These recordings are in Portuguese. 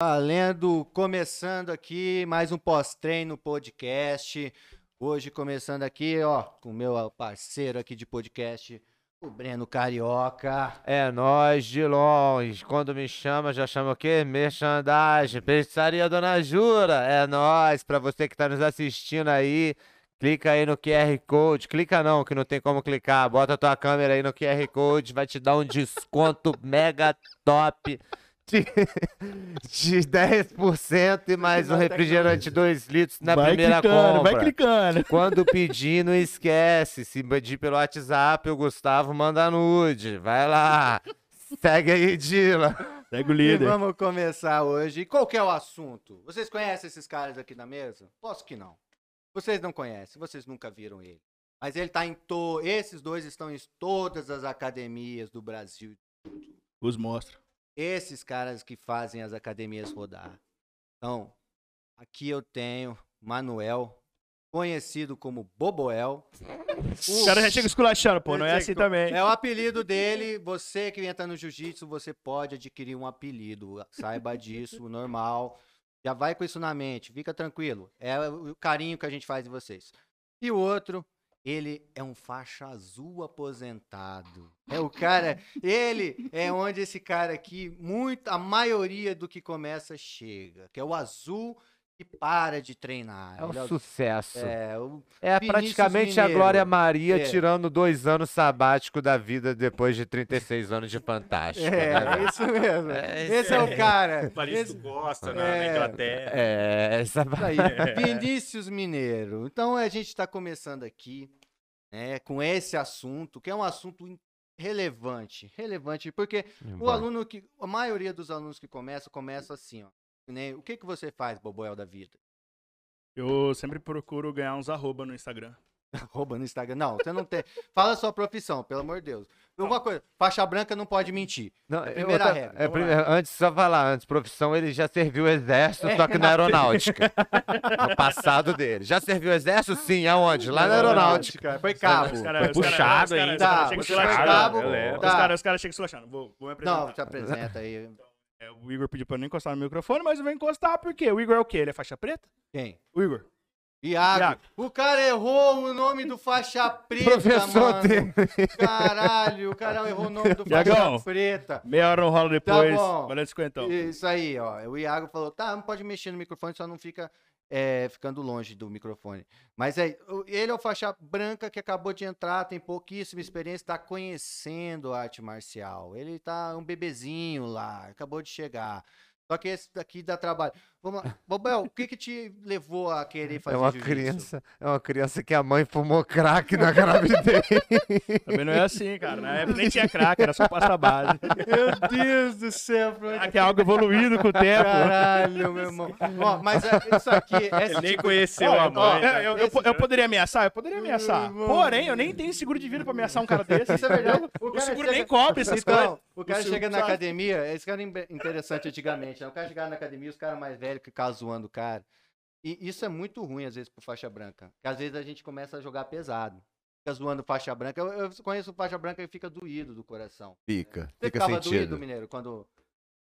Valendo, começando aqui mais um pós-treino podcast. Hoje começando aqui, ó, com o meu parceiro aqui de podcast, o Breno Carioca. É nós de longe. Quando me chama, já chama o quê? Merchandising, Pizzaria Dona Jura. É nós. Pra você que tá nos assistindo aí, clica aí no QR Code. Clica não, que não tem como clicar. Bota a tua câmera aí no QR Code, vai te dar um desconto mega top de, de 10% e mais um refrigerante 2 litros na vai primeira clicando, compra. vai clicando. Quando pedir, não esquece. Se pedir pelo WhatsApp, o Gustavo manda nude. Vai lá. Segue aí, Dila. Segue o E líder. vamos começar hoje. E qual que é o assunto? Vocês conhecem esses caras aqui na mesa? Posso que não. Vocês não conhecem, vocês nunca viram ele. Mas ele tá em to... esses dois estão em todas as academias do Brasil. Os mostra. Esses caras que fazem as academias rodar. Então, aqui eu tenho Manuel, conhecido como Boboel. O cara já chega esculachando, pô. Não é assim também. É o apelido dele. Você que entra no jiu-jitsu, você pode adquirir um apelido. Saiba disso, normal. Já vai com isso na mente, fica tranquilo. É o carinho que a gente faz em vocês. E o outro, ele é um faixa azul aposentado. É o cara, ele é onde esse cara aqui, muito, a maioria do que começa chega, que é o azul que para de treinar. É um Ele o- sucesso. é, o É praticamente a Mineiro. Glória Maria É. tirando dois anos sabático da vida depois de 36 anos de Fantástico. É, né? é isso mesmo. É, Esse é o cara. Evaristo Esse- Costa na, É. na Inglaterra. É, essa... Aí, Vinícius Mineiro. Então a gente está começando aqui né, com esse assunto, que é um assunto relevante. Relevante, porque o aluno que. A maioria dos alunos que começam, começa assim, ó. Né, O que, que você faz, Boboel da vida? Eu sempre procuro ganhar uns arroba no Instagram. Rouba no Instagram. Não, você não tem. Fala a sua profissão, pelo amor de Deus. Uma coisa, faixa branca não pode mentir. Não, É a primeira outra- regra, é, primeiro- antes, só falar, antes, profissão, ele já serviu o exército, É. só que na aeronáutica. no passado dele. Já serviu o exército? Sim, aonde? Lá na aeronáutica. Foi cabo. Os cara- os Puxado os ainda. os Tá. Os Tá. caras os cara chegam esculachando. Vou, vou me apresentar. Não, te apresenta aí. É, o Igor pediu pra eu não encostar no microfone, mas eu vou encostar porque o Igor é o quê? Ele é faixa preta? Quem? O Igor. Iago. Iago. O cara errou o nome do faixa preta, Professor mano. Caralho, o cara errou o nome do faixa Iagão. preta. Meia hora no rolo depois. bom. valeu cinquentão. Isso aí, ó. O Iago falou, tá, não pode mexer no microfone, só não fica é, ficando longe do microfone. Mas é, ele é o faixa branca que acabou de entrar, tem pouquíssima experiência, tá conhecendo a arte marcial. Ele tá um bebezinho lá, acabou de chegar. Só que esse daqui dá trabalho. Vamos lá. Bobel, o que que te levou a querer fazer É uma jiu-jitsu? criança, é uma criança que a mãe fumou crack na gravidez. Também não é assim, cara. Na época nem tinha crack, era só pasta base. Meu Deus do céu, Crack é algo evoluído com o tempo. Caralho, meu irmão. Ó, mas é, isso aqui, esse Ele nem tipo- conheceu Ó, a ó, mãe. eu, né? eu- eu po- eu poderia ameaçar? Eu poderia ameaçar. Porém, eu nem tenho seguro de vida pra ameaçar um cara desse. Isso é verdade. O O seguro chega- nem cobre essas coisas. Então, o cara O chega seguro na sabe. academia, esse cara é imbe- interessante antigamente, né? O cara chegava na academia, os caras mais velhos que ficavam zoando o cara. E isso é muito ruim, às vezes, pro faixa branca. Porque às vezes a gente começa a jogar pesado. Fica zoando faixa branca. Eu, eu conheço faixa branca e fica doído do coração. Fica, Você fica ficava doído, sentido. Mineiro, quando.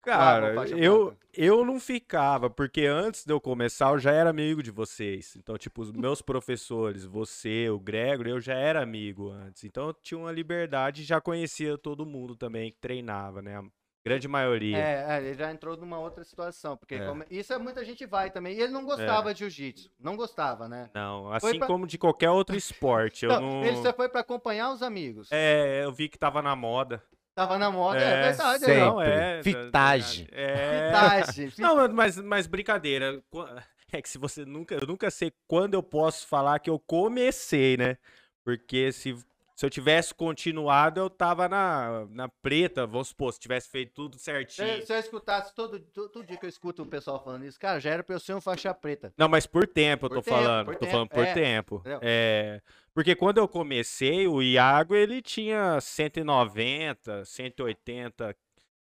Cara, faixa eu, branca. eu não ficava, porque antes de eu começar eu já era amigo de vocês. Então, tipo, os meus professores, você, o Gregor, eu já era amigo antes. Então eu tinha uma liberdade e já conhecia todo mundo também que treinava, né? Grande maioria. É, é, ele já entrou numa outra situação. Porque É. come- isso é muita gente vai também. E ele não gostava de jiu-jitsu. Não gostava, né? Não, assim pra- como de qualquer outro esporte. Eu Então, não. Ele só foi pra acompanhar os amigos. É, eu vi que tava na moda. Tava na moda, é, É, verdade. sempre. não. Não, é. Fitagem. É. Fitagem, fi- Não, mas, mas brincadeira. É que se você nunca. Eu nunca sei quando eu posso falar que eu comecei, né? Porque se, se eu tivesse continuado, eu tava na, na preta, vamos supor, se tivesse feito tudo Se, certinho. se eu escutasse todo, todo, todo dia que eu escuto o pessoal falando isso, cara, já era pra eu ser um faixa preta. Não, mas por tempo eu tô tempo, falando. tô tempo, falando por é. tempo. É. Porque quando eu comecei, o Iago ele tinha 190, 180.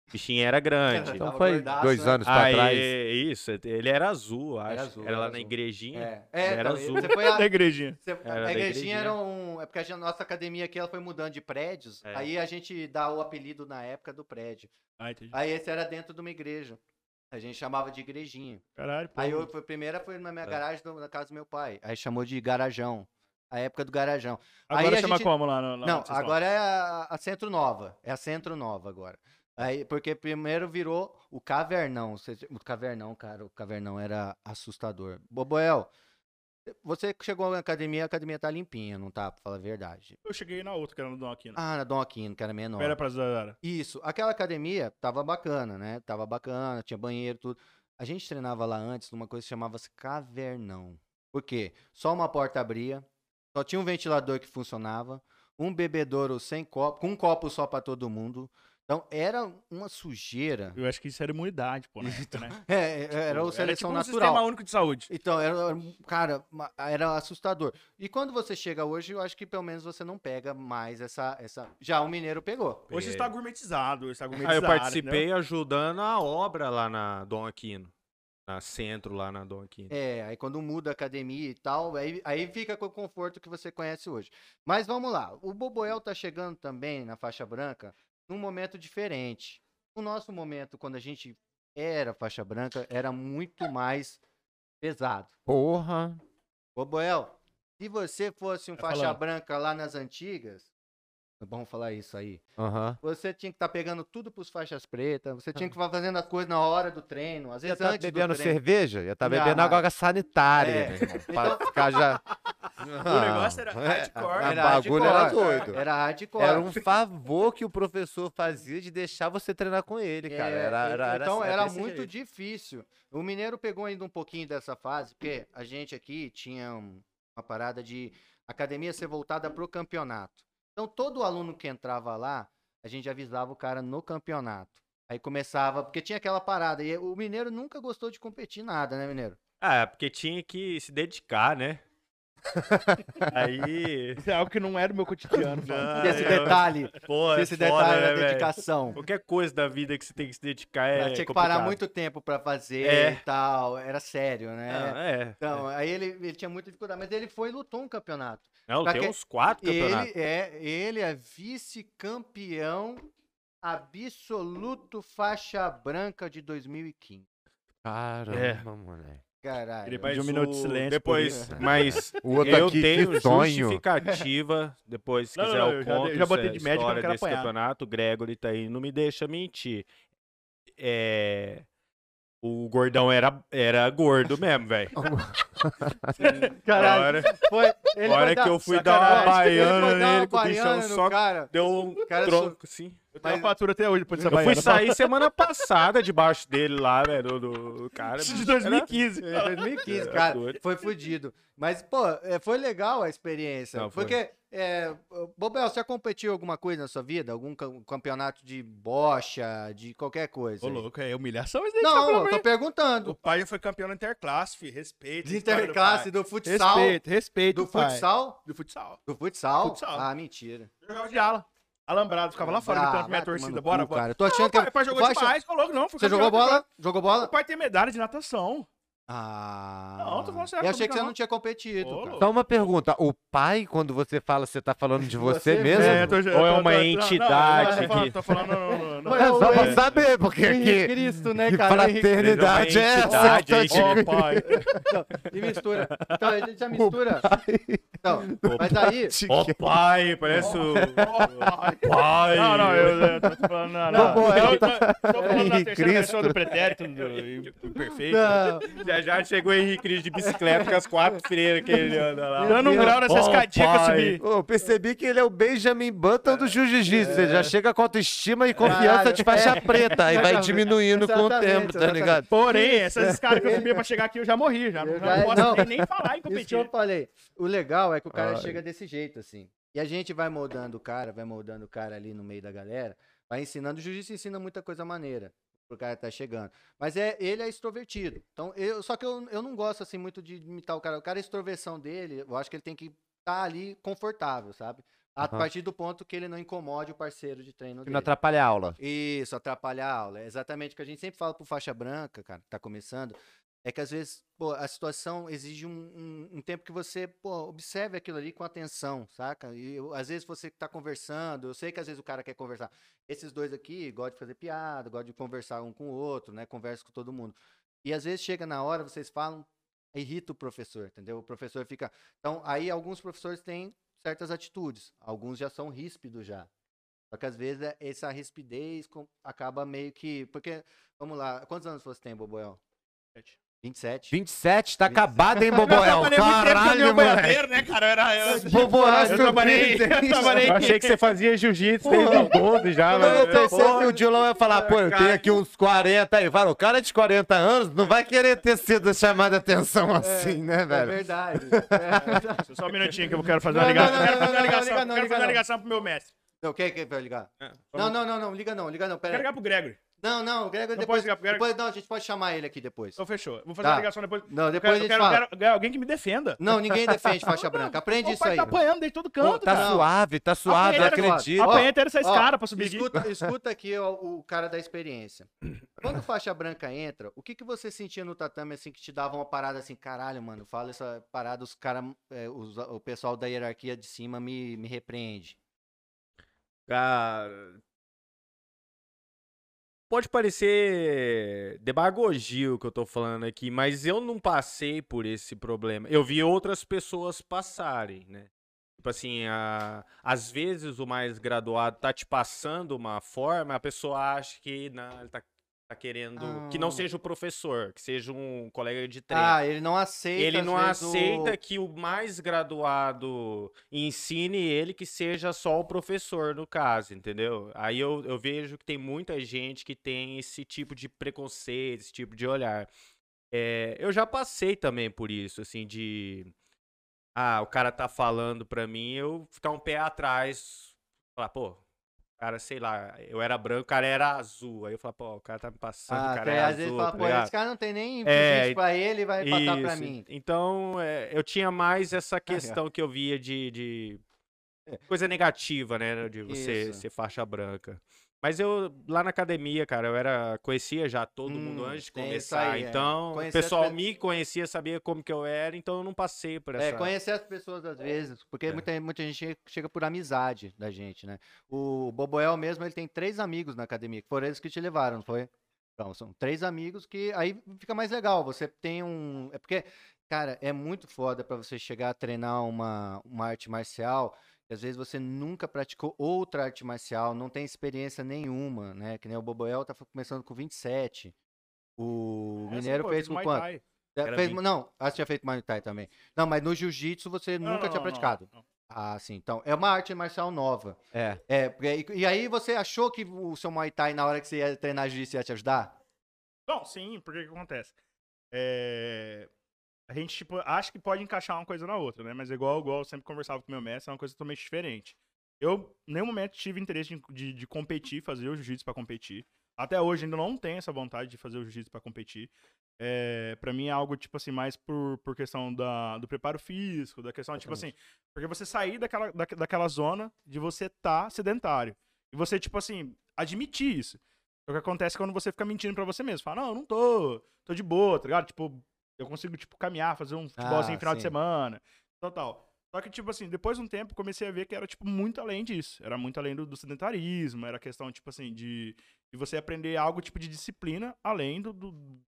O bichinho era grande. Então foi gordaço, dois né? anos pra Aí, trás. isso, ele era azul, acho. Era, azul, lá era na azul. igrejinha. É, é era então, azul. Você foi a, Da igrejinha. você- Era a da igrejinha igrejinha. era um. É porque a gente- nossa academia aqui ela foi mudando de prédios. É. Aí a gente dá o apelido na época do prédio. Ah, entendi. Aí esse era dentro de uma igreja. A gente chamava de igrejinha. Caralho, pô. Aí eu, foi, a primeira foi na minha É. garagem, do- na casa do meu pai. Aí chamou de garajão. A época do garajão. Agora aí a chama gente- como lá no. lá Não, agora é a, a Centro Nova. É a Centro Nova agora. Aí, porque primeiro virou o Cavernão. O Cavernão, cara, o Cavernão era assustador. Boboel, você chegou na academia, a academia tá limpinha, não tá? Pra falar a verdade. Eu cheguei na outra, que era no Dom Aquino. Ah, na Dom Aquino, que era menor. Era pra Zara. Isso, aquela academia tava bacana, né? Tava bacana, tinha banheiro, tudo. A gente treinava lá antes numa coisa que chamava-se cavernão. Por quê? Só uma porta abria, só tinha um ventilador que funcionava, um bebedouro sem copo, com um copo só pra todo mundo. Então era uma sujeira. Eu acho que isso era imunidade, pô, na época, né? É, era o Tipo, seleção tipo um natural. sistema único de saúde. Então, era, cara, era assustador. E quando você chega hoje, eu acho que pelo menos você não pega mais essa. essa... Já o mineiro pegou. Hoje está gourmetizado, hoje está Aí gourmetizado. eu participei ajudando a obra lá na Dom Aquino. Na centro lá na Dom Aquino. É, aí quando muda a academia e tal, aí, aí fica com o conforto que você conhece hoje. Mas vamos lá, o Boboel tá chegando também na faixa branca num momento diferente. O nosso momento, quando a gente era faixa branca, era muito mais pesado. Porra. Boboel, se você fosse um Vai faixa falando. branca lá nas antigas, é bom falar isso aí, Aham. você tinha que estar pegando tudo pros faixas pretas, você tinha que estar fazendo as coisas na hora do treino, às vezes tá antes do bebendo treino. cerveja? Ia tá Não, bebendo água sanitária, É. Pra ficar já. O negócio era hardcore. O Era bagulho era hardcore. doido. Era hardcore. Era um favor que o professor fazia de deixar você treinar com ele, cara. É, Era, e- era, era então era era desse muito jeito. difícil. O Mineiro pegou ainda um pouquinho dessa fase, porque a gente aqui tinha um- uma parada de academia ser voltada pro campeonato. Então todo aluno que entrava lá, a gente avisava o cara no campeonato. Aí começava, porque tinha aquela parada. E o Mineiro nunca gostou de competir nada, né, Mineiro? Ah, é porque tinha que se dedicar, né? Aí. Isso é algo que não era o meu cotidiano. Não, esse detalhe, Pô, é esse foda, detalhe né, da velho? dedicação. Qualquer coisa da vida que você tem que se dedicar é. Tinha que parar complicado. muito tempo pra fazer É. e tal. Era sério, né? Não, é. Então, aí ele, ele tinha muita dificuldade, mas ele foi e lutou um campeonato. Não, pra tem que- uns quatro campeonatos. Ele é, ele é vice-campeão absoluto faixa branca de 2015. Caramba, moleque. Caralho. Mas pediu um minuto de silêncio Depois, mas O outro eu aqui, tenho justificativa. Depois, se Não, quiser, não, eu eu já conto dei- já botei de médico, história desse apanhar. campeonato. O Gregory tá aí, não me deixa mentir. É... O gordão era, era gordo mesmo, velho. Caralho. Hora, Foi, ele hora que dar- eu fui dar uma baiana nele, que o bichão só cara. deu um cara tronco, assim. Eu tenho Mas- uma fatura até hoje depois dessa Eu fui sair semana passada debaixo dele lá, velho, do, do cara. De 2015. Em 2015, É, cara, doido. foi fudido. Mas, pô, é, foi legal a experiência. Não, foi. porque, é, Bobel, você já competiu alguma coisa na sua vida? Algum cam- campeonato de bocha, de qualquer coisa? Ô, louco, é humilhação isso daí tá Não, eu tô O perguntando. pai já foi campeão na Interclasse. Respeito. De do interclasse, pai. do futsal. Respeito, respeito. Do pai. futsal? Do futsal. Do futsal? Futsal. Ah, mentira. Eu jogava de ala. Alambrado, ficava lá fora Ah, gritando pra minha torcida. Bora, cu, bora. cara. Eu tô achando que Não, pai, pai jogou Vai demais, falou que não. Você jogou bola? Jogou O bola? pai tem medalha de natação. Ah. Não, tô falando Eu achei que você não tinha competido, Ô. Só uma pergunta. O pai, quando você fala, você tá falando de você, Você mesmo? mesmo. tô- Ou é uma tô- entidade Não, não, que- tô falando, tô falando, não, não, não. Ué, É só pra saber, porque Henrique aqui. Cristo, né, Que cara? fraternidade é essa? que tá te- Ó, pai. E mistura. Então, a gente já mistura. Então, mas aí. Ó pai, parece o... Pai. Não, não, eu, eu tô falando, não, não. Não, Eu eu tô, tô falando Henrique terceira pessoa do pretérito, do perfeito. Não, Já já chegou o Henrique Cristo de bicicleta com as quatro freiras que ele anda lá. Dando um grau nessa escadinha que eu subi. Eu percebi que ele é o Benjamin Button do Jiu-Jitsu. Você já chega com autoestima e confiança de faixa é. preta. Aí vai Exatamente, diminuindo com o exatamente, tempo, tá ligado? Porém, essas escadas que eu subi pra chegar aqui, eu já morri. Já, Eu não já- posso não. nem, nem falar em Isso que competir. eu falei. O legal é que o cara Ai. chega desse jeito, assim. E a gente vai moldando o cara, vai moldando o cara ali no meio da galera, vai ensinando. O jiu-jitsu ensina muita coisa maneira pro cara tá chegando. Mas é, ele é extrovertido. Então, eu, só que eu, eu não gosto, assim, muito de imitar o cara. O cara, a extroversão dele, eu acho que ele tem que estar ali confortável, sabe? A Aham. partir do ponto que ele não incomode o parceiro de treino Que dele. não atrapalha a aula. Isso, atrapalhar a aula. É exatamente o que a gente sempre fala pro faixa branca, cara, que tá começando. É que às vezes pô, a situação exige um, um- um tempo que você pô, observe aquilo ali com atenção, saca? E eu- às vezes você tá conversando, eu sei que às vezes o cara quer conversar. Esses dois aqui gostam de fazer piada, gostam de conversar um com o outro, né? Conversa com todo mundo. E às vezes chega na hora, vocês falam, irrita o professor, entendeu? O professor fica. Então, aí alguns professores têm certas atitudes, alguns já são ríspidos já. Só que às vezes é- essa rispidez acaba meio que. Porque, vamos lá, quantos anos você tem, Boboel? 27? 27, tá acabado, hein, Boboel? Eu Caralho, meu moleque. boiadeiro, né, cara? Eu era. Eu, Boboel, eu trabalhei. Eu trabalhei. Eu achei que você fazia jiu-jitsu desde os 12 já, Quando eu mano. pensei que o Dilão ia falar, pô, eu tenho aqui uns 40 aí. Fala, o cara de 40 anos não vai querer ter sido chamado a atenção assim, né, É velho? verdade. É. Só um minutinho que eu quero fazer uma Não, ligação. não, quero não, fazer uma não, ligação. liga não, quero liga fazer uma não. ligação pro meu mestre. Não, quem que vai ligar? É, Não, não, não, não, liga não, liga não, Quero pera aí. ligar pro Gregory. Não, não, o Gregor Não depois, pode ligar pro Gregor? depois. Não, a gente pode chamar ele aqui depois. Então fechou. Vou fazer Tá. uma ligação depois. Não, Eu depois quero, a gente quero, fala. quero alguém que me defenda. Não, ninguém defende faixa branca. Aprende o isso pai aí. tá apanhando desde todo canto, Pô, tá cara. suave, tá suave, Apanhei, acredito. Apanhei até essa escada pra subir aqui. Escuta, escuta aqui ó, o cara da experiência. Quando faixa branca entra, o que, que você sentia no tatame assim que te dava uma parada assim, caralho, mano, fala essa parada, os cara, é, os- o pessoal da hierarquia de cima me, me repreende. Cara. Pode parecer demagogia o que eu tô falando aqui, mas eu não passei por esse problema. Eu vi outras pessoas passarem, né? Tipo assim, a... às vezes o mais graduado tá te passando uma forma, a pessoa acha que não, ele tá, tá querendo. Que não Ah. seja o professor, que seja um colega de treino. Ah, ele não aceita. Ele não aceita o- que o mais graduado ensine ele que seja só o professor, no caso, entendeu? Aí eu, eu vejo que tem muita gente que tem esse tipo de preconceito, esse tipo de olhar. É, eu já passei também por isso, assim, de. Ah, o cara tá falando pra mim, eu ficar um pé atrás. Falar, pô, cara, sei lá, eu era branco, o cara era azul. Aí eu falo, pô, o cara tá me passando, o Ah, cara que é às azul. vezes fala, tá pô, ligado? esse cara não tem nem É, pra ele vai passar pra mim. Então, é, eu tinha mais essa questão que eu via de, de coisa negativa, né? De você Isso. ser faixa branca. Mas eu, lá na academia, cara, eu era. Conhecia já todo mundo Hum, antes de começar. aí, é. então, Conhecer o as pessoal pe- me conhecia, sabia como que eu era, então eu não passei por essa. É, conhecer as pessoas às vezes, porque É. muita, muita gente chega, por amizade da gente, né? O Boboel mesmo, ele tem três amigos na academia, que foram eles que te levaram, não foi? Então, são três amigos que aí fica mais legal. Você tem um. É porque, cara, é muito foda pra você chegar a treinar uma, uma arte marcial. Às vezes você nunca praticou outra arte marcial, não tem experiência nenhuma, né? Que nem o Boboel tá começando com 27. O Essa, Mineiro pô, fez com quanto? Thai. É, fez- 20. não, ah, você tinha feito Muay Thai também. Não, mas no Jiu-Jitsu você Não, nunca não, tinha não, praticado. não. Ah, sim. Então, é uma arte marcial nova. É. É, e, e aí você achou que o seu Muay Thai, na hora que você ia treinar Jiu-Jitsu, ia te ajudar? Não, sim, porque que acontece? É, A gente, tipo, acha que pode encaixar uma coisa na outra, né? Mas igual, igual eu sempre conversava com meu mestre, é uma coisa totalmente diferente. Eu, em nenhum momento, tive interesse de, de, de competir, fazer o jiu-jitsu pra competir. Até hoje ainda não tenho essa vontade de fazer o jiu-jitsu pra competir. É, para mim é algo, tipo assim, mais por, por questão da, do preparo físico, da questão, tipo assim, porque você sair daquela, da, daquela zona de você estar sedentário. E você, tipo assim, admitir isso. É O que acontece quando você fica mentindo pra você mesmo. Fala, não, eu não tô, tô de boa, tá ligado? Tipo, eu consigo, tipo, caminhar, fazer um futebolzinho Ah, final de sim. semana, tal, tal. Só que, tipo assim, depois de um tempo, comecei a ver que era, tipo, muito além disso. Era muito além do, do sedentarismo, era questão, tipo assim, de, de você aprender algo, tipo, de disciplina, além do, do,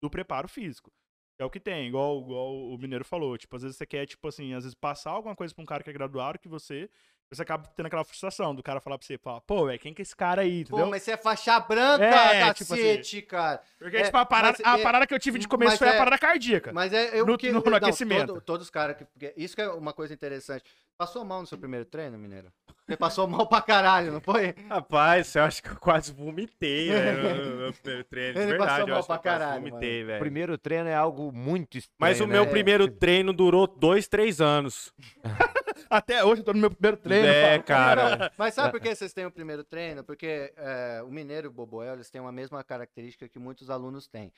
do preparo físico. É o que tem, igual, igual o Mineiro falou. Tipo, às vezes você quer, tipo assim, às vezes passar alguma coisa pra um cara que é graduado que você... Você acaba tendo aquela frustração do cara falar pra você, pô, velho, quem que é esse cara aí, entendeu? Pô, mas você é faixa branca, É, tipo assim, cacete, cara. Porque, É, tipo, a parada, mas a é- parada que eu tive de começo foi a é- parada cardíaca. Mas é eu No- que no não, aquecimento. todo- todos os caras que porque isso que é uma coisa interessante. Passou mal no seu primeiro treino, Mineiro? Você passou mal pra caralho, não foi? Rapaz, eu acho que eu quase vomitei, velho, no, no meu primeiro treino. De Ele verdade, passou eu mal acho que pra eu quase caralho, vomitei, velho. Primeiro treino é algo muito estranho. Mas o né? meu primeiro treino durou dois, três anos. Até hoje eu tô no meu primeiro treino. é, cara. Mas sabe por que vocês têm o primeiro treino? Porque é, o Mineiro e o Boboel, eles têm uma mesma característica que muitos alunos têm.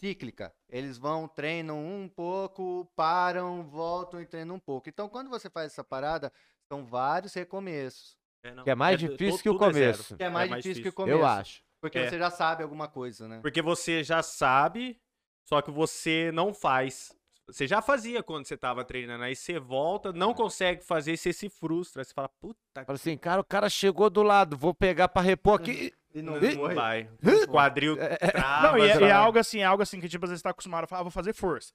Cíclica. Eles vão, treinam um pouco, param, voltam e treinam um pouco. Então, quando você faz essa parada, são vários recomeços. Que é mais tu- difícil que o é começo. Que é mais difícil que o começo. Eu acho. Porque É. você já sabe alguma coisa, né? Porque você já sabe só que você não faz. Você já fazia quando você tava treinando, aí você volta, não consegue fazer e você se frustra. Você fala, puta Fala assim, cara, o cara chegou do lado, vou pegar pra repor aqui. E não, foi. vai. O quadril trava. Não, e é, trava. e é algo assim, é algo assim que tipo, às vezes você tá acostumado a falar, ah, vou fazer força.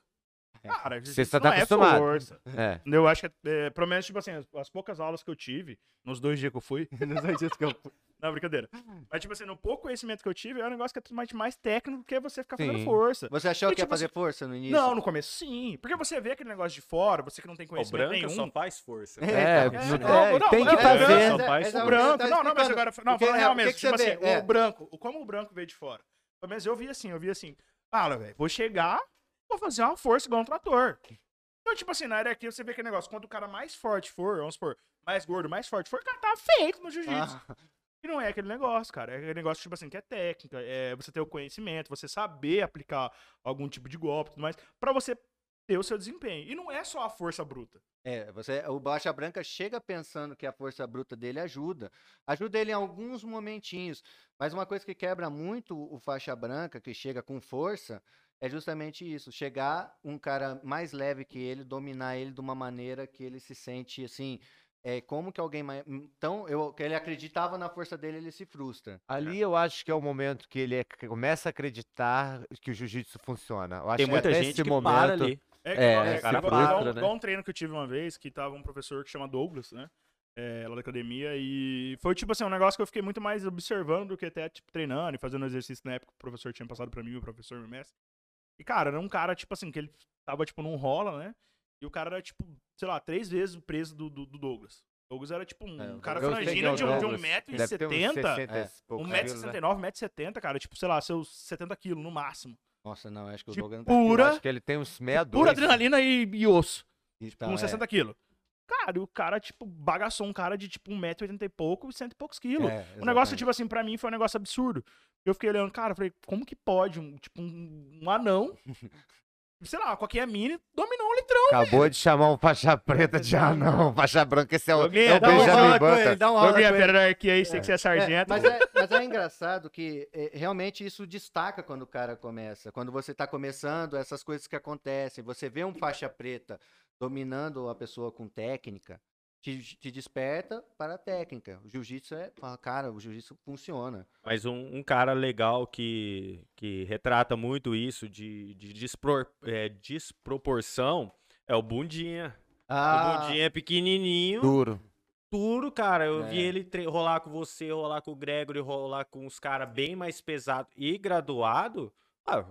É. Cara, Você isso só tá não é acostumado. força. É. Eu acho que, é, é, pelo menos, tipo assim, as, as poucas aulas que eu tive, nos dois dias que eu fui, Nos dois dias que eu fui. Não, brincadeira. Mas, tipo assim, no pouco conhecimento que eu tive, é um negócio que é totalmente mais técnico do que você ficar fazendo Sim. força. Você achou E, que ia tipo fazer assim, força no início? Não, no começo sim. Porque você vê aquele negócio de fora, você que não tem O conhecimento branco nenhum. só faz força. É, É, não- não, é, não, tem não, que é, fazer. só faz O força. branco, Tá não, não, mas agora, não, falando é, real o que mesmo, que tipo assim, vê? É. o branco, o- como o branco veio de fora. Pelo menos eu vi assim, eu vi assim, fala, velho, vou chegar, vou fazer uma força igual um trator. Então, tipo assim, na área aqui você vê aquele negócio, quando o cara mais forte for, vamos supor, mais gordo, mais forte for, o cara tá feito no jiu-jitsu. Ah, E não é aquele negócio, cara. É aquele negócio, tipo assim, que é técnica, é você ter o conhecimento, você saber aplicar algum tipo de golpe e tudo mais, pra você ter o seu desempenho. E não é só a força bruta. é, você, o Baixa Branca chega pensando que a força bruta dele ajuda. Ajuda ele em alguns momentinhos. Mas uma coisa que quebra muito o faixa branca, que chega com força, é justamente isso. Chegar um cara mais leve que ele, dominar ele de uma maneira que ele se sente assim. É como que alguém mais. Então, eu, que ele acreditava na força dele, ele se frustra. Ali eu acho que é o momento que ele é- que começa a acreditar que o jiu-jitsu funciona. Eu acho Tem que muita até gente esse que momento, para ali. É, É, se igual- frustra, igual, né? igual um treino que eu tive uma vez, que tava um professor que chama Douglas, né? É, lá da academia, e foi tipo assim, um negócio que eu fiquei muito mais observando do que até, tipo, treinando e fazendo exercício na época que o professor tinha passado pra mim, o professor meu mestre. E, cara, era um cara, tipo assim, que ele tava, tipo, num rola, né? E o cara era, tipo, sei lá, três vezes o preço do, do, do Douglas. O Douglas era, tipo, um É, cara é o de, um- de Douglas. Deve ter uns 1,70m, 60 e poucos quilos, né? 1,69m, 1,70m, cara, tipo, sei lá, seus 70 quilos no máximo. Nossa, não, acho que o De Douglas tá pura, acho que ele tem uns 62. pura adrenalina e, e osso Então, com é. 60 quilos. Cara, e o cara, tipo, bagaçou um cara de, tipo, 1,80m e pouco e cento e poucos quilos. É, o negócio, tipo assim, pra mim foi um negócio absurdo. Eu fiquei olhando, cara, falei, como que pode, um, tipo, um, um anão, sei lá, qualquer mini, dominou um litrão. Acabou de chamar um faixa preta de anão, faixa branca. Esse é o, Alguém é o Benjamin com Button. dá uma com ele. pera aqui aí, sei que você é É, sargento. mas, é, mas é engraçado que é, realmente isso destaca quando o cara começa. Quando você está começando, essas coisas que acontecem. Você vê um faixa preta dominando a pessoa com técnica, te, te desperta para a técnica. O jiu-jitsu é. Cara, o jiu-jitsu funciona. Mas um, um cara legal que, que retrata muito isso de, de despror- é, desproporção é o Bundinha. O Bundinha é pequenininho, Duro. duro, cara. Eu vi É. ele tre- rolar com você, rolar com o Gregory, rolar com os caras bem mais pesados e graduado. Ah,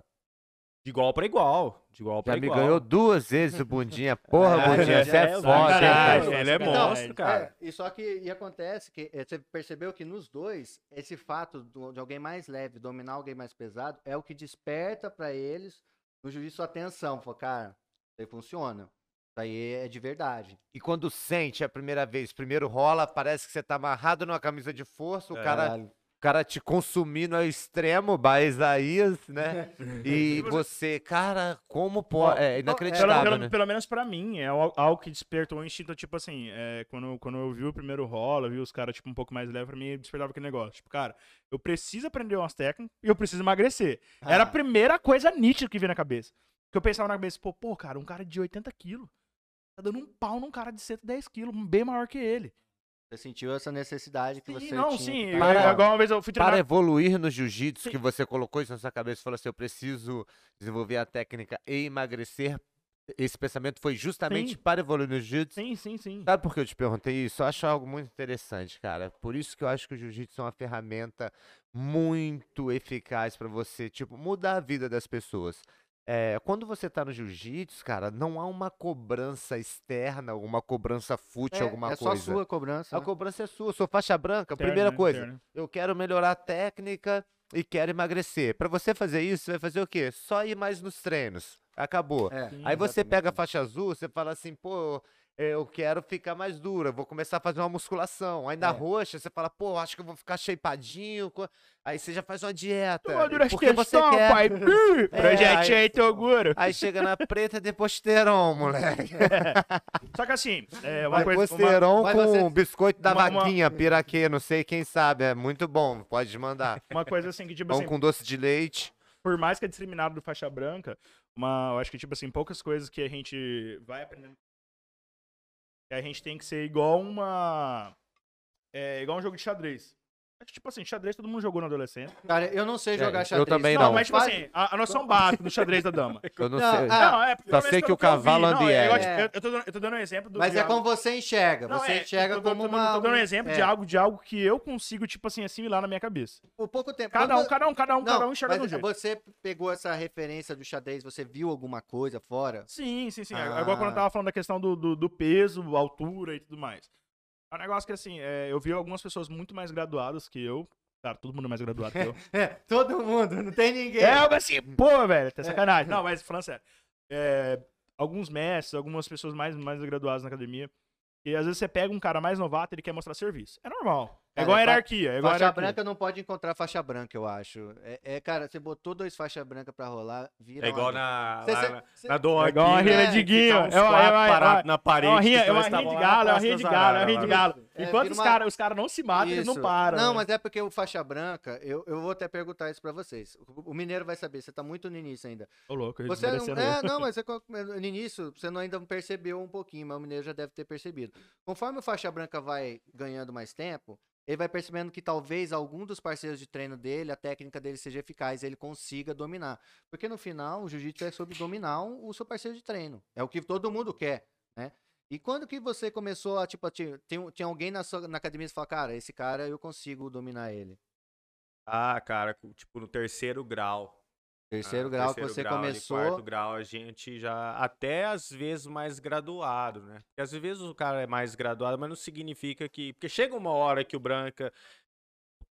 de igual pra igual. De igual pra Já me igual. ganhou duas vezes o Bundinha. Porra, É, Bundinha, você é, é, foda, hein, caralho, cara. Ele é Então, monstro, cara. É, e só que e acontece que eh, você percebeu que nos dois, esse fato do- de alguém mais leve dominar alguém mais pesado é o que desperta para eles no jiu-jitsu atenção. Fala, cara, isso aí funciona. Isso aí é de verdade. E quando sente a primeira vez, primeiro rola, parece que você tá amarrado numa camisa de força, o É. cara, cara te consumindo ao extremo, Baesaías, né? E você, cara, como pode. É inacreditável, pelo- né? pelo menos pra mim, é al- algo que despertou um instinto, tipo assim, é, quando, quando eu vi o primeiro rola, vi os caras, tipo, um pouco mais leve, pra mim, despertava aquele negócio. Tipo, cara, eu preciso aprender umas técnicas e eu preciso emagrecer. Era a Ah. primeira coisa nítida que veio na cabeça. Que eu pensava na cabeça, pô, pô, cara, um cara de 80 quilos tá dando um pau num cara de 110 quilos, bem maior que ele. Você sentiu essa necessidade que Sim, você não, tinha. sim. tá- Para- igual uma vez eu fui treinar Para evoluir no jiu-jitsu, Sim. que você colocou isso na sua cabeça e falou assim: eu preciso desenvolver a técnica e emagrecer. Esse pensamento foi justamente Sim. para evoluir no jiu-jitsu. Sim, sim, sim. Sabe por que eu te perguntei isso? Eu acho algo muito interessante, cara. Por isso que eu acho que o jiu-jitsu é uma ferramenta muito eficaz para você, tipo, mudar a vida das pessoas. É, quando você tá no jiu-jitsu, cara, não há uma cobrança externa, uma cobrança fútil, É, alguma é só coisa. sua cobrança. A né? cobrança é sua, eu sou faixa branca. Primeira coisa, eu quero melhorar a técnica e quero emagrecer. Para você fazer isso, você vai fazer o quê? Só ir mais nos treinos. Acabou. É, Sim, Aí você exatamente pega a faixa azul, você fala assim, pô, é, eu quero ficar mais dura, vou começar a fazer uma musculação. Aí na É. roxa, você fala, pô, acho que eu vou ficar shapeadinho. Aí você já faz uma dieta. Porque você questão, quer. pai. Ih, Projetinho aí- Toguro. Aí chega na preta de posteron, moleque. Só que assim, é uma coisa. uma- posteron mas com você- biscoito da uma- uma- vaquinha, piraquê, não sei quem sabe. É muito bom, pode mandar. Uma coisa assim que, tipo Pão assim, com doce de leite. por mais que é discriminado do faixa branca, uma, eu acho que, tipo assim, poucas coisas que a gente vai aprendendo. Que A gente tem que ser igual uma. É, igual um jogo de xadrez. Que, tipo assim, xadrez todo mundo jogou na adolescência. Cara, eu não sei É, jogar eu xadrez. também Não, não. mas, tipo assim, a, a noção básica do xadrez da dama. Eu não, Não, sei. ah, Não, é, só sei que o cavalo eu anda é, eu, é. eu- eu tô dando, eu tô dando um exemplo do Mas de é algo- como você enxerga. Não, Você é, enxerga eu tô, como tô dando- uma. tô dando um exemplo de é. algo, de algo que eu consigo, tipo assim, assimilar na minha cabeça. Por pouco tempo. Cada um, cada um, cada um, cada um enxerga de um mas jeito. você pegou essa referência do xadrez, você viu alguma coisa fora? Sim, sim, sim. É Ah. Igual quando eu tava falando da questão do, do, do peso, altura e tudo mais. É um negócio que, assim, é, eu vi algumas pessoas muito mais graduadas que eu. Cara, todo mundo é mais graduado que eu. É, todo mundo, não tem ninguém. é, mas assim, pô, velho, tá sacanagem. Não, mas falando sério. é, alguns mestres, algumas pessoas mais, mais graduadas na academia, e às vezes você pega um cara mais novato, ele quer mostrar serviço. É normal. É igual a hierarquia. É igual Faixa hierarquia. branca não pode encontrar faixa branca, eu acho. É, é, cara, você botou dois faixas brancas pra rolar, vira. É igual uma- na, Cê- lá cê- na, Dom É igual uma rinha é, de fica guinho. É uma, é uma, é uma, na é parede. uma rinha, que é uma dois rinha de galo, é uma rinha de galo, é uma rinha de galo. É, Enquanto os caras os cara não se matam, eles não param. Não, né? mas é porque o faixa branca, eu, eu vou até perguntar isso pra vocês. O, o mineiro vai saber, você tá muito no início ainda. Ô, louco, Você não, é, não, mas no início você não ainda percebeu um pouquinho, mas o mineiro já deve ter percebido. Conforme o faixa branca vai ganhando mais tempo, ele vai percebendo que talvez algum dos parceiros de treino dele, a técnica dele seja eficaz, ele consiga dominar. Porque no final, o jiu-jitsu é sobre dominar o seu parceiro de treino. É o que todo mundo quer, né? E quando que você começou a, tipo, a ti- tem, tinha alguém na, sua, na academia que fala, cara, esse cara eu consigo dominar ele. Ah, cara, tipo, no terceiro grau. Terceiro Ah, grau terceiro que você grau, começou. quarto grau, a gente já. Até às vezes mais graduado, né? Porque às vezes o cara é mais graduado, mas não significa que. Porque chega uma hora que o Branca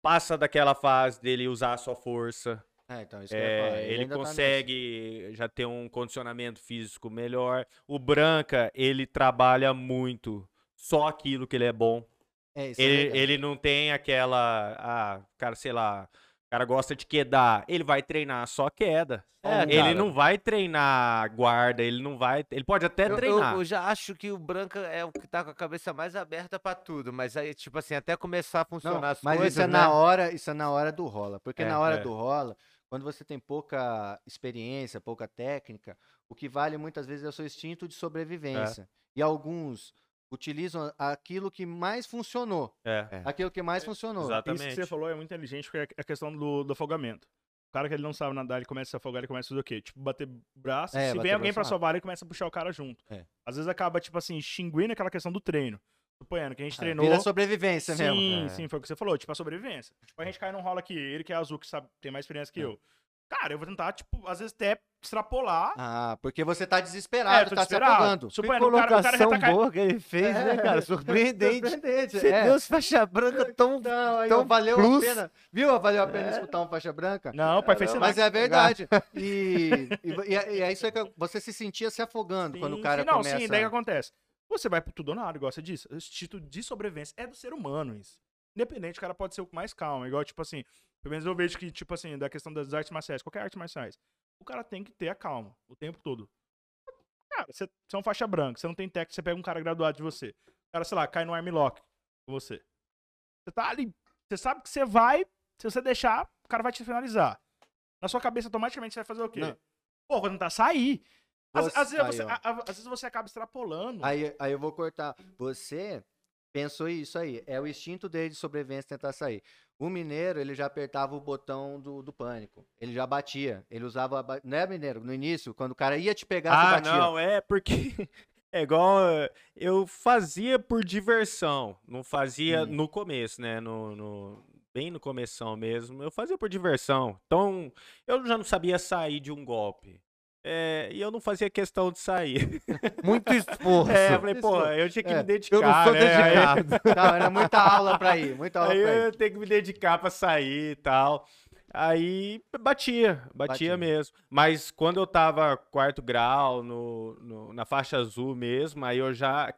passa daquela fase dele usar a sua força. É, então, isso que eu ia falar, É, ele ainda tá consegue já ter um condicionamento físico melhor. O Branca, ele trabalha muito só aquilo que ele é bom. É, isso é Ele, legal. ele não tem aquela. Ah, cara, sei lá. O cara gosta de quedar. Ele vai treinar só queda. É, ele cara. não vai treinar guarda, ele não vai. Ele pode até Eu, eu- treinar. eu já acho que o Branca é o que tá com a cabeça mais aberta pra tudo, mas aí, tipo assim, até começar a Não, funcionar as mas coisas, isso é né? na hora, isso é na hora do rola, porque É, na hora é. do rola, quando você tem pouca experiência, pouca técnica, o que vale muitas vezes é o seu instinto de sobrevivência. E alguns utilizam aquilo que mais funcionou, É, É. aquilo que mais funcionou. exatamente. Isso que você falou é muito inteligente, porque é a questão do, do afogamento. O cara que ele não sabe nadar, ele começa a se afogar, ele começa a fazer o quê? Tipo, bater braço. É, se bater vem alguém pra salvar, ele começa a puxar o cara junto. É. Às vezes acaba, tipo assim, extinguindo aquela questão do treino. Suponhando que a gente treinou. Vira sobrevivência sim, mesmo. É. sim, foi o que você falou, tipo, a sobrevivência. Tipo, a gente cai num rola aqui, ele que é azul, que sabe, tem mais experiência que É. eu. Cara, eu vou tentar, tipo, às vezes até extrapolar. Ah, porque você tá é, desesperado, tô tá se desesperado. afogando. Que Suponhando, o cara, o cara já colocação caindo. boa que ele fez, né, cara? Surpreendente. Surpreendente, Você é. deu faixa branca tão... Não, aí, tão valeu plus. a pena. Viu? Valeu a pena escutar um faixa branca? Não, o pai fez Mas é verdade. E, e, e é- e é isso aí que você se sentia se afogando quando o Sim, cara sim, não, começa. sim, daí o que acontece? Você vai pro tudo ou nada, igual você disse. O instinto de sobrevivência é do ser humano, isso. Independente, o cara pode ser o mais calmo. Igual, tipo assim, pelo menos eu vejo que, tipo assim, da questão das artes marciais, qualquer arte marciais, o cara tem que ter a calma o tempo todo. Cara, você, você é um faixa branca, você não tem técnica, você pega um cara graduado de você. O cara, sei lá, cai no armlock com você. Você tá ali, você sabe que você vai, se você deixar, o cara vai te finalizar. Na sua cabeça, automaticamente, você vai fazer o quê? Não. Pô, vou tentar sair. Às, Você- às vezes aí, você, a- a- às vezes você acaba extrapolando. Aí, aí eu vou cortar. Você pensou isso aí. É o instinto dele de sobrevivência tentar sair. O mineiro, ele já apertava o botão do, do pânico. Ele já batia. Ele usava. ba- Né, mineiro? No início, quando o cara ia te pegar, você Ah, batia. não, é porque. É igual. eh, Eu fazia por diversão. Não fazia Hum. no começo, né? No, no- bem no começão mesmo. Eu fazia por diversão. Então, eu já não sabia sair de um golpe. É, e eu não fazia questão de sair. Muito esforço. É, eu falei, pô, eu tinha que É, me dedicar. Eu não sou né? Aí- dedicado. Não, era muita aula pra ir. Muita aula Aí pra ir. eu tenho que me dedicar pra sair e tal. Aí batia, batia, Batia. mesmo. Mas quando eu tava quarto grau, no, no- na faixa azul mesmo, aí eu já.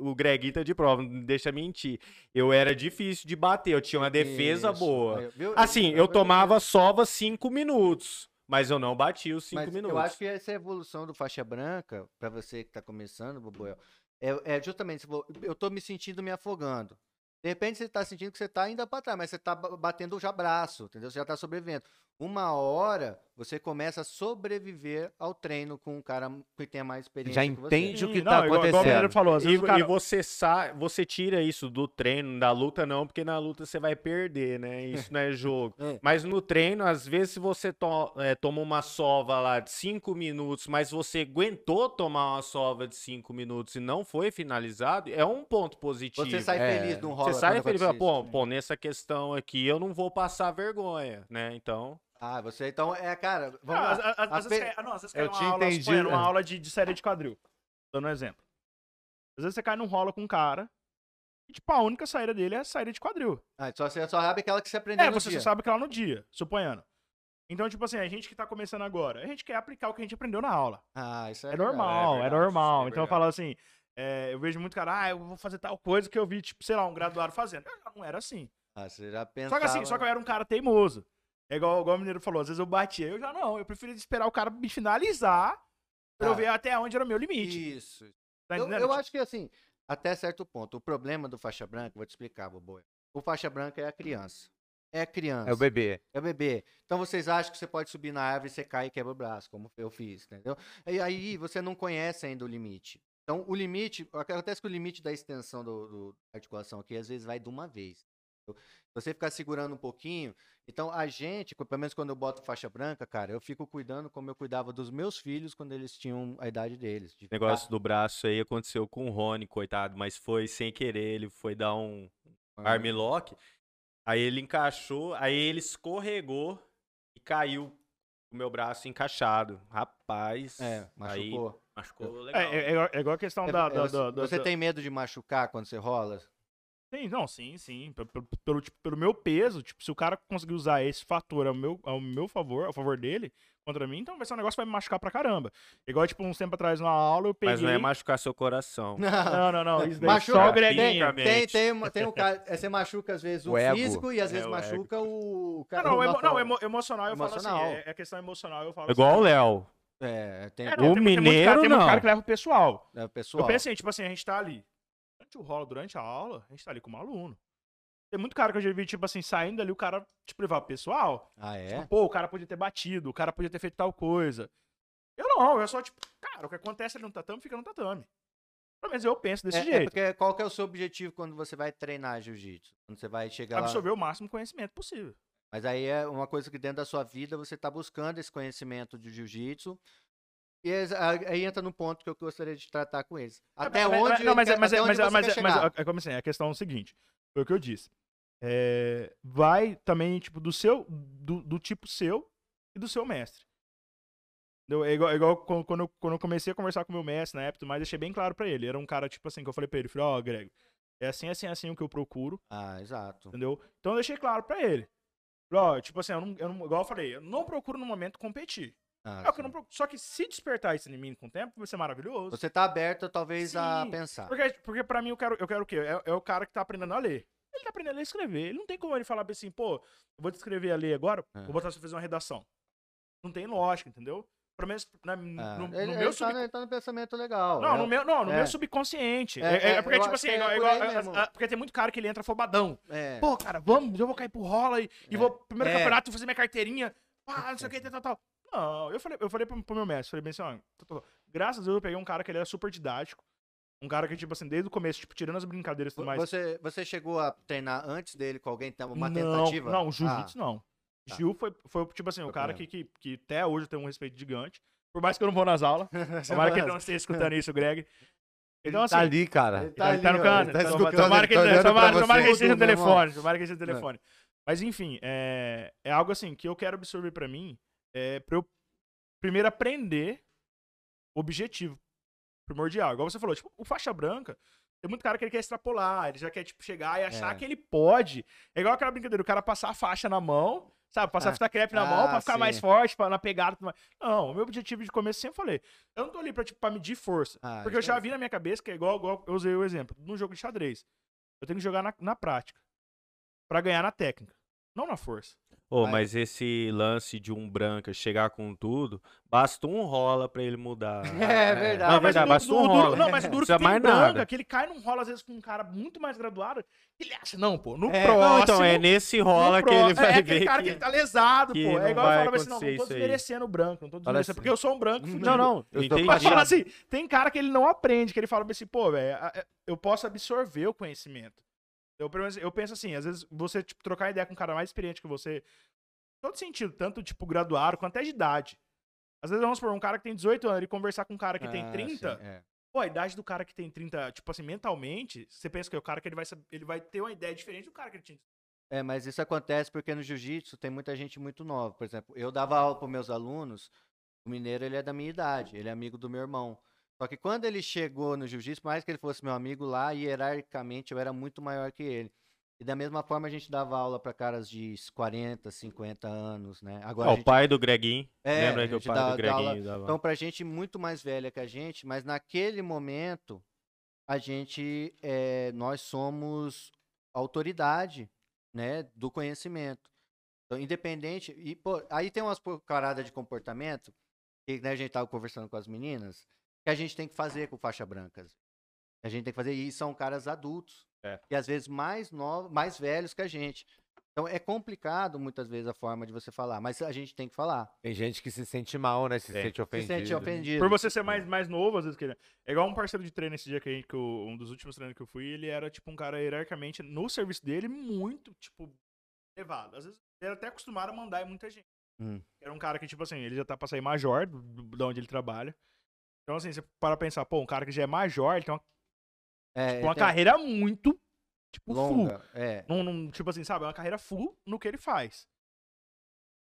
O Greguinho tá de prova, não deixa mentir. Eu era difícil de bater, eu tinha uma defesa Isso. boa. Aí? Assim, eu tomava sova cinco minutos, mas eu não batia os cinco Mas minutos. eu acho que essa evolução do faixa branca, pra você que tá começando, Boboel, é, é justamente, eu tô me sentindo me afogando. De repente você tá sentindo que você tá ainda pra trás, mas você tá ba- batendo já braço, entendeu? Você já tá sobrevivendo. Uma hora você começa a sobreviver ao treino com um cara que tenha mais experiência Já que você. entende o que tá o acontecendo. Falou, E, o e cara... você sa você tira isso do treino, da luta não, porque na luta você vai perder, né? Isso não é jogo. É. Mas no treino, às vezes, se você to- é, toma uma sova lá de 5 minutos, mas você aguentou tomar uma sova de 5 minutos e não foi finalizado, é um ponto positivo. Você sai É, feliz de um rola Você sai feliz, pô, pô, nessa questão aqui eu não vou passar vergonha, né? Então, Ah, você então é, cara, vamos às, lá. às- às A vezes pe- cai, ah, não, às vezes Eu cai numa tinha aula, entendido, suponha, numa é. aula de, de série de quadril. Dando um exemplo. Às vezes você cai num rola com um cara e, tipo, a única saída dele é a saída de quadril. Ah, só você só sabe aquela que você aprendeu É, no você dia. só sabe aquela no dia, suponhando. Então, tipo assim, a gente que tá começando agora, a gente quer aplicar o que a gente aprendeu na aula. Ah, isso é, É, legal. normal, é, verdade, normal. é então eu falo assim, é, eu vejo muito cara, ah, eu vou fazer tal coisa que eu vi, tipo, sei lá, um graduado fazendo. Eu não era assim. Ah, você já Só pensava... que assim, só que eu era um cara teimoso. É igual, igual o Mineiro falou, às vezes eu batia, eu já não, eu preferia esperar o cara me finalizar pra eu Ah. ver até onde era o meu limite. Isso. Tá Eu, entendendo? eu acho que assim, até certo ponto, o problema do faixa branca, vou te explicar, Boboia. O faixa branca é a criança. É a criança. É o bebê. É o bebê. Então vocês acham que você pode subir na árvore, você cai e quebra o braço, como eu fiz, entendeu? E aí você não conhece ainda o limite. Então o limite, acontece que o limite da extensão do, do- da articulação aqui às vezes vai de uma vez. Você ficar segurando um pouquinho, então a gente, pelo menos quando eu boto faixa branca, cara, eu fico cuidando como eu cuidava dos meus filhos quando eles tinham a idade deles. de ficar- negócio do braço aí aconteceu com o Rony, coitado, mas foi sem querer, ele foi dar um armlock, aí ele encaixou, aí ele escorregou e caiu o meu braço encaixado. Rapaz, É, aí machucou. machucou legal. É, é, é igual- é igual a questão É, da, é, da- da- você da- tem medo de machucar quando você rola? Sim, não, sim, sim. Pe- pe- Pelo, tipo, pelo meu peso, tipo, se o cara conseguir usar esse fator ao meu, ao meu favor, ao favor dele, contra mim, então vai ser um negócio que vai me machucar pra caramba. Igual, tipo, uns tempo atrás, numa aula, eu peguei... Mas não é machucar seu coração. Não, não, não. Isso daí Machuca, só o tem, Greginho. tem, tem, tem um cara, é, você machuca às vezes o, O ego. físico e às vezes É, o ego. machuca o, o Não, cara. não, o emo- nosso- não, emo- emocional eu falo Emocional. assim. É, é questão emocional, eu falo Igual o assim. Léo. É, tem, É, tem- não, O tem, tem muito mineiro, cara, tem muito não. cara que leva o pessoal. é, o pessoal. Eu penso assim, tipo assim, a gente tá ali. O rolo, durante a aula, a gente tá ali como aluno. Tem muito cara que eu já vi, tipo assim, saindo ali, o cara, tipo, levar o pessoal. Ah, é? Tipo, pô, o cara podia ter batido, o cara podia ter feito tal coisa. Eu não, eu só, tipo, cara, o que acontece ali no tatame fica no tatame. Pelo menos eu penso desse É, é jeito. porque qual que é o seu objetivo quando você vai treinar jiu-jitsu? Quando você vai chegar lá. Absorver o máximo conhecimento possível. Mas aí é uma coisa que dentro da sua vida você tá buscando esse conhecimento de jiu-jitsu. E aí entra no ponto que eu gostaria de tratar com eles. Até Mas- onde não, mas, quer- mas, até mas, onde mas, mas, é como assim, a questão é o seguinte, foi o que eu disse. É, vai também, tipo, do seu, do, do tipo seu e do seu mestre. Entendeu? É igual, é igual quando, eu, quando eu comecei a conversar com o meu mestre na época, mas deixei bem claro pra ele. Era um cara, tipo assim, que eu falei pra ele, falei, ó, Greg, é assim, assim, assim o que eu procuro, Ah, exato. entendeu? Então eu deixei claro pra ele. Ó, tipo assim, eu não, eu não- igual eu falei, eu não procuro no momento competir. Ah, É o que eu não. Só que se despertar isso em mim com o tempo, vai ser maravilhoso. Você tá aberto, talvez, a Sim, pensar. Porque, porque pra mim, eu quero, eu quero o quê? É, é o cara que tá aprendendo a ler. Ele tá aprendendo a escrever. Ele não tem como ele falar assim, pô, eu vou te escrever a ler agora, É. vou botar você fazer uma redação. Não tem lógica, entendeu? Pelo menos na- no, Ah, no ele, meu ele sub... tá, no, ele tá no pensamento legal. Não, é. no meu, não, no é. meu subconsciente. É, É, é- é, é porque, tipo assim, é igual- igual- a- a- porque tem muito cara que ele entra afobadão. É. Pô, cara, vamos, eu vou cair pro rola e, e É. vou primeiro É. campeonato fazer minha carteirinha. Ah, não sei o que, tal, tal. Não, eu falei, eu falei pro, pro meu mestre, falei bem assim, ó, tô- tô- graças a Deus eu peguei um cara que ele era super didático. Um cara que, tipo assim, desde o começo, tipo, tirando as brincadeiras e tudo mais. Você, você chegou a treinar antes dele com alguém? Tem uma não, tentativa? Não, jiu-jitsu não. Tá. Gil foi, foi, tipo assim, o Foi cara primeiro. que, que, que até hoje eu tenho um respeito gigante. Por mais que eu não vou nas aulas. Tomara que ele não esteja escutando isso, Greg. Então, Ele assim, tá ali, cara. Ele Ele tá, no ó, canto. ele tá Tomara- escutando, tomara que tá ele, tomara, tomara que ele esteja no telefone. Tomara que ele esteja no telefone. Mas enfim, é, é algo assim que eu quero absorver pra mim. É pra eu primeiro aprender o objetivo primordial. Igual você falou, tipo, o faixa branca. Tem muito cara que ele quer extrapolar, ele já quer, tipo, chegar e achar É. que ele pode. É igual aquela brincadeira, o cara passar a faixa na mão, sabe? Passar Ah. fita crepe na Ah, mão pra ficar sim. mais forte, pra, na pegada. Não, o meu objetivo de começo sempre falei. Eu não tô ali pra, tipo, pra medir força. Ah, Porque eu já vi na minha cabeça que é igual, igual eu usei o exemplo. No jogo de xadrez. Eu tenho que jogar na, na prática. Pra ganhar na técnica. Não na força. Ô, Mas- mas esse lance de um branca chegar com tudo, basta um rola pra ele mudar. É verdade. Não, verdade, o basta um o duro- rola. Não, mas o duro que tem mais branca, nada. que ele cai num rola, às vezes, com um cara muito mais graduado, ele acha, não, pô, no É, próximo... Não, então é nesse rola que ele vai é aquele ver cara que... que ele tá lesado, que pô. não É igual eu falo assim, não, não tô desmerecendo o branco, não tô desmerecendo, assim. porque eu sou um branco fudido. Não, não. Eu tô Entendi. Mas fala assim, tem cara que ele não aprende, que ele fala assim, pô, velho, eu posso absorver o conhecimento. Eu, eu penso assim, às vezes você tipo, trocar ideia com um cara mais experiente que você, todo sentido, tanto tipo graduado quanto até de idade. Às vezes vamos por um cara que tem 18 anos, ele conversar com um cara que tem Ah, 30, sim, é. pô, a idade do cara que tem 30, tipo assim, mentalmente, você pensa que é o cara que ele vai, ele vai ter uma ideia diferente do cara que ele tinha. É, mas isso acontece porque no jiu-jitsu tem muita gente muito nova. Por exemplo, eu dava aula para meus alunos, o mineiro ele é da minha idade, ele é amigo do meu irmão. Só que quando ele chegou no jiu-jitsu, mais que ele fosse meu amigo lá, hierarquicamente eu era muito maior que ele. E da mesma forma a gente dava aula para caras de 40, 50 anos, né? Agora Ó, a o gente- pai do Greguinho. É, Lembra que o gente pai do aula- Greguinho dava... Então, pra gente muito mais velha que a gente, mas naquele momento, a gente, é, nós somos autoridade, né, do conhecimento. Então, independente, e, pô, aí tem umas paradas de comportamento, que né, a gente tava conversando com as meninas, que a gente tem que fazer com faixa brancas. A gente tem que fazer, e são caras adultos, É. e às vezes mais novos, mais velhos que a gente. Então, é complicado, muitas vezes, a forma de você falar, mas a gente tem que falar. Tem gente que se sente mal, né? Se É. sente Se ofendido. sente ofendido. Por você ser mais, mais novo, às vezes que ele... É igual um parceiro de treino esse dia que, a gente, que eu- um dos últimos treinos que eu fui, ele era tipo um cara hierarquicamente, no serviço dele, muito, tipo, elevado. Às vezes ele era até acostumado a mandar em muita gente. Hum. Era um cara que, tipo assim, ele já tá pra sair major, do, do- da onde ele trabalha. Então, assim, você para pensar, pô, um cara que já é major, ele tem uma, É, tipo, uma tem a- carreira muito, tipo, full. longa. É. Num, num- tipo assim, sabe? É uma carreira full no que ele faz.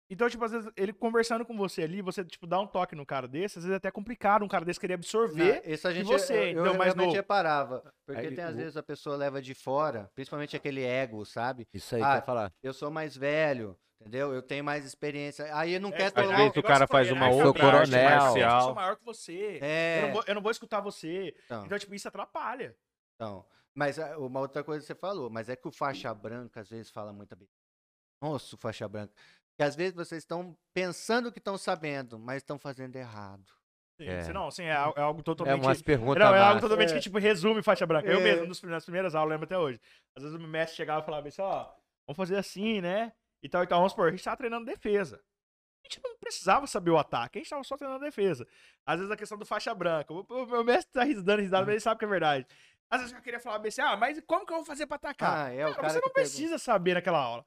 Então, tipo, às vezes, ele conversando com você ali, você, tipo, dá um toque no cara desse, às vezes é até complicado um cara desse querer absorver. Não, isso a gente, você, eu, eu então, realmente novo. reparava. Porque Aí, tem às o- vezes a pessoa leva de fora, principalmente aquele ego, sabe? Isso aí Ah, falar. Eu sou mais velho, entendeu? Eu tenho mais experiência. Aí não É, quer tipo, Às vezes o cara faz uma outra arte coronel. Eu sou maior que você. É, Eu, não vou, eu não vou escutar você. então, Então, tipo, isso atrapalha. então. Mas ah, uma outra coisa que você falou, mas é que o faixa branca às vezes fala muita besteira. Nossa, o faixa branca. Que às vezes vocês estão pensando que estão sabendo, mas estão fazendo errado. Sim, É. não, assim, é, é algo É totalmente. umas perguntas não, é algo totalmente É. que, tipo, resume faixa branca. Eu É. mesmo, nos- nas primeiras aulas, lembro até hoje. Às vezes o mestre chegava e falava assim, ó, vamos fazer assim, né? E tal, e tal. Vamos supor, a gente tava treinando defesa. A gente não precisava saber o ataque, a gente tava só treinando defesa. Às vezes a questão do faixa branca. O, o meu mestre tá ris- dando risada, mas ele sabe que é verdade. Às vezes eu queria falar assim, ah, mas como que eu vou fazer pra atacar? Ah, é o Cara, cara você não que pergunta. precisa saber naquela aula.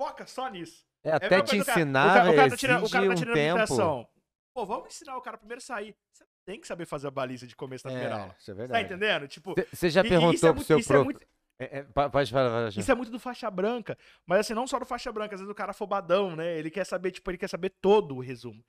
Foca só nisso. É, É até te coisa do cara- ensinar, o cara, o cara tá tirando, o cara tá exige um tirando tempo. Pô, vamos ensinar o cara primeiro a sair. Você tem que saber fazer a baliza de começo da primeira aula. isso é Tá verdade. entendendo? Tipo, Você já e- e perguntou isso é pro muito- seu isso é muito- É, é, vai, já. Isso é muito do faixa branca. Mas assim, não só do faixa branca, às vezes o cara é afobadão, né? Ele quer saber, tipo, ele quer saber todo o resumo.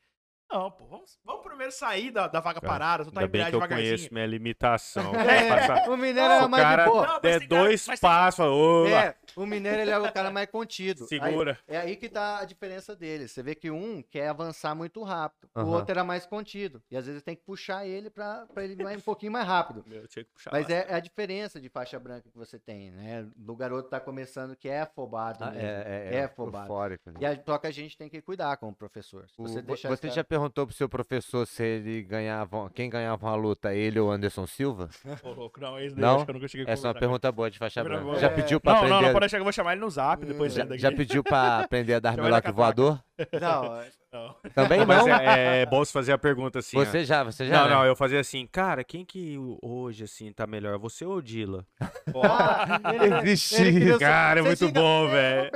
Não, pô, vamos, vamos primeiro sair da, da vaga Cara, parada, soltar Ainda bem que eu conheço minha limitação. É, Passar- o mineiro era o mais cara de boa. Não, cara- dois mas passos, É, o mineiro ele é o cara mais contido. Aí- segura. é aí que tá a diferença deles. Você vê que um quer avançar muito rápido, o outro era mais contido. E às vezes tem que puxar ele pra, pra ele ir um pouquinho mais rápido. Eu tinha que puxar Mas lá. é, é a diferença de faixa branca que você tem, né? Do garoto tá começando que é afobado Ah, mesmo. é, é, é é afobado. eufórico, né? E a, só que a gente tem que cuidar com o professor. Se O- você vo- deixar você já perguntou pro seu professor se ele ganhava, quem ganhava uma luta, ele ou Anderson Silva? Ô, louco, não, esse daí Não? acho que eu nunca cheguei a Essa é uma pergunta boa de faixa branca. boa. Já É. pediu pra Não, não, aprender? não, pode deixar que eu vou chamar ele no zap depois já, já pediu pra aprender a dar melhor voador? Não, é- Não. Também Não, mas não. é, é bom você fazer a pergunta assim. ó. Você já, você já. Não, né? não, eu fazia assim, cara, quem que hoje, assim, tá melhor? Você ou Dila? Ah, ele- Existe ele Cara, é muito bom, é, velho.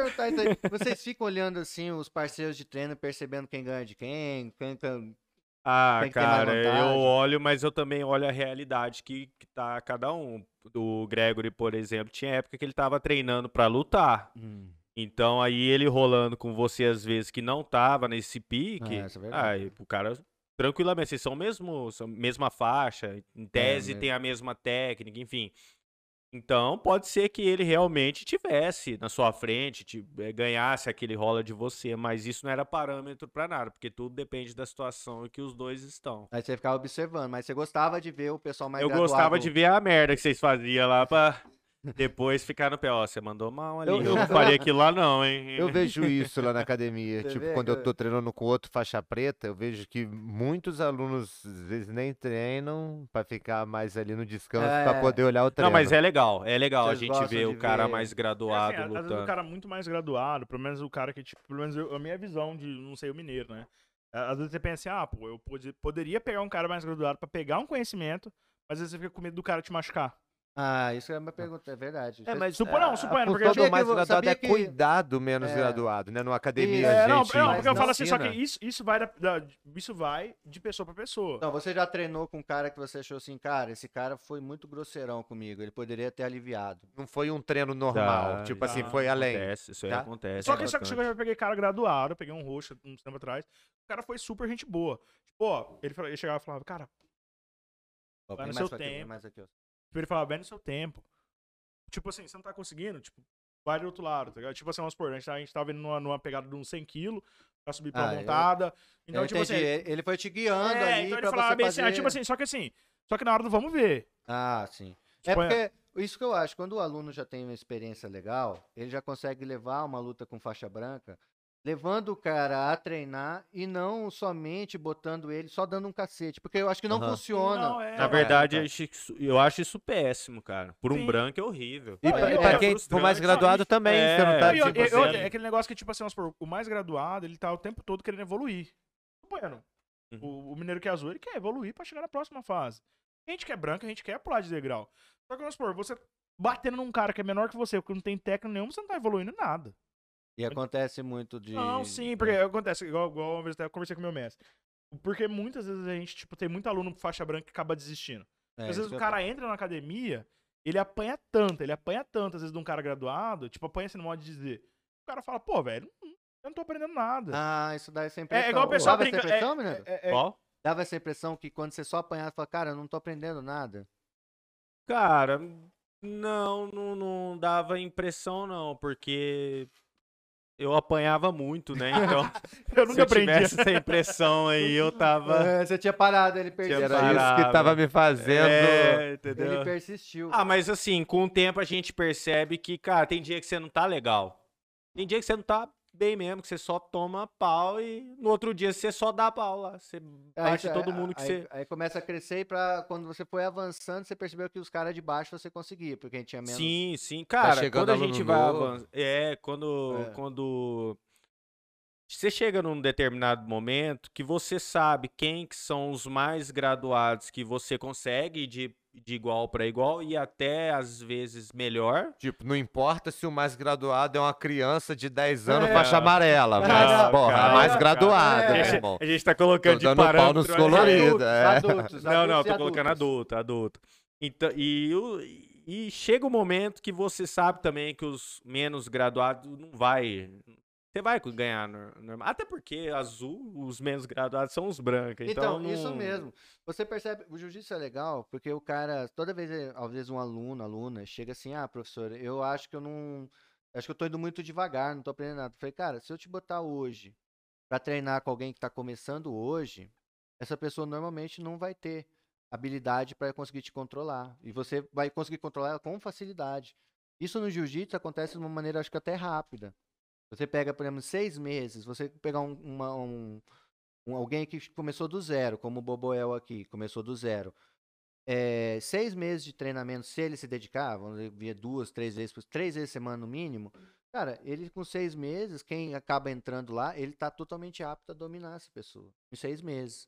Vocês ficam olhando assim os parceiros de treino, percebendo quem ganha de quem, quem, quem- Ah, cara, eu olho, mas eu também olho a realidade que, que tá cada um. Do Gregory, por exemplo, tinha época que ele tava treinando pra lutar. Hum, Então aí ele rolando com você às vezes que não tava nesse pique, É, isso é verdade. aí o cara tranquilamente, vocês são mesmo, são mesma faixa, em tese mesmo. tem a mesma técnica, enfim. Então pode ser que ele realmente tivesse na sua frente, te- eh, ganhasse aquele rola de você, mas isso não era parâmetro pra nada, porque tudo depende da situação em que os dois estão. Aí você ficava observando, mas você gostava de ver o pessoal mais Eu graduado. gostava de ver a merda que vocês faziam lá pra. Depois ficar no pé, ó, você mandou mal ali. Eu- Eu, não faria aquilo lá não, hein? Eu vejo isso lá na academia. Você tipo, vê quando eu tô treinando com outro faixa preta, eu vejo que muitos alunos às vezes nem treinam pra ficar mais ali no descanso pra É. poder olhar o treino. Não, mas é legal, é legal a Vocês gente gostam ver o cara ver- mais É graduado assim, às vezes o lutando. cara muito mais graduado, pelo menos o cara que, tipo, pelo menos eu- a minha visão de não sei o mineiro, né? Às vezes você pensa assim, ah, pô, eu pode- poderia pegar um cara mais graduado pra pegar um conhecimento, mas às vezes você fica com medo do cara te machucar. Ah, isso é uma pergunta, é verdade. É, mas Suponham, a- suponham, a porque função sabia do mais graduado é que- cuidar do menos É. graduado, né? Numa academia, Isso. É, a não, gente não, porque eu falo assim, só que isso, isso vai da, da- isso vai de pessoa pra pessoa. Não, você já treinou com um cara que você achou assim, cara, esse cara foi muito grosseirão comigo, ele poderia ter aliviado. Não foi um treino normal, Tá, tipo assim, tá, foi além. Acontece, isso aí tá? acontece. Só que, só que bastante. eu já peguei cara graduado, eu peguei um roxo uns tempo atrás. O cara foi super gente boa. Tipo, ó, ele, ele chegava e falava, cara, Ó, Vai no mais seu aqui, tempo. mais aqui, ó. Ele falava, vai no seu tempo. Tipo assim, você não tá conseguindo, tipo, vai do outro lado, tá ligado? Tipo assim, vamos supor, a gente, tá- a gente tava indo numa, numa pegada de uns 100 kg pra subir pra Ah, eu- montada. Então, Eu tipo entendi, assim, ele foi te guiando é, ali então ele falava você bem fazer... assim, ah, tipo assim, só que assim, só que na hora do vamos ver. Ah, sim. É Tipo, porque, isso que eu acho, quando o aluno já tem uma experiência legal, ele já consegue levar uma luta com faixa branca, levando o cara a treinar e não somente botando ele, só dando um cacete, porque eu acho que não Aham. funciona. Não, é, Na é. verdade, tá. eu acho isso- eu acho isso péssimo, cara. Por um Sim. branco é horrível. E pra, é- pra é quem for mais graduado também, É, você não tá Não, eu- tipo eu- eu- assim, é aquele negócio que, tipo assim, supor, o mais graduado, ele tá o tempo todo querendo evoluir. Bueno, Uhum. o, o mineiro que é azul, ele quer evoluir pra chegar na próxima fase. A gente que é branco, a gente quer pular de degrau. Só que, vamos supor, você batendo num cara que é menor que você, porque não tem técnica nenhuma, você não tá evoluindo nada. E acontece muito de... Não, sim, porque acontece, igual, igual uma vez até eu conversei com meu mestre. Porque muitas vezes a gente, tipo, tem muito aluno faixa branca que acaba desistindo. É, Às isso vezes o eu cara entra na academia, ele apanha tanto, ele apanha tanto, às vezes, de um cara graduado, tipo, apanha assim no modo de dizer. O cara fala, pô, velho, não- eu não tô aprendendo nada. Ah, isso dá essa impressão. é igual o pessoal Dava essa brinca- impressão, é- menino? é- é- Qual? Dava essa impressão que quando você só apanhava, você fala, cara, eu não tô aprendendo nada. Cara, não, não, não dava impressão, não, porque eu apanhava muito, né? Então, eu se nunca eu aprendi. tivesse essa impressão aí, eu tava. É, você tinha parado, ele persistiu. era isso que tava me fazendo. É, entendeu? Ele persistiu. Ah, mas assim, com o tempo a gente percebe que, cara, tem dia que você não tá legal. Tem dia que você não tá bem mesmo, que você só toma pau e no outro dia você só dá pau lá. Você Aí bate você- todo mundo que aí, você. Aí começa a crescer e pra, quando você foi avançando, você percebeu que os caras de baixo você conseguia, porque a gente tinha menos. Sim, sim. Cara, chegando quando a gente vai avançar. É, quando. É. Quando. Você chega num determinado momento que você sabe quem que são os mais graduados que você consegue ir de, de igual para igual e até às vezes melhor. Tipo, não importa se o mais graduado é uma criança de 10 anos, É. faixa amarela. Não, Mas, não, porra, calma, é mais calma. graduado, É. meu a, gente, irmão. a gente tá colocando Tô de dando pau parâmetro. nos né? coloridos. Adultos, é. adultos, Não, não, adultos tô e colocando adultos. adulto, adulto. Então, e, o- e chega um momento que você sabe também que os menos graduados não vai. Você vai ganhar nor- normal. Até porque azul, os menos graduados são os brancos. Então, Então, isso não- mesmo. Você percebe, o jiu-jitsu é legal, porque o cara, toda vez, às vezes um aluno, aluna, chega assim, ah, professor, eu acho que eu não, acho que eu tô indo muito devagar, não tô aprendendo nada. Eu falei, cara, se eu te botar hoje pra treinar com alguém que tá começando hoje, essa pessoa normalmente não vai ter habilidade para conseguir te controlar. E você vai conseguir controlar ela com facilidade. Isso no jiu-jitsu acontece de uma maneira, acho que até rápida. Você pega, por exemplo, seis meses, você pegar um, uma- um- um- alguém que começou do zero, como o Boboel aqui, começou do zero. É, seis meses de treinamento, se ele se dedicar, via duas, três vezes, três vezes por semana no mínimo, cara, ele com seis meses, quem acaba entrando lá, ele tá totalmente apto a dominar essa pessoa, em seis meses.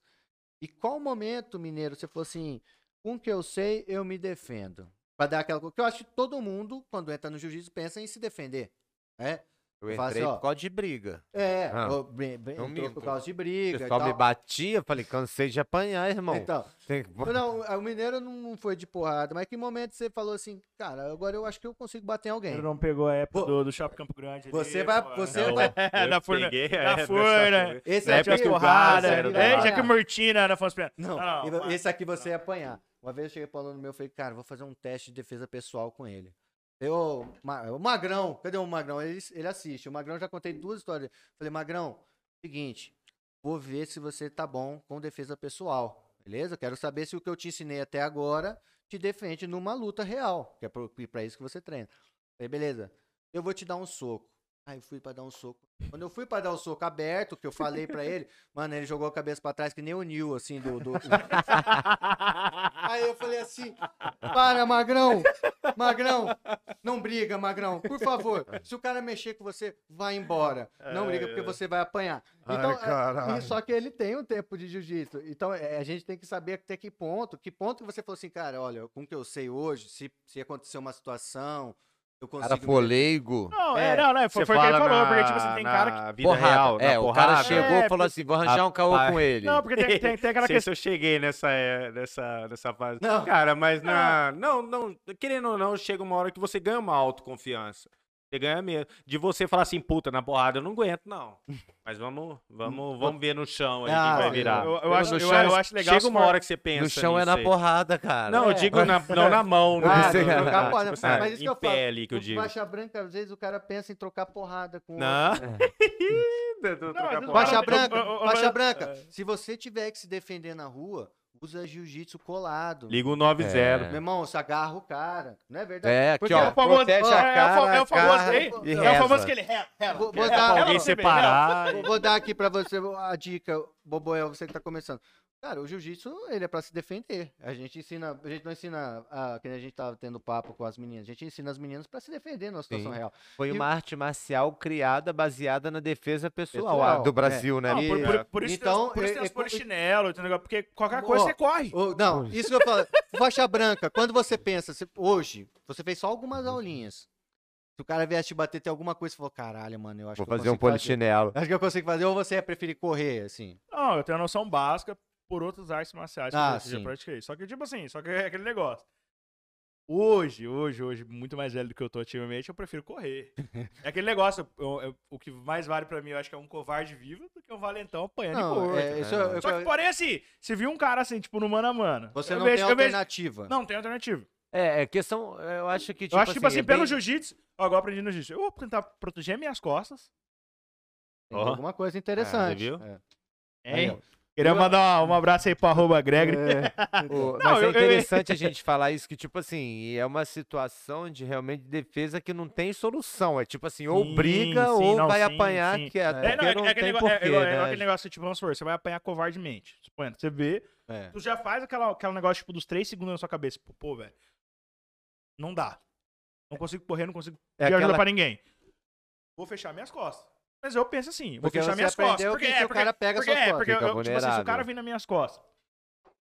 E qual momento, Mineiro, você falou assim, com o que eu sei, eu me defendo? Pra dar aquela coisa, que eu acho que todo mundo, quando entra no jiu-jitsu, pensa em se defender, né? Eu entrei assim, ó, por causa de briga. É, Ah, eu bem- bem- não entrou por causa de O briga e pessoal me batia, falei, cansei de apanhar, irmão. Então, Tem que- não, o Mineiro não não foi de porrada, mas que momento você falou assim, cara, agora eu acho que eu consigo bater em alguém. Ele não pegou a época Pô, do, do Shopping Campo Grande. ali, você vai- pô, você né? vai- É, Furna. é, Furna. Esse Na aqui época das o porradas. Gás, ele É, já que. Murtina na Afonso Pena. Não, Não, esse aqui você ia apanhar. Uma vez eu cheguei pro aluno meu e falei, cara, vou fazer um teste de defesa pessoal com ele. Eu, o Magrão, cadê o Magrão? Ele, ele assiste. O Magrão já contei duas histórias. Falei, Magrão, seguinte, vou ver se você tá bom com defesa pessoal. beleza? Quero saber se o que eu te ensinei até agora te defende numa luta real, que é que pra isso que você treina. Falei, beleza, eu vou te dar um soco. Aí eu fui pra dar um soco. Quando eu fui pra dar o soco aberto, que eu falei pra ele, mano, ele jogou a cabeça pra trás que nem o Nil, assim, do... do... Aí eu falei assim, para, Magrão, Magrão, não briga, Magrão, por favor. Se o cara mexer com você, vai embora. Não briga, porque você vai apanhar. Então, é, e só que ele tem um tempo de jiu-jitsu. Então, é, a gente tem que saber até que ponto, que ponto que você falou assim, cara, olha, com o que eu sei hoje, se, se acontecer uma situação, eu consigo... Cara me for leigo. Não, é, É, não, né? Foi, o que ele falou, na- porque, tipo assim, tem cara que. na vida Porrada. real, é, o cara chegou É, e falou assim: vou arranjar um caô com ele. Não, porque tem, tem, tem aquela Não questão. se eu cheguei nessa, é, nessa, nessa fase. Não. Cara, mas na. Não, não. Querendo ou não, chega uma hora que você ganha uma autoconfiança. Você ganha mesmo. De você falar assim, puta, na porrada eu não aguento, não. Mas vamos, vamos, vamos ver no chão aí Ah, que vai virar. Eu, eu No acho, eu, chão, eu acho legal. Chega uma hora que você pensa no chão é na aí. porrada, cara. Não, eu É. digo na, não na mão, no Ah, Você- não, trocar Ah, porrada. tipo Mas isso que eu falo. ali que eu digo. Faixa branca, às vezes o cara pensa em trocar porrada com Não. Não, porrada. Faixa Eu- branca, eu- eu- faixa eu- branca. é. Se você tiver que se defender na rua, usa jiu-jitsu colado. Liga o 9-0. Meu irmão, você agarra o cara. Não é verdade? É, aqui, Porque ó. É o famoso, protege é, a é o cara, é o famoso agarra aí, e é o famoso que ele rela, rela, Vou- que vou rela, dar- rela Alguém ver, separar. Vou- Vou dar aqui pra você a dica, Boboel, você que tá começando. Cara, o jiu-jitsu, ele é pra se defender. A gente ensina, a gente não ensina, a, que a gente tava tendo papo com as meninas, a gente ensina as meninas pra se defender numa situação Sim. real. Foi E- uma arte marcial criada baseada na defesa pessoal, Pessoal, a do é. Brasil, né? Não, por, por- por isso, Então, tem, por isso é- tem os é- polichinelo, entendeu? Porque qualquer coisa Ó, você corre. Ô, não, isso que eu falo. Faixa branca, quando você pensa, você- hoje, você fez só algumas aulinhas. Se o cara viesse te bater, tem alguma coisa, você falou, caralho, mano, eu acho Vou que eu fazer um polichinelo. Acho que eu consigo fazer, ou você ia preferir correr, assim. Não, eu tenho a noção básica por outras artes marciais que Ah, eu já sim. pratiquei. Só que, tipo assim, só que é aquele negócio. Hoje, hoje, hoje, muito mais velho do que eu tô ativamente, eu prefiro correr. é aquele negócio, eu- eu- o que mais vale pra mim, eu acho que é um covarde vivo do que um valentão apanhando e Não, morto. é, isso eu- eu- Só que, porém, assim, se viu um cara assim, tipo, no mano a mano. você não vejo, tem eu vejo- alternativa. Não, tem alternativa. É, é questão. Eu acho que, tipo, eu acho, tipo assim, é pelo bem- jiu-jitsu, ó, igual eu aprendi no jiu-jitsu, eu vou tentar proteger minhas costas. Tem Ó. alguma coisa interessante. viu? É. Hein? Aí. Queria mandar um, um abraço aí pro arroba Gregory. O- Não, mas eu- é eu- interessante a gente falar isso, que, tipo assim, é uma situação de realmente defesa que não tem solução. É tipo assim, ou Sim, briga sim, ou não, vai sim, apanhar, sim. que é, É, não, é, não é aquele tem negócio, é, porquê, igual- é né? aquele negócio, tipo, vamos supor, você vai apanhar covardemente. Suponho, você vê, É. tu já faz aquela, aquele negócio, tipo, dos três segundos na sua cabeça. Tipo, pô, velho, não dá. Não consigo correr, não consigo É pedir ajuda aquela- pra ninguém. Vou fechar minhas costas. Mas eu penso assim, vou Porque fechar minhas costas. Porque, que é, se o porque, cara pega porque, suas é, costas. porque eu, tipo assim, se o cara vir nas minhas costas,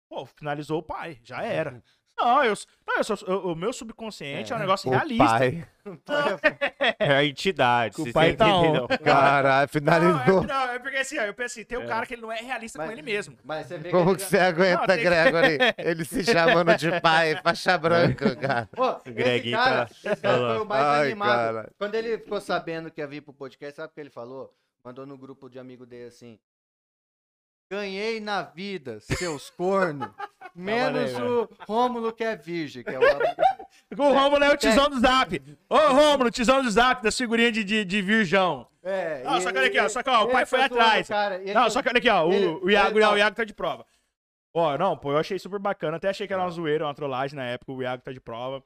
pô, finalizou o pai, já era. Não, eu, não, eu sou, eu- o meu subconsciente é, um negócio O realista. pai. É a entidade. O pai tá on. entender. Caralho, Não, é, finalizou. não, é porque assim, ó, eu penso assim, tem um cara que ele não é realista Mas- com ele mesmo. Mas você vê Como ele que já- você aguenta, Não, que- Gregory? Ele se chamando de pai, faixa branca, cara. Pô, esse Greguinho cara, tá- esse cara foi o mais Ai, animado. cara. Quando ele ficou sabendo que ia vir pro podcast, sabe o que ele falou? Mandou no grupo de amigo dele assim: Ganhei na vida, seus cornos. Menos o Rômulo que é virgem, que é o O Rômulo é o tizão do zap. Ô, Rômulo, tizão do zap, da figurinha de, de, de virgão. É, Não, e- só que olha aqui, ó, só que, ó, o pai foi zoando o atrás. cara, Não, foi- só que olha aqui, ó, o, ele- o Iago, ele- o Iago tá de prova. Ó, não, pô, eu achei super bacana. Até achei que era uma zoeira, uma trollagem na época, o Iago tá de prova.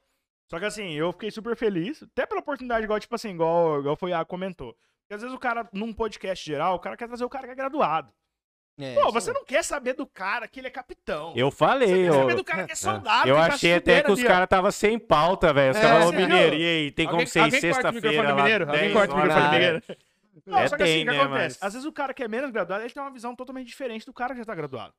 Só que assim, eu fiquei super feliz, até pela oportunidade, igual, tipo assim, igual, igual foi o Iago comentou. Porque às vezes o cara, num podcast geral, o cara quer trazer o cara que é graduado. É, Pô, você não quer saber do cara que ele é capitão. Eu Você falei, quer eu, saber do cara que é soldado. eu tá achei até que os caras estavam sem pauta, velho. Os É, caras, você viu? mineiro, e aí, tem como ser sexta-feira lá, mineiro? Alguém 10 corta o microfone mineiro? Não, É, só que assim, tem, que né, acontece? mas- Às vezes o cara que é menos graduado, ele tem uma visão totalmente diferente do cara que já tá graduado.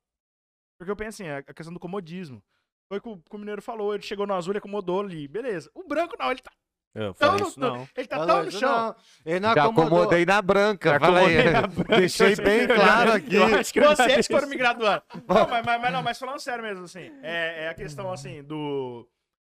Porque eu penso assim, a a questão do comodismo. Foi o que o, que o mineiro falou, ele chegou no azul, ele acomodou ali, beleza. O branco não, ele tá Eu tão falei no, isso, não. ele tá tão no chão. Ele não Já acomodei na branca, Já fala aí. acomodei na branca. Deixei bem Eu claro aqui. Eu acho que vocês foram me graduando. Não, mas, mas- mas não, mas falando sério mesmo, assim, é, é a questão, assim, do...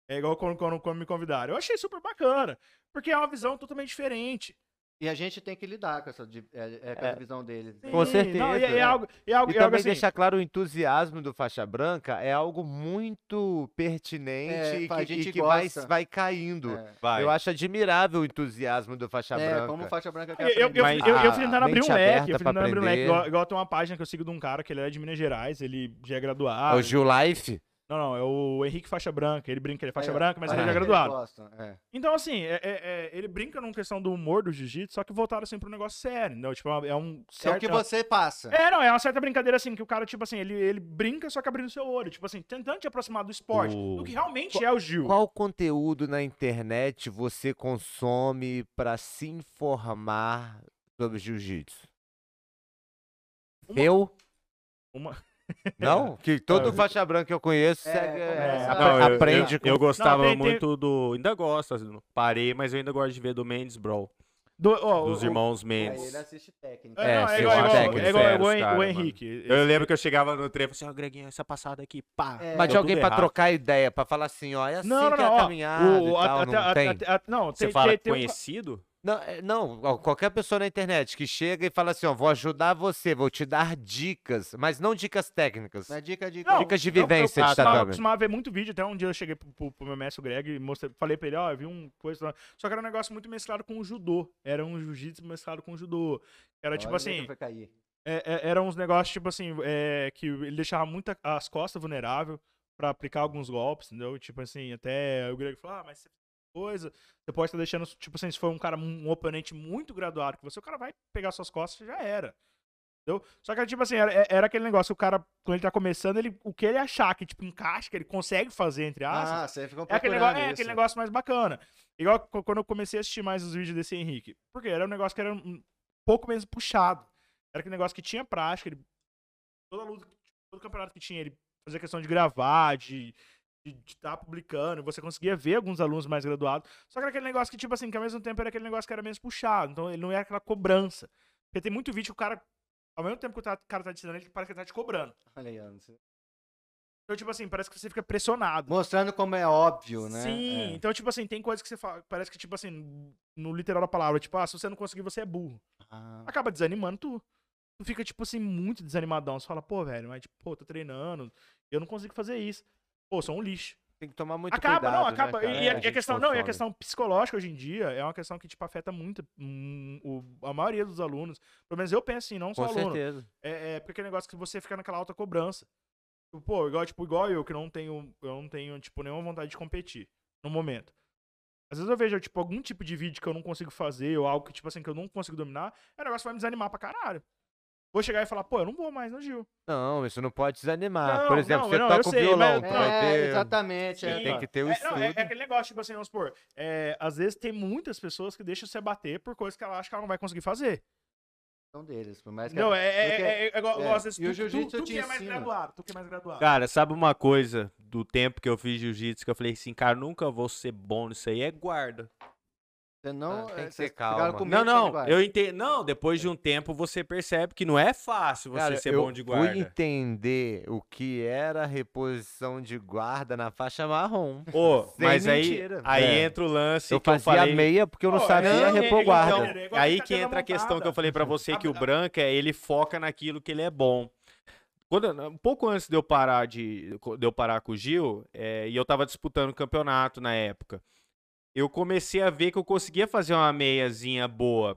É igual quando, quando, quando me convidaram. Eu achei super bacana, porque é uma visão totalmente diferente. E a gente tem que lidar com essa, é, é, com É. essa visão deles. Com Sim, Não, e, certeza, e é é. algo, e algo, E e algo também assim, deixar claro o entusiasmo do faixa branca é algo muito pertinente É, e a que, gente e que vai, vai caindo. É. Vai. Eu acho admirável o entusiasmo do faixa É, branca. como faixa branca quer Eu, eu, eu, Mas eu, eu a fui tentando abrir um leque, eu fui tentando abrir um leque. Igual, igual tem uma página que eu sigo de um cara que ele é de Minas Gerais, ele já é É graduado. o Gil Life? Não, não, é o Henrique Faixa Branca. Ele brinca, ele é faixa ó. branca, mas ele Ah, já é graduado. gosta, é. Então, assim, é- é- é, ele brinca numa questão do humor do jiu-jitsu, só que voltado assim pro negócio sério, entendeu? Tipo, é é um É o certo... que você passa. É, não, é uma certa brincadeira assim, que o cara, tipo assim, ele, ele brinca só que abrindo seu olho, tipo assim, tentando te aproximar do esporte, O- do que realmente é o Gil. Qual conteúdo na internet você consome pra se informar sobre jiu-jitsu? Uma- Eu? Uma- Não? Que todo Não. faixa branca que eu conheço É, segue, é, a- Não, eu- aprende eu, com... eu gostava Não, tem- tem- muito do. Ainda gosto, assim, parei, mas eu ainda gosto de ver do Mendes Brawl. Do, ó, Dos o- irmãos Aí Mendes. ele assiste técnica. É, não, É, é igual, eu é igual, é igual, é igual o cara, mano. Henrique. Eu lembro que eu chegava no treino e falei assim, ó, Greguinho, essa passada aqui, pá. É. Mas de alguém pra errado. trocar ideia, pra falar assim, ó, é assim Não, não, que é não, a caminhada o- a- não até- tem? até- não, Você tem- fala tem- tem um- conhecido? Não, é- não, qualquer pessoa na internet que chega e fala assim, ó, vou ajudar você, vou te dar dicas, mas não dicas técnicas. Mas dica de. Não, Dicas de eu- eu vivência de tatame. costumava ver muito vídeo, até um dia eu cheguei pro, pro- pro meu mestre, o Greg, e mostrei, falei pra ele, ó, eu vi um coisa, só que era um negócio muito mesclado com o judô, era um jiu-jitsu mesclado com o judô, era tipo Olha, assim, foi cair. é, é, eram uns negócios, tipo assim, é, que ele deixava muito as costas vulnerável pra aplicar alguns golpes, entendeu? Tipo assim, até o Greg falou, ah, mas você coisa, você pode estar deixando, tipo assim, se for um cara, um oponente muito graduado que você, o cara vai pegar suas costas e já era. Entendeu? Só que, tipo assim, era, era aquele negócio, o cara, quando ele tá começando, ele, o que ele achar que, tipo, encaixa, que ele consegue fazer, entre aspas, Ah, você ficou é aquele, negócio, é aquele negócio mais bacana. Igual qu- quando eu comecei a assistir mais os vídeos desse Henrique. Porque era um negócio que era um pouco menos puxado. Era aquele negócio que tinha prática. Ele, toda luta, todo campeonato que tinha, ele fazia questão de gravar, de estar publicando. Você conseguia ver alguns alunos mais graduados. Só que era aquele negócio que, tipo assim, que ao mesmo tempo era aquele negócio que era menos puxado. Então ele não era aquela cobrança. Porque tem muito vídeo que o cara, ao mesmo tempo que o cara tá te ensinando, ele parece que ele tá te cobrando. Olha aí, sei. Então, tipo assim, parece que você fica pressionado. Mostrando como é óbvio, né? Sim, É. então, tipo assim, tem coisas que você fala, parece que, tipo assim, no literal da palavra, tipo, ah, se você não conseguir, você é burro. Ah, Acaba desanimando tu. Tu fica, tipo assim, muito desanimadão. Você fala, pô, velho, mas, tipo, pô, tô treinando, eu não consigo fazer isso. Pô, sou um lixo. Tem que tomar muito acaba, cuidado, não, né, acaba. cara? e, É, e a, a a gente questão, não, e a questão psicológica hoje em dia é uma questão que, tipo, afeta muito hum, o- a maioria dos alunos. Pelo menos eu penso assim, não só Com aluno. certeza. É, é porque aquele negócio que você fica naquela alta cobrança. Tipo, Pô, igual, tipo, igual eu, que não tenho, eu não tenho, tipo, nenhuma vontade de competir no momento. Às vezes eu vejo, tipo, algum tipo de vídeo que eu não consigo fazer, ou algo que, tipo assim, que eu não consigo dominar, é um negócio que vai me desanimar pra caralho. Vou chegar e falar, pô, eu não vou mais no Gil. Não, isso não pode desanimar. Não, Por exemplo, não, você não, toca o sei, violão, mas- tu É, ter... exatamente. É. tem que ter o É, estudo. não, é, é aquele negócio, tipo assim, vamos supor, é, às vezes tem muitas pessoas que deixam você bater por coisas que ela acha que ela não vai conseguir fazer. São deles, por mais que Não, é, é, é, é igual, é, igual às vezes e o tu, jiu-jitsu tu, tu te que é mais graduado, tu que é mais graduado. Cara, sabe uma coisa do tempo que eu fiz jiu-jitsu que eu falei assim, cara, nunca vou ser bom nisso aí, é guarda. Você não. Ah, tem é, que vocês ter calma. ficaram com Não, ser não, eu entendo. Não, depois de um tempo você percebe que não é fácil você Cara, ser eu bom de guarda. fui entender o que era reposição de guarda na faixa marrom. Ô, Sem mas aí, aí É. entra o lance Eu que eu fazia falei. meia porque eu não Pô, sabia não, é repor igual- guarda. é igual Aí que entra a questão que eu falei pra você que o A- branco é ele foca naquilo que ele é bom. Quando, um pouco antes de eu parar de, de eu parar com o Gil, é, e eu tava disputando o campeonato na época, eu comecei a ver que eu conseguia fazer uma meiazinha boa.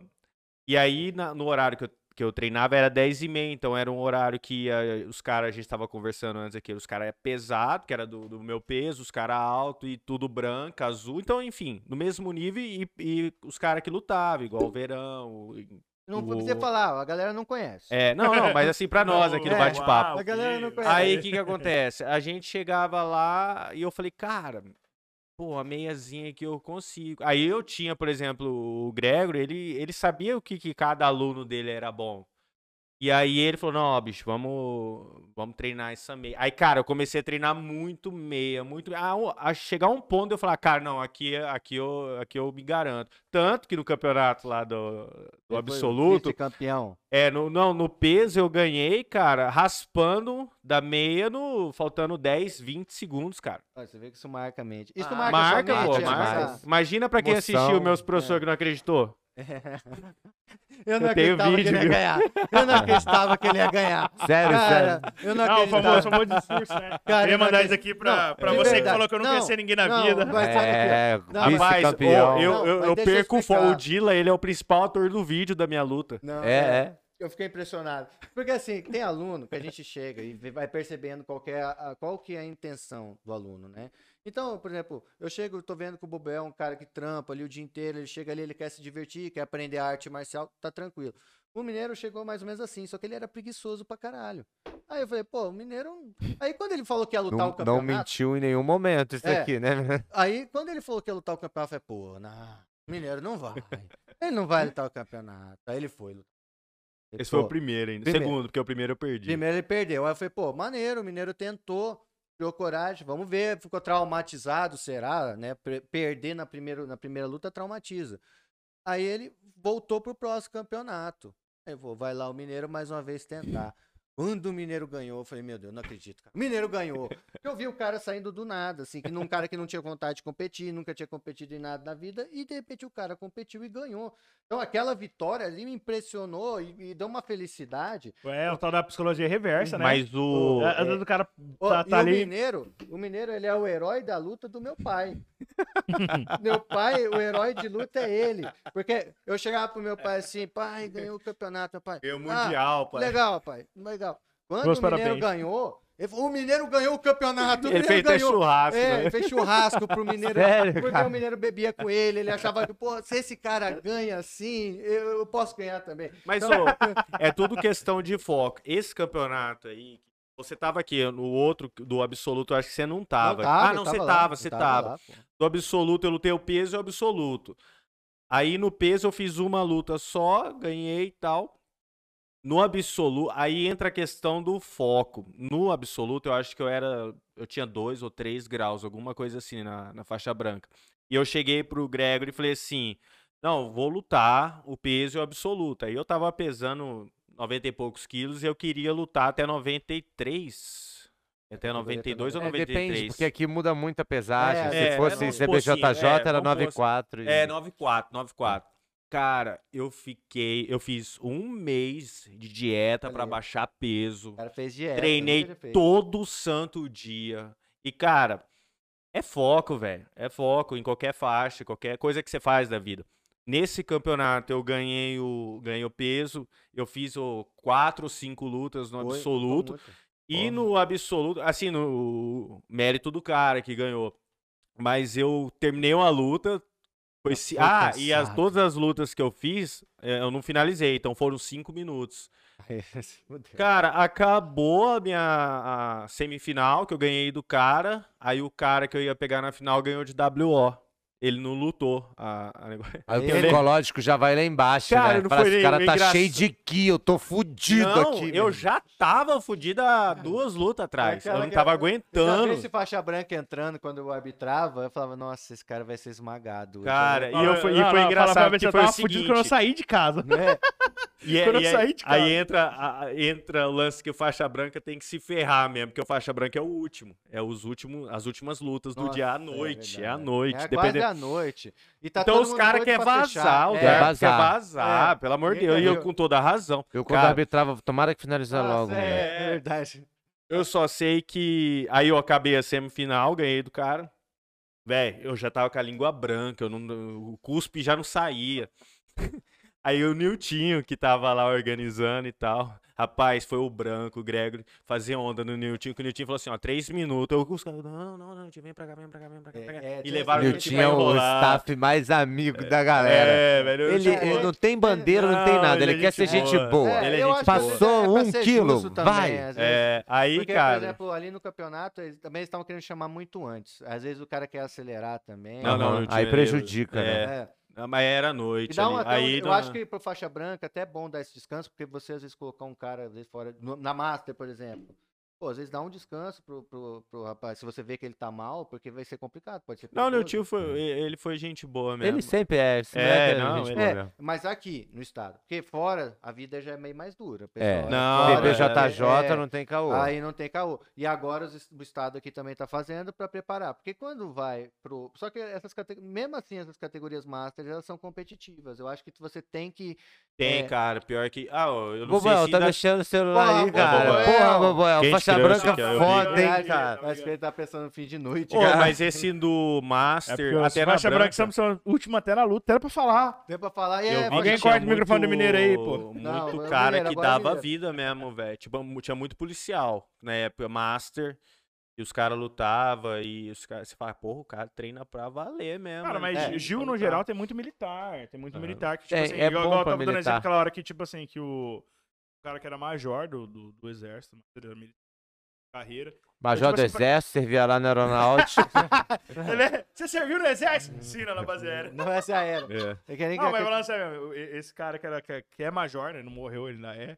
E aí, na- no horário que eu, que eu treinava, era 10 e meia, então era um horário que os caras, a gente tava conversando antes aqui, os caras é pesado, que era do, do meu peso, os caras alto e tudo branco, azul, então, enfim, no mesmo nível e, e os caras que lutavam, igual o Verão, Não o- precisa falar, a galera não conhece. é, não, não, mas assim, pra nós aqui no é, bate-papo. uau, A galera não conhece. Aí o que que acontece? A gente chegava lá e eu falei, cara, pô, a meiazinha que eu consigo. Aí eu tinha, por exemplo, o Gregory, ele, ele sabia o que, que cada aluno dele era bom. E aí ele falou, não, ó, bicho, vamos, vamos treinar essa meia. Aí, cara, eu comecei a treinar muito meia, muito... A, a chegar a um ponto eu falar, cara, não, aqui, aqui, eu, aqui eu me garanto. Tanto que no campeonato lá do, do Absoluto, Vice-campeão. é, no, não, no peso eu ganhei, cara, raspando da meia no faltando 10, 20 segundos, cara. Olha, Você vê que isso marca a mente. Isso Ah, marca, Marca, pô, mente, marca. Imagina pra quem Emoção, assistiu meus professores que não acreditou. Eu não Eu acreditava que vídeo, ele ia ganhar. Eu não acreditava que ele ia ganhar. Sério, Cara, sério. eu não Não, o acreditava. famoso, famoso discurso, né? Cara, Queria não mandar isso aqui pra, Não, pra de você que verdade. falou que eu não, Não, conhecia ninguém na não, vida. mas sabe É, Não, Rapaz, eu, eu, mas eu deixa eu perco o Dila, ele é o principal ator do vídeo da minha luta. Não, É, é. Eu fiquei impressionado. Porque assim, tem aluno que a gente chega e vai percebendo qual que é a, qual que é a intenção do aluno, né? Então, por exemplo, eu chego, tô vendo que o Bobel é um cara que trampa ali o dia inteiro, ele chega ali, ele quer se divertir, quer aprender arte marcial, tá tranquilo. O mineiro chegou mais ou menos assim, só que ele era preguiçoso pra caralho. Aí eu falei, pô, o mineiro. Aí quando ele falou que ia lutar o Não, não campeonato. mentiu em nenhum momento isso É. aqui, né? Aí quando ele falou que ia lutar o campeonato, eu falei, pô, não, o mineiro não vai. Ele não vai lutar o campeonato. Aí ele foi lutar. Esse falei, foi o "Pô, primeiro ainda. primeiro. Segundo, porque o primeiro eu perdi. Primeiro ele perdeu. Aí eu falei, pô, maneiro, o Mineiro tentou, criou coragem, vamos ver, ficou traumatizado, será? Né? Per- Perder na primeira, na primeira luta traumatiza. Aí ele voltou pro próximo campeonato. Vou, vai lá o Mineiro mais uma vez tentar. Quando o Mineiro ganhou, eu falei, meu Deus, não acredito, cara. O Mineiro ganhou. Eu vi o cara saindo do nada, assim, que um cara que não tinha vontade de competir, nunca tinha competido em nada na vida, e de repente o cara competiu e ganhou. Então aquela vitória ali me impressionou e, e deu uma felicidade. É, o tal da psicologia reversa, né? Mas o. É, vezes o cara tá, e tá o ali. Mineiro, o Mineiro, ele é o herói da luta do meu pai. meu pai, o herói de luta é ele. Porque eu chegava pro meu pai assim, pai, ganhou o campeonato, meu pai. Ganhou o "Ah, Mundial, pai. Legal, pai, legal. Quando Meus o Mineiro parabéns. ganhou, ele falou, o Mineiro ganhou o campeonato. o Ele fez ganhou. churrasco, É, né? ele fez churrasco pro Mineiro. Sério, porque cara? o Mineiro bebia com ele, ele achava que, pô, se esse cara ganha assim, eu, eu posso ganhar também. Mas, Então- ô, é tudo questão de foco. Esse campeonato aí, você tava aqui, no outro do absoluto, eu acho que você não tava. ah, eu não, você lá, tava, eu você tava. lá, pô. Do absoluto, eu lutei o peso e o absoluto. Aí no peso eu fiz uma luta só, ganhei e tal. No absoluto, aí entra a questão do foco. No absoluto, eu acho que eu era. Eu tinha dois ou três graus, alguma coisa assim na, na faixa branca. E eu cheguei pro Gregory e falei assim: não, vou lutar o peso e o absoluto. Aí eu tava pesando 90 e poucos quilos e eu queria lutar até 93. Até 92 ou É, 93. depende, porque aqui muda muito a pesagem. É, Se é, fosse CBJJ, assim, é, era supor 9,4. e- É, 94, 94. Cara, eu fiquei. Eu fiz um mês de dieta pra Ali. baixar peso. O cara fez dieta. Treinei ele fez. todo santo dia. E, cara, é foco, velho. É foco em qualquer faixa, qualquer coisa que você faz da vida. Nesse campeonato eu ganhei o, ganhei o peso. Eu fiz o quatro ou cinco lutas no Foi, absoluto. E no absoluto, assim, no mérito do cara que ganhou. Mas eu terminei uma luta. Foi se- ah, e as, cansado. todas as lutas que eu fiz, eh, eu não finalizei, então foram cinco minutos. Cara, acabou a minha a semifinal, que eu ganhei do cara. Aí o cara que eu ia pegar na final ganhou de WO. Ele não lutou. A, a Aí o psicológico já vai lá embaixo, Cara, né? não Fala, foi esse cara tá engraçado. cheio de ki, eu tô fudido não, aqui. eu meu. já tava fudido há duas lutas atrás. Eu não tava aguentando. vi esse faixa branca entrando quando eu arbitrava, eu falava, nossa, esse cara vai ser esmagado. Cara, né? e, eu, fui- e Não, foi não, engraçado que eu foi o tava fudido quando eu seguinte. saí de casa. Né? E, é- Quando eu e é- saí de aí casa. entra, a- entra o lance que o faixa branca tem que se ferrar mesmo, porque o faixa branca é o último. É os últimos, as últimas lutas do dia à Nossa, é noite. É, à verdade. noite. É dependendo- à noite. E tá então os caras querem vazar, É. Quer caras querem vazar. vazar, É. pelo amor de Deus. E quer eu ver. com toda a razão. Eu quando Cara, arbitrava, tomara que finalizar Nossa, logo. é, mano. é verdade. Eu só sei que. Aí eu acabei a semifinal, ganhei do cara. Véi, eu já tava com a língua branca, eu não, o cuspe já não saía. Aí o Niltinho, que tava lá organizando e tal. Rapaz, foi o branco, o Gregory, fazer onda no Niltinho, que o Niltinho falou assim, ó, três minutos. Eu, os caras, não, não, não, Niltinho, vem pra cá, vem pra cá, vem pra cá. vem pra cá. É, é, e levaram o Niltinho pra o staff mais amigo da galera. É, velho. eu Ele, ele não tem bandeira, não, tem Não, nada. ele Ele, é quer ser gente boa. Ele é gente é Passou um quilo, vai. É, aí, Porque, cara. por exemplo, ali no campeonato, eles também estavam querendo chamar muito antes. Às vezes o cara quer acelerar também. Não, não, não tinha- Aí prejudica, né? É. É. Ah, Mas era E noite. dá um, aí eu não- acho que pro faixa branca até é bom dar esse descanso, porque você às vezes colocar um cara às vezes, fora. no- Na Master, por exemplo. Pô, às vezes dá um descanso pro, pro, pro rapaz, se você vê que ele tá mal, porque vai ser complicado, pode ser Não, meu tio foi. Ele foi gente boa mesmo. Ele sempre é. esse É, moleque não, gente ele- boa É, mesmo. mas aqui, no estado. Porque fora, a vida já é meio mais dura. É, pessoal. Não, Fora, BBJJ é, não tem caô. Aí não tem caô. E agora o Estado aqui também tá fazendo para preparar. Porque quando vai pro. Só que essas categorias. Mesmo assim, essas categorias Masters, elas são competitivas. Eu acho que você tem que. Tem, É. cara. Pior que. Ah, eu não sei se tá dá- mexendo no celular Porra, aí, cara. Boboel. Porra, Boboel. Quem Faixa trouxe branca vi? foda, hein, cara. Acho que ele tá pensando no fim de noite. Ô, cara. mas esse do É Master, os até na faixa branca, branca são, são última até na luta, era pra falar. Tem pra falar e eu é. Alguém corta o microfone do Mineiro aí, pô. Muito Não, é cara Mineiro, que é dava Mineiro. vida mesmo, velho. Tipo, tinha muito policial na época, Master. E os caras lutavam e os caras. Você fala, porra, o cara treina pra valer mesmo. Cara, mas É, Gil, pra no lutar. geral, tem muito militar. Tem muito Aham. militar que, tipo É, assim, é igual, bom igual eu tava dando militar. exemplo aquela hora que, tipo assim, que o, o cara que era major do, do, do exército, ele era militar, carreira. Major tipo do assim, pra- Exército, servia lá na aeronáutica. É, Você serviu no exército? Sim, na base aérea. Não é essa aérea. É. É Não, mas falando sério, esse cara que, era, que é major, né? Não morreu, ele ainda é.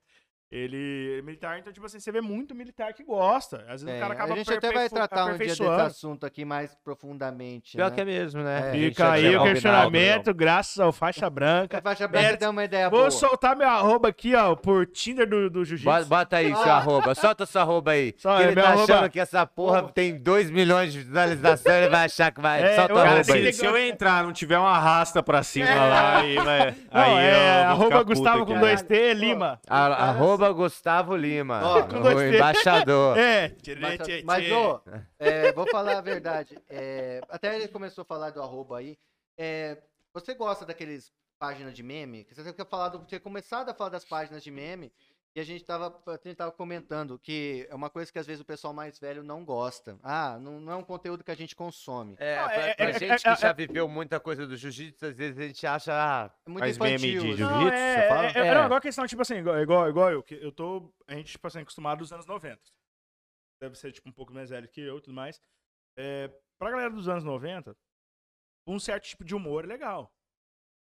Ele é militar, então, tipo assim, você vê muito militar que gosta. Às vezes É, o cara acaba a gente até vai tratar um dia desse assunto aqui mais profundamente. Pior né? que é mesmo, né? É. Fica aí o questionamento, graças ao faixa branca. A faixa branca É, dá uma ideia Vou boa. soltar meu arroba aqui, ó, por Tinder do, do Jiu-Jitsu. bota aí seu arroba, solta seu arroba aí. Só, é ele tá arroba- achando que essa porra tem 2 milhões de visualizações, ele vai achar que vai. É, solta o arroba cara, se, aí. se- eu entrar, não tiver uma arrasta pra cima É. lá, aí vai. Não, aí é eu vou arroba Gustavo com né? 2T, Lima. A- arroba Gustavo Lima, Ó, com o T. embaixador. É. Mas, mas, ô, é, vou falar a verdade. é, até ele começou a falar do arroba aí. é, você gosta daqueles páginas de meme? Que Você tinha falado, tinha começado a falar das páginas de meme. E a gente tava, a gente tava comentando que é uma coisa que às vezes o pessoal mais velho não gosta. Ah, não, não é um conteúdo que a gente consome. É, Não, pra, é- pra é- gente é- que é- já viveu muita coisa do jiu-jitsu, às vezes a gente acha. ah, É muito Mas meme infantil. de assim. jiu-jitsu? Você é, fala? é, é, É. não, igual a questão, tipo assim, igual, igual, igual eu, que eu tô, a gente, tipo assim, acostumado dos anos 90. Deve ser, tipo, um pouco mais velho que eu e tudo mais. É, pra galera dos anos 90, um certo tipo de humor é legal.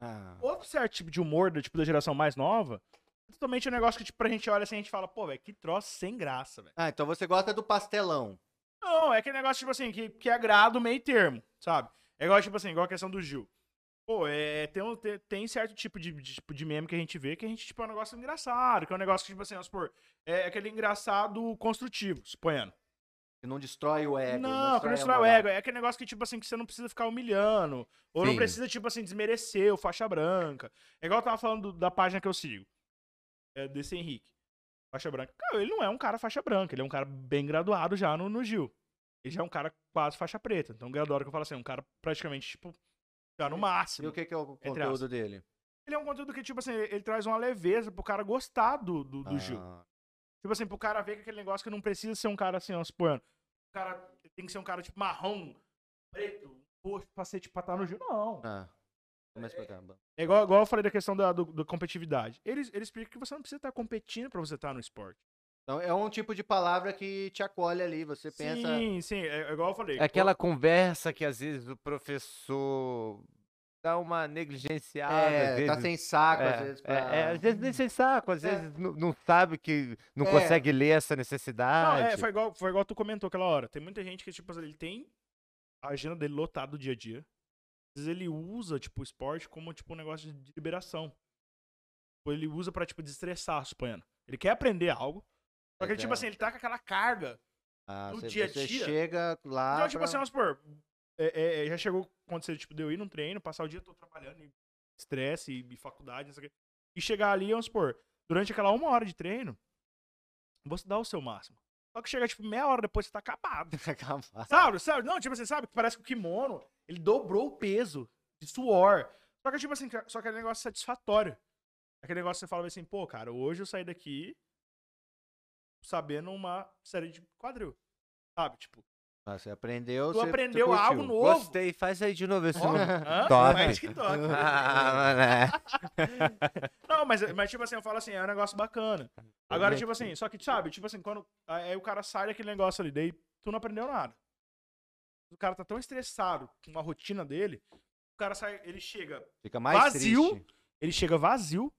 Ah, Outro certo tipo de humor, do, tipo, da geração mais nova, é totalmente um negócio que, tipo, pra gente olha assim, a gente fala, pô, velho, que troço sem graça, velho. Ah, então você gosta do pastelão. Não, é aquele negócio, tipo assim, que, que agrada o meio termo, sabe? É igual, tipo assim, igual a questão do Gil. Pô, é, tem, um- tem, tem certo tipo de, de, tipo de meme que a gente vê que a gente, tipo, é um negócio engraçado, que é um negócio que, tipo assim, vamos supor, é aquele engraçado construtivo, suponhando. Que não destrói o ego. não, que não destrói o ego. É aquele negócio que, tipo assim, que você não precisa ficar humilhando. Ou não Sim. precisa, tipo assim, desmerecer o faixa branca. É igual eu tava falando do- da página que eu sigo. É desse Henrique. Faixa branca. Cara, ele não é um cara faixa branca, ele é um cara bem graduado já no, no Gil. Ele já é um cara quase faixa preta. Então, graduado que eu falo assim, é um cara praticamente, tipo, já no E máximo. o que, que é o conteúdo dele? Ele é um conteúdo que, tipo assim, ele, ele traz uma leveza pro cara gostar do, do, do Gil. Ah, Tipo assim, pro cara ver que aquele negócio que não precisa ser um cara assim, ó, suponhando. O cara tem que ser um cara, tipo, marrom, preto, roxo, pra ser, tipo, pra estar no Gil. Não. ah. Pra cá. É igual, igual eu falei da questão da do, da competitividade. Ele, ele explica que você não precisa estar competindo pra você estar no esporte. Então é um tipo de palavra que te acolhe ali. Você pensa. Sim, sim, é, é igual eu falei. É aquela conversa que às vezes o professor dá uma negligenciada. às É, tá vezes, sem saco, é, às vezes. é, Pra... é, às vezes nem sem saco, às É. vezes não, não sabe que não É. consegue ler essa Não, necessidade. é, foi igual, foi igual tu comentou aquela hora. Tem muita gente que, tipo, ele tem a agenda dele lotada do dia a dia. Ele usa, tipo, o esporte como, tipo, um negócio de liberação. Ou ele usa pra, tipo, desestressar, suponhando. Ele quer aprender algo. Só que, Mas tipo assim, ele tá com aquela carga. Ah, dia a dia. chega lá. então, tipo pra- assim, vamos supor, é, é, é, já chegou quando você, tipo, deu ir num treino, passar o dia todo trabalhando, e estresse e, e faculdade, não sei o quê. E chegar ali, vamos supor, durante aquela uma hora de treino, você dá o seu máximo. Só que chega, tipo, meia hora depois você tá acabado. Acabado. Sabe, sabe? Não, tipo assim, sabe? que Parece que o kimono, ele dobrou o peso de suor. Só que, tipo assim, só que é um negócio satisfatório. Aquele negócio que você fala assim, pô, cara, hoje eu saí daqui sabendo uma série de quadril. Sabe? Tipo, Ah, Você aprendeu. tu você- aprendeu algo novo. Gostei, faz aí de novo esse Ó, nome. hã? Top. Faz TikTok. Ah, mané. Não, mas, mas tipo assim, eu falo assim, é um negócio bacana. Agora, tipo assim, só que, sabe, tipo assim, quando aí o cara sai daquele negócio ali, daí tu não aprendeu nada. O cara tá tão estressado com a rotina dele, o cara sai, ele chega, Fica mais Vazio. triste. ele chega vazio,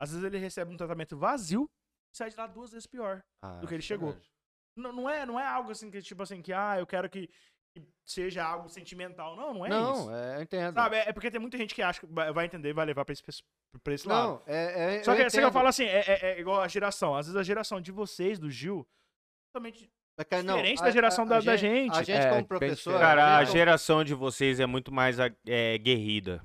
às vezes ele recebe um tratamento vazio e sai de lá duas vezes pior. Ah, do que ele é chegou. verdade. Não, não, é, não é algo assim que, tipo assim, que, ah, eu quero que, que seja algo sentimental. Não, não é não, isso. é, eu entendo. Sabe? É, é porque tem muita gente que acha que vai entender e vai levar pra esse, pra esse lado. Não, é, é, Só eu que, só que eu falo assim, é, é- é igual a geração. Às vezes a geração de vocês, do Gil, totalmente. Cara, não, diferente a- da geração a- da- a da gente. A gente, É, como bem professor. Cara, a gente como- geração de vocês é muito mais a- é, guerrida.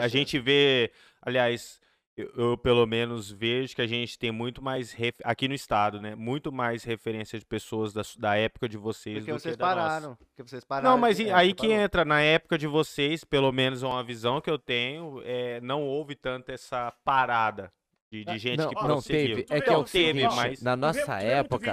A gente vê, aliás, eu, eu pelo menos vejo que a gente tem muito mais, ref- aqui no estado, né? Muito mais referência de pessoas da, da época de vocês Porque do vocês que da nossa. pararam. Porque vocês pararam. Não, mas é, aí que parou. entra, na época de vocês, pelo menos é uma visão que eu tenho, é, não houve tanto essa parada de, de gente não, que não teve. É que é o o teve, mas- na nossa época,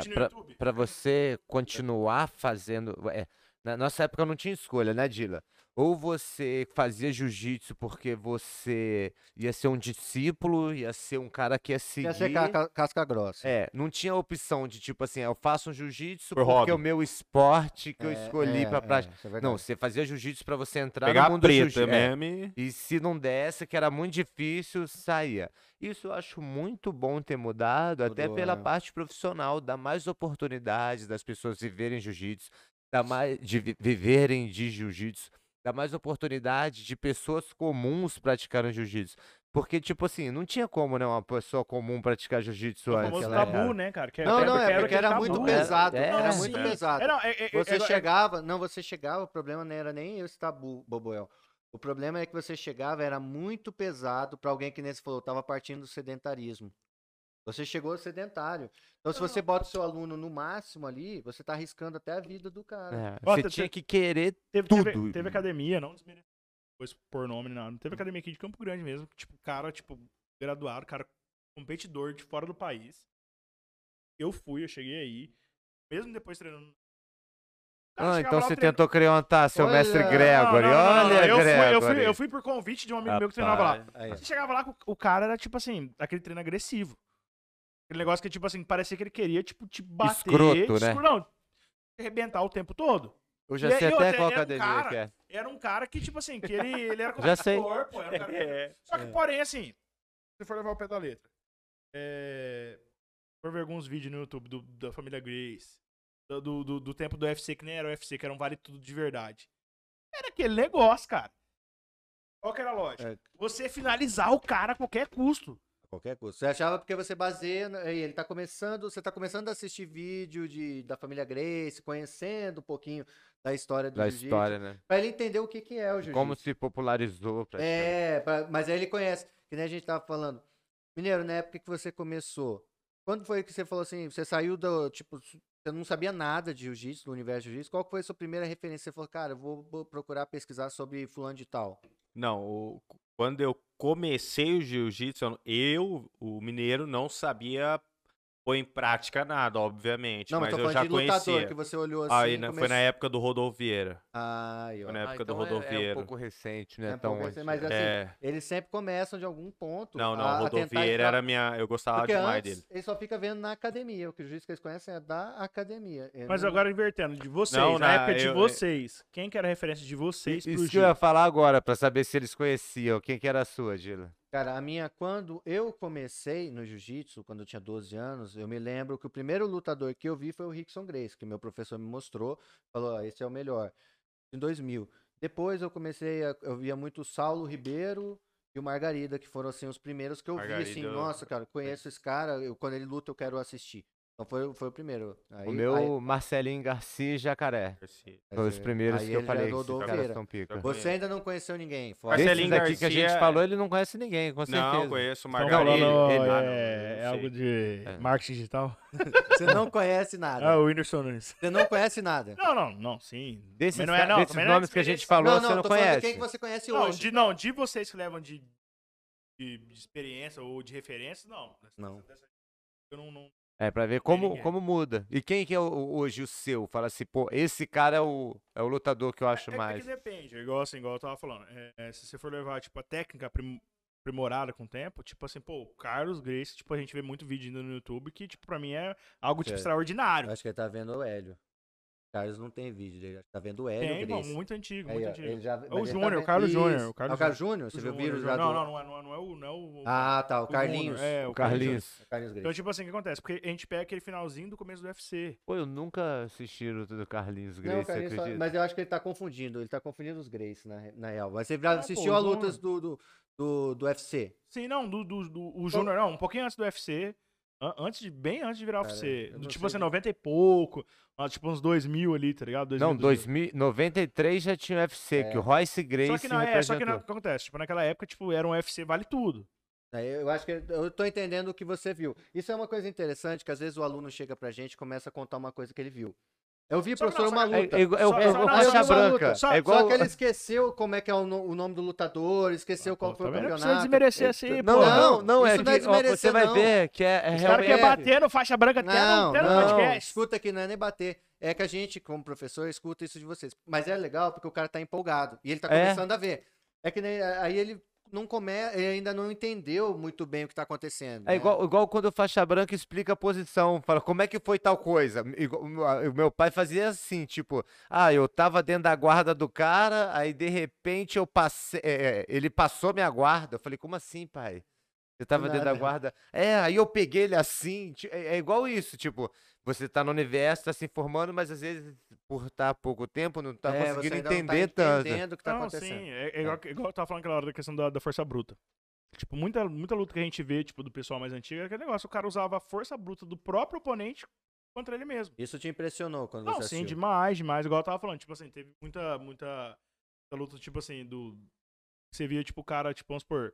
pra você continuar fazendo. é, na nossa época não tinha escolha, né, Dila? Ou você fazia jiu-jitsu porque você ia ser um discípulo, ia ser um cara que ia seguir. Ia ser ca- ca- casca grossa. É, não tinha opção de tipo assim, eu faço um jiu-jitsu Por porque hobby. é o meu esporte que eu É, escolhi é, pra é, prática. é verdade. Não, você fazia jiu-jitsu pra você entrar Pegar no mundo do preta jiu-jitsu. É, e... se não desse, que era muito difícil, saía. Isso eu acho muito bom ter mudado, até Mudou, pela né? parte profissional, dar mais oportunidades das pessoas viverem jiu-jitsu, dar mais de vi- viverem de jiu-jitsu, dar mais oportunidade de pessoas comuns praticarem jiu-jitsu. Porque, tipo assim, não tinha como, né, uma pessoa comum praticar jiu-jitsu O antes. famoso naquela tabu, época. né, cara? Que Não, até não, é era porque era tabu. muito É, pesado. é, Era sim. muito É, pesado. não, é- é- Você é- é- chegava, não, você chegava, o problema não era nem esse tabu, Boboel. O problema é que você chegava, era muito pesado pra alguém que nem você falou, tava partindo do sedentarismo. Você chegou sedentário. Então, se você bota o seu aluno no máximo ali, você tá arriscando até a vida do cara. É, você tinha te- que querer Teve, tudo. teve, teve academia, não depois por nome nada. Teve academia aqui de Campo Grande mesmo, que, tipo, cara, tipo, graduado, cara competidor de fora do país. Eu fui, eu cheguei aí, mesmo depois treinando. Cara, Ah, então você treina- tentou criar seu mestre Olha, Gregory. Não, não, não, não, Olha, eu, fui, eu, Gregory. fui, eu fui por convite de um amigo meu que treinava lá. Aí. Você chegava lá, o- o cara era tipo assim, aquele treino agressivo. Aquele negócio que, tipo assim, parecia que ele queria, tipo, te bater. Escroto, né? Não, arrebentar o tempo todo. Eu já E- sei até qual era um academia cara- que é. Era um cara que, tipo assim, que ele, ele era Já sei. pô. Era um cara que- É. Só que, porém, assim, se você for levar o pé da letra, é... for ver alguns vídeos no YouTube do- da família Grace, do, do, do- do tempo do UFC, que nem era o UFC, que era um vale tudo de verdade. Era aquele negócio, cara. Qual que era a lógica? É. Você finalizar o cara a qualquer custo. Qualquer coisa. Você achava porque você baseia. Ele tá começando. Você tá começando a assistir vídeo de, da família Grace, conhecendo um pouquinho da história do Da jiu-jitsu, história, né? Pra ele entender o que, que é o jiu-jitsu. Como se popularizou. praticamente. É, pra- mas aí ele conhece. Que nem a gente tava falando. Mineiro, na época que você começou, quando foi que você falou assim, você saiu do, tipo, você não sabia nada de jiu-jitsu, do universo de jiu-jitsu, qual foi a sua primeira referência? Você falou, cara, eu vou, vou procurar pesquisar sobre fulano de tal. Não, o- quando eu comecei o jiu-jitsu, eu o mineiro, não sabia pôr em prática nada, obviamente. Não, mas, mas tô eu já de lutador, conhecia. que você olhou assim. Aí, né, Foi na época do Rodolvieira. Ah. Foi na Ah, época do então é- É, Rodolvieiro. um pouco recente, É né? um tão pouco recente, mas assim, É. eles sempre começam de algum ponto. Não, não, a- o a Rodolvieira era minha. Eu gostava Porque demais antes, dele. ele só fica vendo na academia. O que o jiu-jitsu que eles conhecem é da academia. Ele Mas não- agora invertendo, de vocês, Não, na na- época de eu- vocês, quem que era a referência de vocês pro Isso que Gil? eu ia falar agora, pra saber se eles conheciam. Quem que era a sua, Dila? Cara, a minha, quando eu comecei no jiu-jitsu, quando eu tinha 12 anos, eu me lembro que o primeiro lutador que eu vi foi o Rickson Grace, que meu professor me mostrou, falou, ó, esse é o melhor, em 2000. Depois eu comecei, a, eu via muito o Saulo Ribeiro e o Margarida, que foram, assim, os primeiros que eu vi, assim, Margarida, nossa, cara, conheço esse cara, eu, quando ele luta eu quero assistir. Então foi, foi o primeiro. Aí, o meu aí- Marcelinho Garcia e Jacaré. Foi os primeiros aí que eu falei que esses caras são pica. Você ainda não conheceu ninguém, fora Marcelinho Desses aqui que a gente Garcia- falou, ele não conhece ninguém, com certeza. Não, conheço o ele- é, Ah, não, é não sei. algo de É. marketing digital? Você não conhece nada. Ah, o Whindersson Nunes. Você não conhece nada. Não, não, não, sim. Desses, não é, não, desses não é nomes que a gente falou, não, você não, não falando de conhece. quem que você conhece Não, hoje. de, não, de vocês que levam de, de, de experiência ou de referência, não. Não. eu não, não- É, pra ver como, como muda. E quem que é o- hoje o seu? Fala assim, pô, esse cara é o, é o lutador que eu acho é, é mais. que depende, é igual assim, igual eu tava falando. É, é, se você for levar, tipo, a técnica aprim- aprimorada com o tempo, tipo assim, pô, o Carlos Grace, tipo, a gente vê muito vídeo ainda no YouTube que, tipo, pra mim é algo, tipo, Certo. extraordinário. Eu acho que ele tá vendo o Hélio. Carlos não tem vídeo dele. Tá vendo o Hélio Tem, Grace. muito antigo, Aí, muito ó, antigo. ele já- É o ele tá Júnior, o vendo- Carlos Júnior. O Carlos É o Carlos Júnior? Você O viu o vírus o lá do... Não, não, não, é- não é, não é o. Não é o Ah, tá, o o Carlinhos. Júnior, É, O o Carlinhos. Carlinhos. O Carlinhos Então, Grace. tipo assim, o que acontece? Porque a gente pega aquele finalzinho do começo do UFC. Pô, eu nunca assisti o do Carlinhos Não, Grace, o você Carlinhos só- acredita? mas eu acho que ele tá confundindo. Ele tá confundindo os Grace, na, re- na real. Mas você já Não, assistiu pô, a o lutas do, do, do, do UFC? Sim, não, do, do, do- o Júnior, não, um pouquinho antes do UFC. An- Antes de, bem antes de virar Cara, UFC. tipo assim, de- 90 e pouco. Tipo uns 2000 ali, tá ligado? 2000, Não, 2000, 93 já tinha UFC, que o Royce Grace Só que, não, é, só que não, o que acontece? Tipo, naquela época, tipo, era um UFC vale tudo. Aí Eu acho que eu tô entendendo o que você viu. Isso é uma coisa interessante, que às vezes o aluno chega pra gente e começa a contar uma coisa que ele viu. Eu vi, Só que professor, não, uma só É, luta. é, é, o- Só- é, o não, faixa branca. só- é igual. Só que ele esqueceu como é que é o, no- o nome do lutador, esqueceu Ah, qual pô, foi o não campeonato. precisa desmerecer assim, Não, pô. não, não, é isso que não é ó, você desmerecer, vai não. ver que é, é Os caras realmente. querem bater no faixa branca até Não, no, até no não, podcast. escuta aqui, não é nem bater. É que a gente, como professor, escuta isso de vocês. Mas é legal porque o cara tá empolgado. E ele tá É. começando a ver. É que nem, aí ele não come, ele ainda não entendeu muito bem o que tá acontecendo. É né? igual, igual quando o faixa branca explica a posição, fala como é que foi tal coisa. O meu pai fazia assim, tipo, ah, eu tava dentro da guarda do cara, aí de repente eu passei, é, é, ele passou minha guarda. Eu falei, como assim, pai? Você tava dentro da guarda. É, aí eu peguei ele assim. É, é igual isso, tipo, você tá no universo, tá se informando, mas às vezes, por estar há pouco tempo, não tá É, conseguindo não entender tá tanto. entendendo o que tá não, acontecendo. sim, é, é igual, igual eu tava falando aquela hora da questão da, da força bruta. Tipo, muita, muita luta que a gente vê, tipo, do pessoal mais antigo, é aquele negócio, o cara usava a força bruta do próprio oponente contra ele mesmo. Isso te impressionou quando Não, você sim, assistiu? demais, demais. Igual eu tava falando, tipo assim, teve muita, muita, muita luta, tipo assim, do... Você via, tipo, o cara, tipo, vamos supor,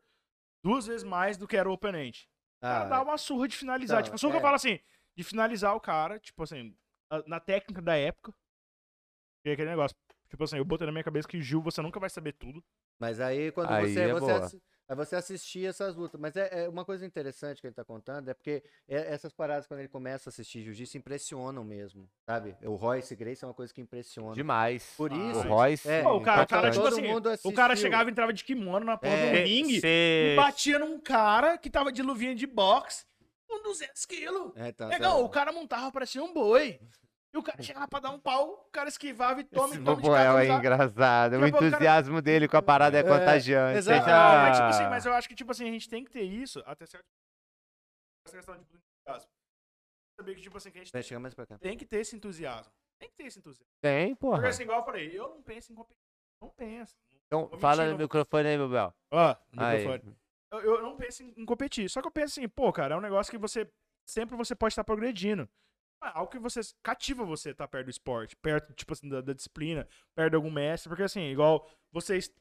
duas vezes mais do que era o oponente. O cara Ah, dá uma surra de finalizar. Então, tipo, surra que é. eu falo assim, de finalizar o cara, tipo assim, na técnica da época. E aquele negócio. Tipo assim, eu botei na minha cabeça que Gil, você nunca vai saber tudo. Mas aí quando Aí você, é você, boa. assi- aí você assistia essas lutas. Mas é, é uma coisa interessante que ele tá contando, é porque é- essas paradas, quando ele começa a assistir jiu-jitsu, impressionam mesmo, sabe? O Royce Grace é uma coisa que impressiona. Demais. Por Ah, isso, O Royce. É, Pô, o cara, o cara, tipo todo assim, mundo o cara chegava e entrava de kimono na porra É, do ringue e Cê- batia num cara que tava de luvinha de boxe com 200 quilos. É, Legal, sabe? o cara montava, parecia um boi. E o cara chegava pra dar um pau, o cara esquivava e toma Esse e toma de é engraçado. O Daqui a pouco o cara- entusiasmo dele com a parada é É, contagiante. exato. Você Não, mas, tipo assim, mas eu acho que, tipo assim, a gente tem que ter isso até certo. Essa questão de entusiasmo. Saber que, tipo assim, que a gente chegar mais pra cá. tem que ter esse entusiasmo. Tem que ter esse entusiasmo. Tem, porra. Porque assim, igual eu falei, eu não penso em competir. Não penso. Então, fala mentir, no microfone aí, Bebel. Ó, Aí. microfone. Eu, eu não penso em, em competir. Só que eu penso assim, pô, cara, é um negócio que você. Sempre você pode estar progredindo. É algo que você cativa você estar perto do esporte, perto, tipo assim, da, da disciplina, perto de algum mestre. Porque assim, igual vocês.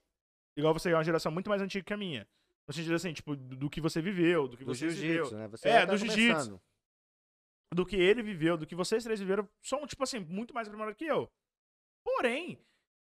Igual você é uma geração muito mais antiga que a minha. No sentido assim, tipo, do, do que você viveu, do que Do você viveu. né? Você É, tá do jiu-jitsu. do que ele viveu, do que vocês três viveram, são, tipo assim, muito mais aprimorados que eu. Porém,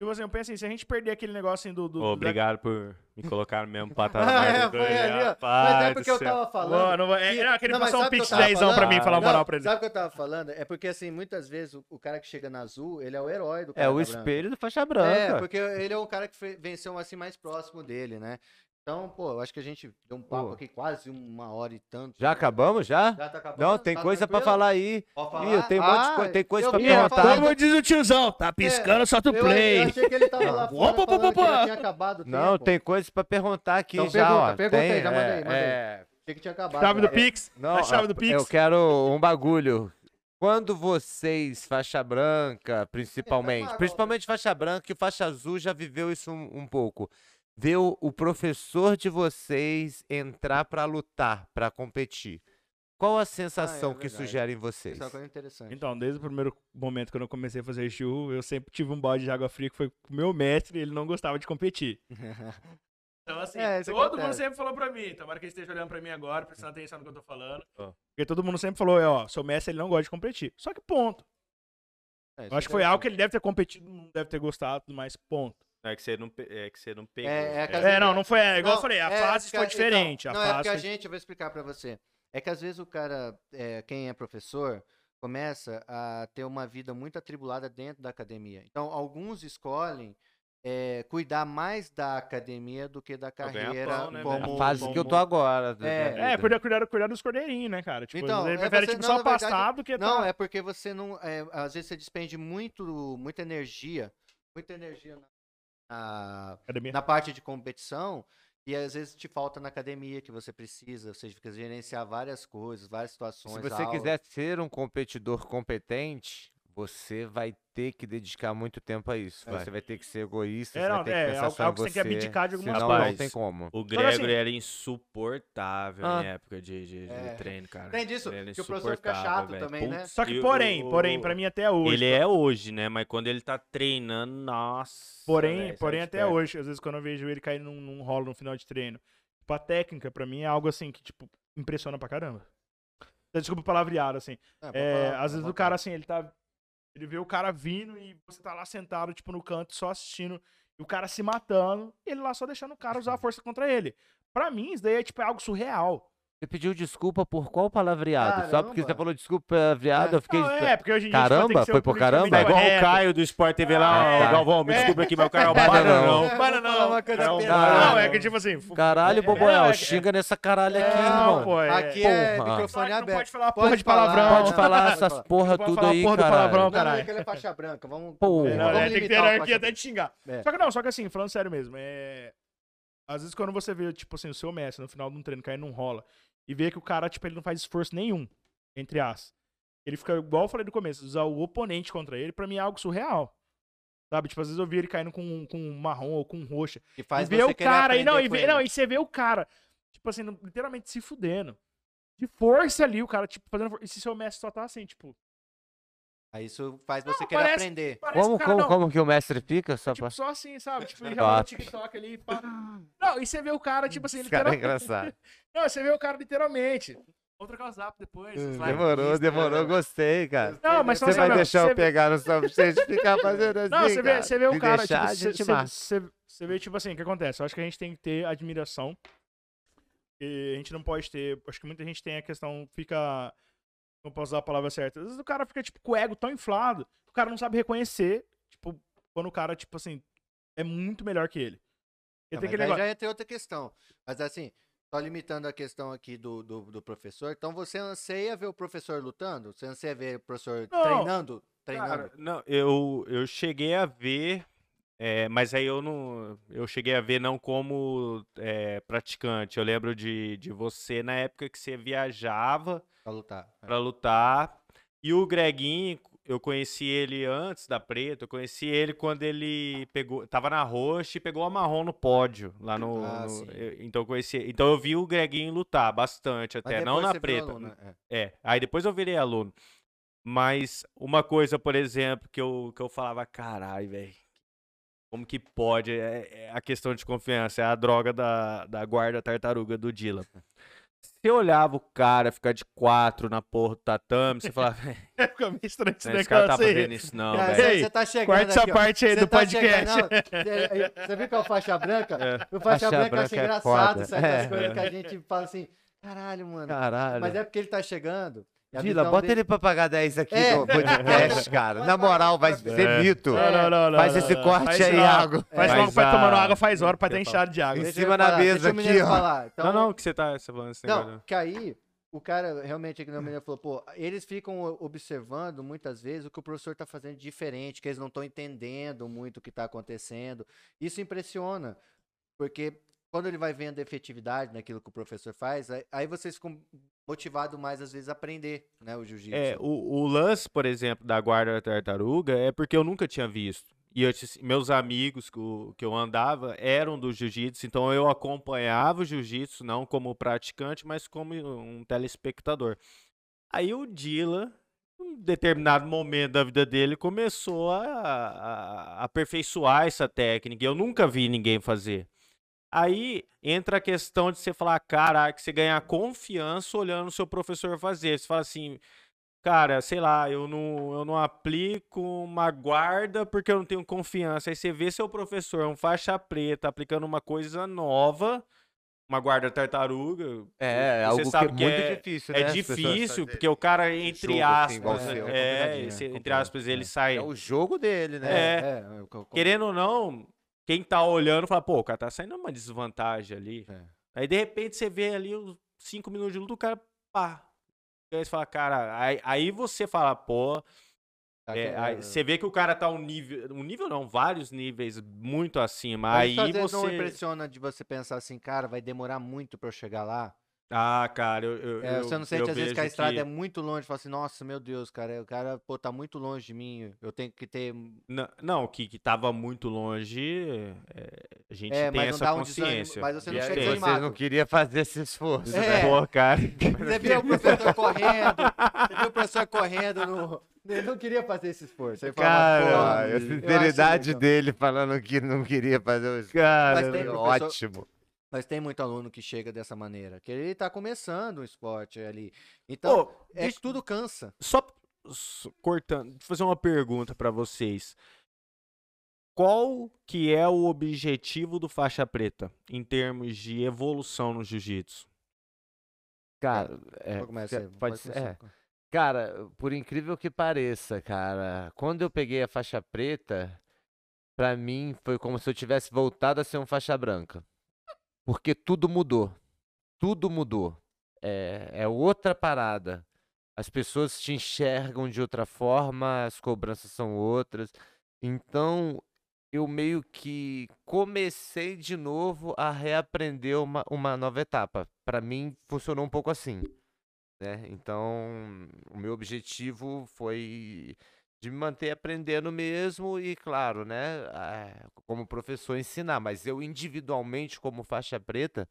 tipo assim, eu penso assim, se a gente perder aquele negócio assim do. do Obrigado por me colocar no mesmo Ah, patamar. é, foi dois, ali, ó. Mas é porque eu tava falando. Mano, é, que- era aquele Não, mas passar um o pix tava 10 pra mim, falar uma Não, moral pra ele. Sabe o que eu tava falando? É porque, assim, muitas vezes o, o cara que chega na azul, ele é o herói do cara É o da branca. espelho do faixa É, branca. porque ele é um cara que venceu assim mais próximo dele, né? Então, pô, eu acho que a gente deu um papo Pô. aqui quase uma hora e tanto. Já acabamos, já? Já tá acabando? Não, tem Tá coisa pra tranquilo? falar aí. Pode Ih, falar? tem um monte de Ah, coi- tem coisa eu pra perguntar. Como diz o tiozão, tá piscando, solta o Eu, play. eu achei que ele tava lá fora Opa, opa, opa. tinha acabado o Não, tempo. tem coisa pra perguntar aqui Então já, pergunta, ó. pergunta aí, tem, já mandei, é, mandei. é, Achei que tinha acabado. Chave do É, Pix. Não, a chave do Pix. eu quero um bagulho. Quando vocês, faixa branca, principalmente, água, principalmente faixa branca e faixa azul já viveu isso um, um pouco. Ver o, o professor de vocês entrar pra lutar, pra competir. Qual a sensação que isso gera em vocês? Isso é interessante. Então, desde o primeiro momento que eu comecei a fazer chu, eu sempre tive um bode de água fria que foi com o meu mestre e ele não gostava de competir. Então, assim, É, todo mundo acontece. sempre falou pra mim, tomara que ele esteja olhando pra mim agora, prestando atenção no que eu tô falando. Ó. Porque todo mundo sempre falou, é, ó, seu mestre ele não gosta de competir. Só que ponto. É, Eu acho que foi algo que ele deve ter competido, não deve ter gostado, mas ponto. É que você não, pe- é que você não pegou. É, é que às É, vezes- não, não foi, é, igual Não, eu falei, a é fase porque- foi diferente. então, a não, é fase porque a foi- gente, eu vou explicar pra você. É que às vezes o cara, é, quem é professor, começa a ter uma vida muito atribulada dentro da academia. Então, alguns escolhem é, cuidar mais da academia do que da carreira ganha-pão, né, velho? como... A fase que eu tô agora. da É, minha É, vida. cuidar, cuidar, cuidar dos cordeirinhos, né, cara? Tipo, Então, ele é prefere você- tipo, não, só na verdade- pastar do que Não, tá... é porque você não. é, às vezes você despende muito, muita energia, muita energia na, na, Academia. na parte de competição, e às vezes te falta na academia que você precisa, ou seja, gerenciar várias coisas, várias situações. Se você aulas. quiser ser um competidor competente, você vai ter que dedicar muito tempo a isso. Vai. Você vai ter que ser egoísta, É, você não, vai ter que é, pensar algo- só em algo que você tem que você, abdicar de algumas senão coisas. não tem como. O assim- Gregory era insuportável Ah. em época de, de- de É. treino, cara. Tem disso, Ele era que o professor fica insuportável, chato velho. também, né? Só que, o- porém, o- porém, pra mim até hoje... Ele é hoje, né? Mas quando ele tá treinando, nossa. Porém, velho, porém sai de até perto. hoje, às vezes quando eu vejo ele cair num, num rolo no final de treino, tipo, a técnica pra mim é algo assim que, tipo, impressiona pra caramba. Desculpa o palavreado, assim. É, É, falar, às vezes o cara, assim, ele tá. Ele vê o cara vindo e você tá lá sentado, tipo, no canto, só assistindo, e o cara se matando, ele lá só deixando o cara usar a força contra ele. Pra mim, isso daí é, tipo, é algo surreal. Você pediu desculpa por qual palavreado? Só porque você Caramba. falou desculpa palavreado, eu fiquei... Não, é, porque hoje em dia tipo, tem Caramba, ser foi um por caramba? É igual o. Caio do Sport TV lá, Ah, ó, tá. Galvão, me É. desculpa aqui, mas o cara é um Bananão. É, Para É. Não, é que tipo assim. fu- Caralho, é, Boboel, é, é, xinga nessa caralho aqui, Não, irmão. pô, é- Aqui é microfone Não aberto. pode falar Pode porra de palavrão. Pode falar essas porra Não tudo aí, porra do caralho. palavrão, Não, não, caralho. é que ele é faixa branca. Vamos, Porra. É, Não, não, é, tem que ter hierarquia faixa até de xingar. É. Só que não, só que assim, falando sério mesmo, é. Às vezes quando você vê, tipo assim, o seu mestre no final de um treino cair num rola e vê que o cara, tipo, ele não faz esforço nenhum, entre as. Ele fica, igual eu falei no começo, usar o oponente contra ele, pra mim é algo surreal. Sabe? Tipo, às vezes eu vi ele caindo com, um- com marrom ou com um roxa. Que faz e ver o cara, e não, e, vê, não, e você vê o cara, tipo assim, literalmente se fudendo. De força ali, o cara, tipo, fazendo. E se seu mestre só tá assim, tipo. Aí isso faz você Não, querer parece- aprender. Parece Como, que o cara, como, não, como que o mestre fica? Só Tipo, pra... só assim, sabe? Tipo, ele joga no TikTok ali. Pá. Não, e você vê o cara, tipo assim, Esse cara é literalmente. engraçado. Não, você vê o cara literalmente. Vamos trocar o zap depois. likes Demorou, Insta, demorou, né? gostei, cara. Não, mas só Você vai não, deixar você eu pegar no substate e ficar fazendo assim, Não, você vê, você vê o cara, deixar, tipo, você vê, tipo assim, o que acontece? Eu acho que a gente tem que ter admiração. E a gente não pode ter. Acho que muita gente tem a questão, fica. Não posso usar a palavra certa. Às vezes o cara fica, tipo, com o ego tão inflado, que o cara não sabe reconhecer, tipo, quando o cara, tipo assim, é muito melhor que ele. Ele Não, tem mas aquele negócio. já entra outra questão. Mas assim, só limitando a questão aqui do, do, do professor. Então você anseia ver o professor lutando? Você anseia ver o professor Não, treinando? Treinando? Cara, não, eu, eu cheguei a ver, é, mas aí eu não. Eu cheguei a ver não como é, praticante. Eu lembro de, de você na época que você viajava pra lutar. É. pra lutar. E o Greguinho, eu conheci ele antes da Preta, eu conheci ele quando ele pegou, tava na roxa e pegou a marrom no pódio, lá no, Ah, no- eu- então eu conheci, então eu vi o Greguinho lutar bastante até, não na Preta. aluno? É. É, aí depois eu virei aluno. Mas uma coisa, por exemplo, que eu, que eu falava, caralho, velho. Como que pode? É, é a questão de confiança, é a droga da, da guarda tartaruga do Dylan. Você olhava o cara ficar de quatro na porra do tatame, você falava, "Véi, Fica meio estranho esse esse cara tá negócio aí. fazendo isso não, Cara, velho. Ei, você tá chegando Corta essa parte aí Você do tá podcast. chegando- Você viu que é o faixa branca? É. O faixa, Faixa branca branca é engraçado foda. certas É. coisas que a gente fala assim, caralho, mano. Caralho. Mas é porque ele tá chegando. Dila, bota dele- ele pra pagar 10 aqui É. no podcast, cara. Na moral, vai ser É. mito. Não, não, não, não, Faz esse corte Faz aí. Iago. Faz Mas logo pra a- tomar água, faz hora pra ter enxado de água. Em cima da mesa aqui, ó. Então, Não, não, que você tá falando negócio. Não, que aí o cara realmente aqui na menina falou, pô, eles ficam observando muitas vezes o que o professor tá fazendo de diferente, que eles não estão entendendo muito o que tá acontecendo. Isso impressiona, porque quando ele vai vendo efetividade naquilo que o professor faz, aí, vocês ficam motivados mais às vezes a aprender, né, o jiu-jitsu. É, o, o lance, por exemplo, da guarda tartaruga é porque eu nunca tinha visto. E eu meus amigos que, que eu andava eram do jiu-jitsu, então eu acompanhava o jiu-jitsu, não como praticante, mas como um telespectador. Aí o Dila, um determinado momento da vida dele, começou a, a- a aperfeiçoar essa técnica. Eu nunca vi ninguém fazer. Aí entra a questão de você falar, caraca, você ganhar confiança olhando o seu professor fazer. Você fala assim, cara, sei lá, eu não, eu não aplico uma guarda porque eu não tenho confiança. Aí você vê seu professor, um faixa preta, aplicando uma coisa nova, uma guarda tartaruga. É, e algo que é que muito é, difícil, é né? pessoas difícil, fazerem. porque o cara, entre assim, aspas, seu, é é, é entre aspas, ele é. sai. É o jogo dele, né? É. é, Querendo ou não, quem tá olhando fala, pô, o cara tá saindo uma desvantagem ali. É. Aí de repente você vê ali os cinco minutos de luta, o cara, pá. Aí você fala, cara, aí, aí você fala, pô, Tá é, aí você vê que o cara tá um nível, um nível não, vários níveis muito acima. Mas aí vezes não você. impressiona de você pensar assim, cara, vai demorar muito pra eu chegar lá. Ah, cara, eu. eu, É, eu- você não sente às vezes que a estrada é muito longe, fala assim, nossa, meu Deus, cara, o cara, pô, tá muito longe de mim, eu tenho que ter... Não, não, que, que tava muito longe, é, a gente É, tem mas não essa dá um desânimo, consciência. mas você não E chega aí você desanimado. não queria fazer esse esforço. É. Pô, cara. Você viu o professor correndo, você viu o professor correndo no... Ele não queria fazer esse esforço. Aí falava, Cara, pô, a sinceridade dele falando que não queria fazer o esforço. Cara, professor- ótimo. Mas tem muito aluno que chega dessa maneira, que ele tá começando o esporte ali. Então, Pô, é deixa- tudo cansa. só, cortando, fazer uma pergunta pra vocês. Qual que é o objetivo do faixa preta em termos de evolução no jiu-jitsu? Cara, é, ca- pode ser, é. Cara, por incrível que pareça, cara, quando eu peguei a faixa preta, pra mim foi como se eu tivesse voltado a ser um faixa branca. Porque tudo mudou. Tudo mudou. É, é outra parada. As pessoas te enxergam de outra forma, as cobranças são outras. Então, eu meio que comecei de novo a reaprender uma, uma nova etapa. Pra mim, funcionou um pouco assim né? Então, o meu objetivo foi de me manter aprendendo mesmo e, claro, né, como professor ensinar, mas eu individualmente, como faixa preta,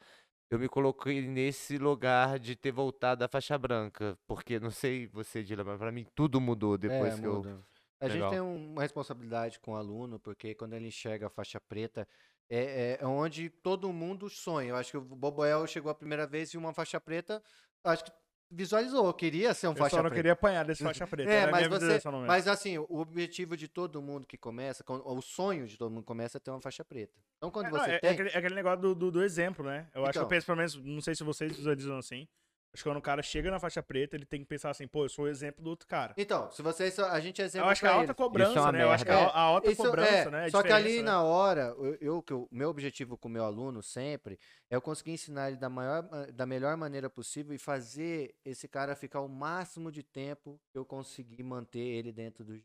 eu me coloquei nesse lugar de ter voltado à faixa branca, porque não sei você, Dila, mas para mim tudo mudou depois É, que eu muda. A gente Legal. tem um- uma responsabilidade com o aluno, porque quando ele enxerga a faixa preta, é, é- é onde todo mundo sonha. Eu acho que o Boboel chegou a primeira vez e uma faixa preta, acho que visualizou, queria ser um Eu faixa só não preta. queria apanhar desse faixa preta. É, mas você, mas assim, o objetivo de todo mundo que começa, com- o sonho de todo mundo que começa é ter uma faixa preta. Então quando É, não, você é, é tem, aquele, é aquele negócio do, do, do exemplo, né? Eu acho que eu Então. penso, pelo menos, não sei se vocês visualizam assim. Acho que quando o cara chega na faixa preta, ele tem que pensar assim, pô, eu sou o exemplo do outro cara. então, se vocês, a gente é exemplo Eu acho que a alta eles. cobrança, uma né? Eu acho que a, alta Isso cobrança, é, né? Só que ali né? na hora, eu, eu- que o meu objetivo com o meu aluno sempre é eu conseguir ensinar ele da, maior, ma- da melhor maneira possível e fazer esse cara ficar o máximo de tempo que eu conseguir manter ele dentro do.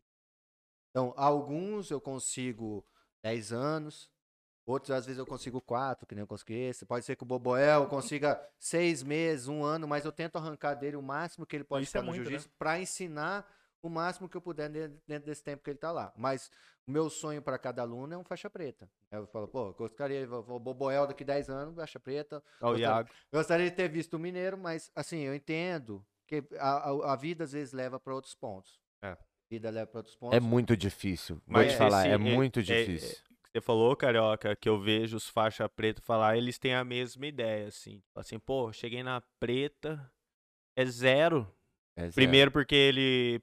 Então, alguns eu consigo 10 anos, outros às vezes eu consigo 4, que nem eu consegui esse. Pode ser que o Boboel consiga 6 meses, um ano, mas eu tento arrancar dele o máximo que ele pode Isso é ficar no muito, né? jiu-jitsu para ensinar o máximo que eu puder dentro desse tempo que ele tá lá. Mas o meu sonho para cada aluno é um faixa preta. Eu falo, pô, gostaria, o Boboel daqui 10 anos, faixa preta. Ó, o Gostaria- Iago. Gostaria de ter visto o Mineiro, mas assim, eu entendo que a, a, a vida às vezes leva para outros pontos. É. A vida leva para outros pontos. É muito difícil. Vou Mas te falar, esse- é é- muito é- difícil. Você falou, Carioca, que eu vejo os faixa preta falar, eles têm a mesma ideia, assim. Tipo Assim, pô, cheguei na preta, é zero. É zero. Primeiro porque ele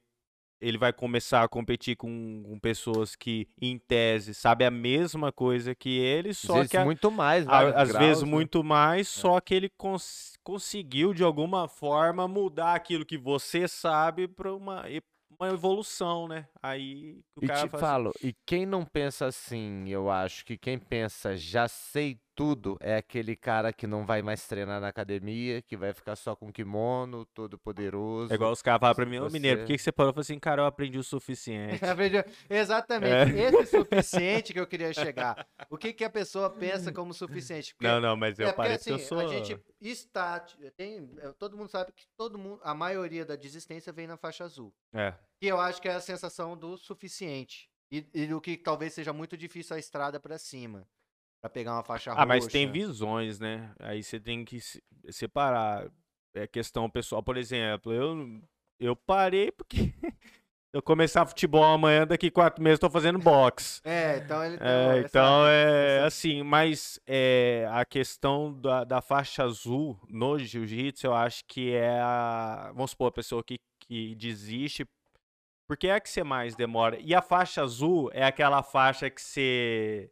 ele vai começar a competir com, com pessoas que, em tese, sabem a mesma coisa que ele, Às só vezes que a- muito mais, a- às graus, vezes né? muito mais, só que ele cons- conseguiu, de alguma forma, mudar aquilo que você sabe para uma, e- uma evolução, né? Aí o E cara te assim, falo, e quem não pensa assim, eu acho que quem pensa já sei tudo é aquele cara que não vai mais treinar na academia, que vai ficar só com kimono, todo poderoso. É igual os caras falam pra mim, ô Você- mineiro, por que, que você parou? Eu falei assim, cara, eu aprendi o suficiente. Aprendi- Exatamente. Esse suficiente que eu queria chegar. O que, que a pessoa pensa como suficiente? Porque- não, não, mas eu é porque, parei porque eu assim, sou... a gente está. Tem, é, todo mundo sabe que todo mundo, a maioria da desistência vem na faixa azul. É. Que eu acho que é a sensação do suficiente. E, e do que talvez seja muito difícil a estrada pra cima. Pra pegar uma faixa roxa. Ah, mas tem visões, né? Aí você tem que se- separar. É questão pessoal. Por exemplo, eu, eu parei porque eu começar futebol amanhã, daqui quatro meses tô fazendo boxe. É, então ele tem É, então é assim, mas é, a questão da, da faixa azul no jiu-jitsu, eu acho que é a. Vamos supor, a pessoa que, que desiste. Porque é a que você mais demora. E a faixa azul é aquela faixa que você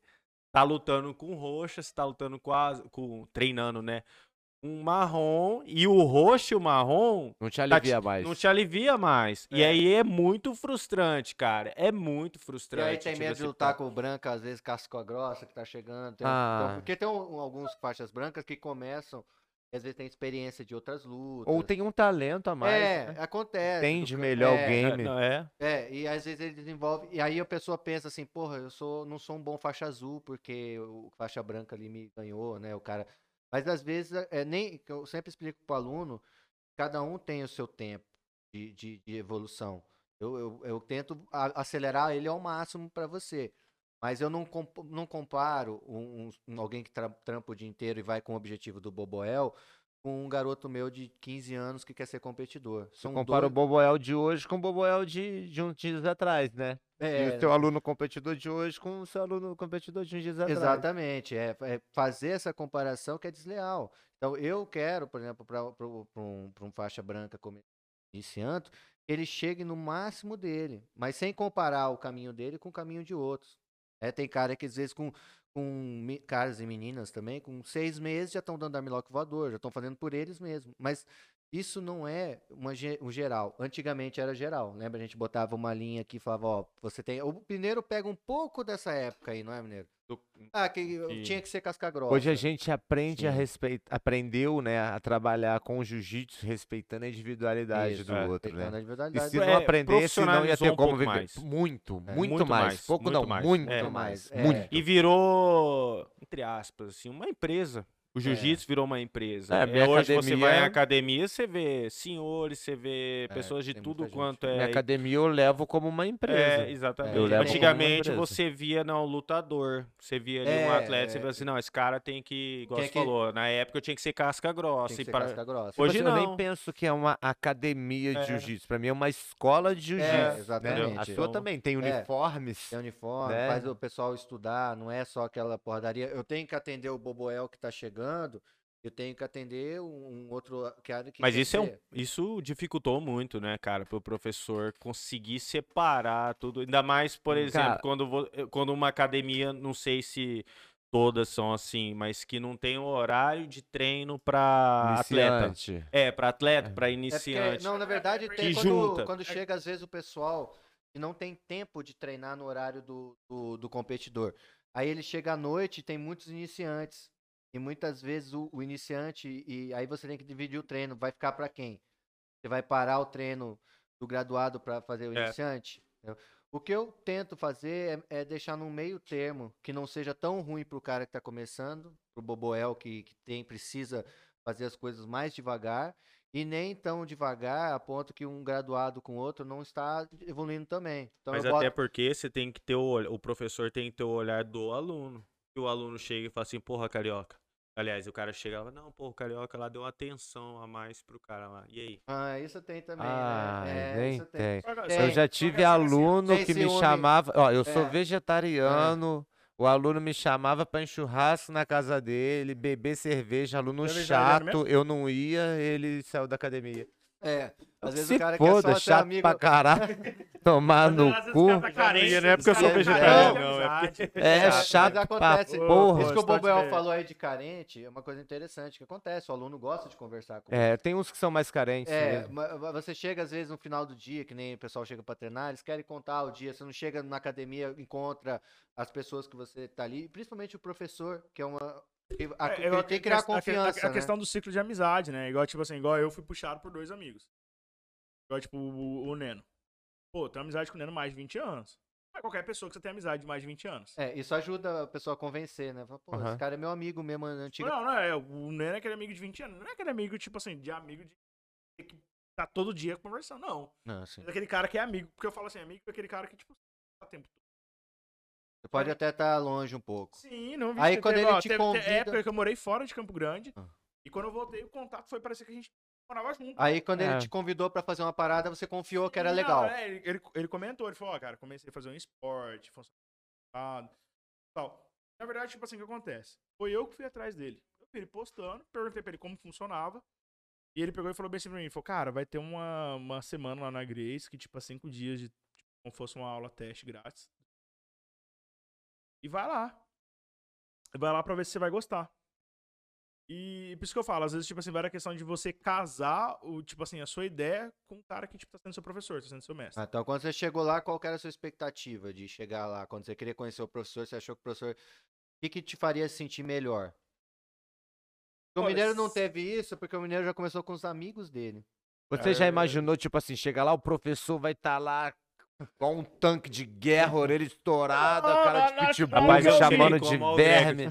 tá lutando com roxa, você tá lutando com, a, com treinando, né? um marrom e o roxo e o marrom Não te tá alivia te- mais. não te alivia mais. E É. aí é muito frustrante, cara. É muito E frustrante. aí tem tipo, medo de lutar tá- com o branco, às vezes casca grossa que tá chegando. tem- Ah. então, porque tem um- alguns faixas brancas que começam, e às vezes tem experiência de outras lutas. Ou tem um talento a mais. É, né? acontece. Entende melhor é, o game. É, não, é. É, e às vezes ele desenvolve. E aí a pessoa pensa assim, porra, eu sou, não sou um bom faixa azul, porque o faixa branca ali me ganhou, né? O cara. Mas às vezes, é, nem. que Eu sempre explico pro aluno, cada um tem o seu tempo de, de, de evolução. Eu, eu, eu tento acelerar ele ao máximo para você. Mas eu não, comp- não comparo um, um- alguém que tra- trampa o dia inteiro e vai com o objetivo do Boboel com um garoto meu de 15 anos que quer ser competidor. Você São compara o dois- Boboel de hoje com o Boboel de, de uns dias atrás, né? E É, o seu aluno competidor de hoje com o seu aluno competidor de uns dias atrás. Exatamente, é, é fazer essa comparação que é desleal. Então, eu quero, por exemplo, para um, pra um faixa branca como iniciante, que ele chegue no máximo dele, mas sem comparar o caminho dele com o caminho de outros. É, tem cara que às vezes com, com caras e meninas também, com seis meses já estão dando armlock voador, já estão fazendo por eles mesmos. Mas isso não é uma, um geral. Antigamente era geral. Lembra? A gente botava uma linha aqui e falava, ó, você tem. O Mineiro pega um pouco dessa época aí, não é, Mineiro? Do- Ah, que que- tinha que ser casca grossa. Hoje a gente aprende a Sim. respeitar, aprendeu, né, a trabalhar com o jiu-jitsu, respeitando a individualidade Isso, do é. outro, né? a E se É, não aprendesse, não ia ter um como viver. mais. Muito, É. muito, Muito mais. mais, Pouco muito não, mais. muito É. mais. É. Muito. E virou, entre aspas, assim, uma empresa. O jiu-jitsu virou uma empresa. É, É, minha hoje você vai em academia- academia, você vê senhores, você vê É, pessoas de tudo quanto Minha é. academia eu levo como uma empresa. É, exatamente. Antigamente você via não, lutador. Você via ali um É, atleta, você é. via assim, não, esse cara tem que, igual você falou, na época eu tinha que ser casca grossa. E ser para- casca grossa. Tipo Hoje assim, eu nem não. penso que é uma academia de É. jiu-jitsu. Pra mim é uma escola de jiu-jitsu. É, né? exatamente. A sua Então, também tem é. uniformes. Tem uniforme, né? faz o pessoal estudar, não é só aquela porradaria. Eu tenho que atender o Boboel que tá chegando, eu tenho que atender um, outro cara que Mas quer isso, é um, isso dificultou muito, né, cara, pro professor conseguir separar tudo. Ainda mais, por exemplo, Cara- quando, vo- eh, quando uma academia, não sei se todas são assim, mas que não tem horário de treino pra atleta. Iniciante. É, pra atleta, É porque, iniciante. não, na verdade, tem Que quando, junta. quando chega, às vezes, o pessoal que não tem tempo de treinar no horário do, do, do competidor. Aí ele chega à noite e tem muitos iniciantes. E muitas vezes o, o iniciante, e aí você tem que dividir o treino. Vai ficar para quem? Você vai parar o treino do graduado para fazer o É. iniciante? O que eu tento fazer é, é deixar num meio termo, que não seja tão ruim para o cara que está começando, para o Boboel que, que tem, precisa fazer as coisas mais devagar, e nem tão devagar a ponto que um graduado com outro não está evoluindo também. Então Mas até boto- porque você tem que ter o, o professor tem que ter o olhar do aluno. E o aluno chega e fala assim, porra, carioca. Aliás, o cara chegava, não, porra, o carioca lá deu atenção a mais pro cara lá. E aí? Ah, isso tem também, Ah, né? É, nem isso tem. tem. Eu já tive assim, assim, aluno tem que me chamava. Ó, eu sou É. vegetariano. O aluno me chamava em churrasco na casa dele, beber cerveja, aluno é chato. Eu não ia, ele saiu da academia. É, às vezes Se o cara foda, quer só ser chato amigo. pra caralho. Tomar no cu. tá carente, Não é porque eu sou vegetariano, não, é amizade. É chato mas pra porra. Isso que o Bobel falou aí de carente é uma coisa interessante que acontece. O aluno gosta de conversar com É, tem uns que são mais carentes É, mesmo. você chega às vezes no final do dia, que nem o pessoal chega pra treinar, eles querem contar o dia. Você não chega na academia, encontra as pessoas que você tá ali, principalmente o professor, que é uma. A- É, que igual tem que a criar a a- confiança. A, né? questão do ciclo de amizade, né? Igual, tipo assim, igual eu fui puxado por dois amigos. Igual, tipo, o, o Neno. Pô, tenho amizade com o Neno há mais de 20 anos. É qualquer pessoa que você tem amizade de mais de 20 anos. É, isso ajuda a pessoa a convencer, né? Fala, Pô, Aham. esse cara é meu amigo mesmo, antigo. Não, não é. O Neno é aquele amigo de 20 anos. Não é aquele amigo, tipo assim, de amigo de. que tá todo dia conversando. Não. Não, assim. É aquele cara que é amigo. Porque eu falo assim, amigo é aquele cara que, tipo, tá o tempo todo. Você pode até estar longe um pouco. Sim, não vi. Aí quando teve- ele ó, te teve- teve convida- época que eu morei fora de Campo Grande. Ah. E quando eu voltei, o contato foi parecer que a gente morava junto. Aí quando É. ele te convidou pra fazer uma parada, você confiou que era Não, legal. é, ele, ele, ele comentou, ele falou, ó, cara, comecei a fazer um esporte, tal. Na verdade, tipo assim, o que acontece? Foi eu que fui atrás dele. Eu vi ele postando, perguntei pra ele como funcionava. E ele pegou e falou bem assim pra mim, falou, cara, vai ter uma, uma semana lá na Grace, que tipo, é cinco dias de, tipo, como fosse uma aula teste grátis. E vai lá. Vai lá pra ver se você vai gostar. E por isso que eu falo, às vezes, tipo assim, vai a questão de você casar, o, tipo assim, a sua ideia com o cara que, tipo, tá sendo seu professor, tá sendo seu mestre. Ah, Então, quando você chegou lá, qual que era a sua expectativa de chegar lá? Quando você queria conhecer o professor, você achou que o professor. O que, que te faria se sentir melhor? O Olha, Mineiro não teve isso, porque o Mineiro já começou com os amigos dele. Você já É. imaginou, tipo assim, chega lá, o professor vai estar lá com um tanque de guerra, orelha estourada, Não, cara de pitbull Rapaz, me chamando de o verme.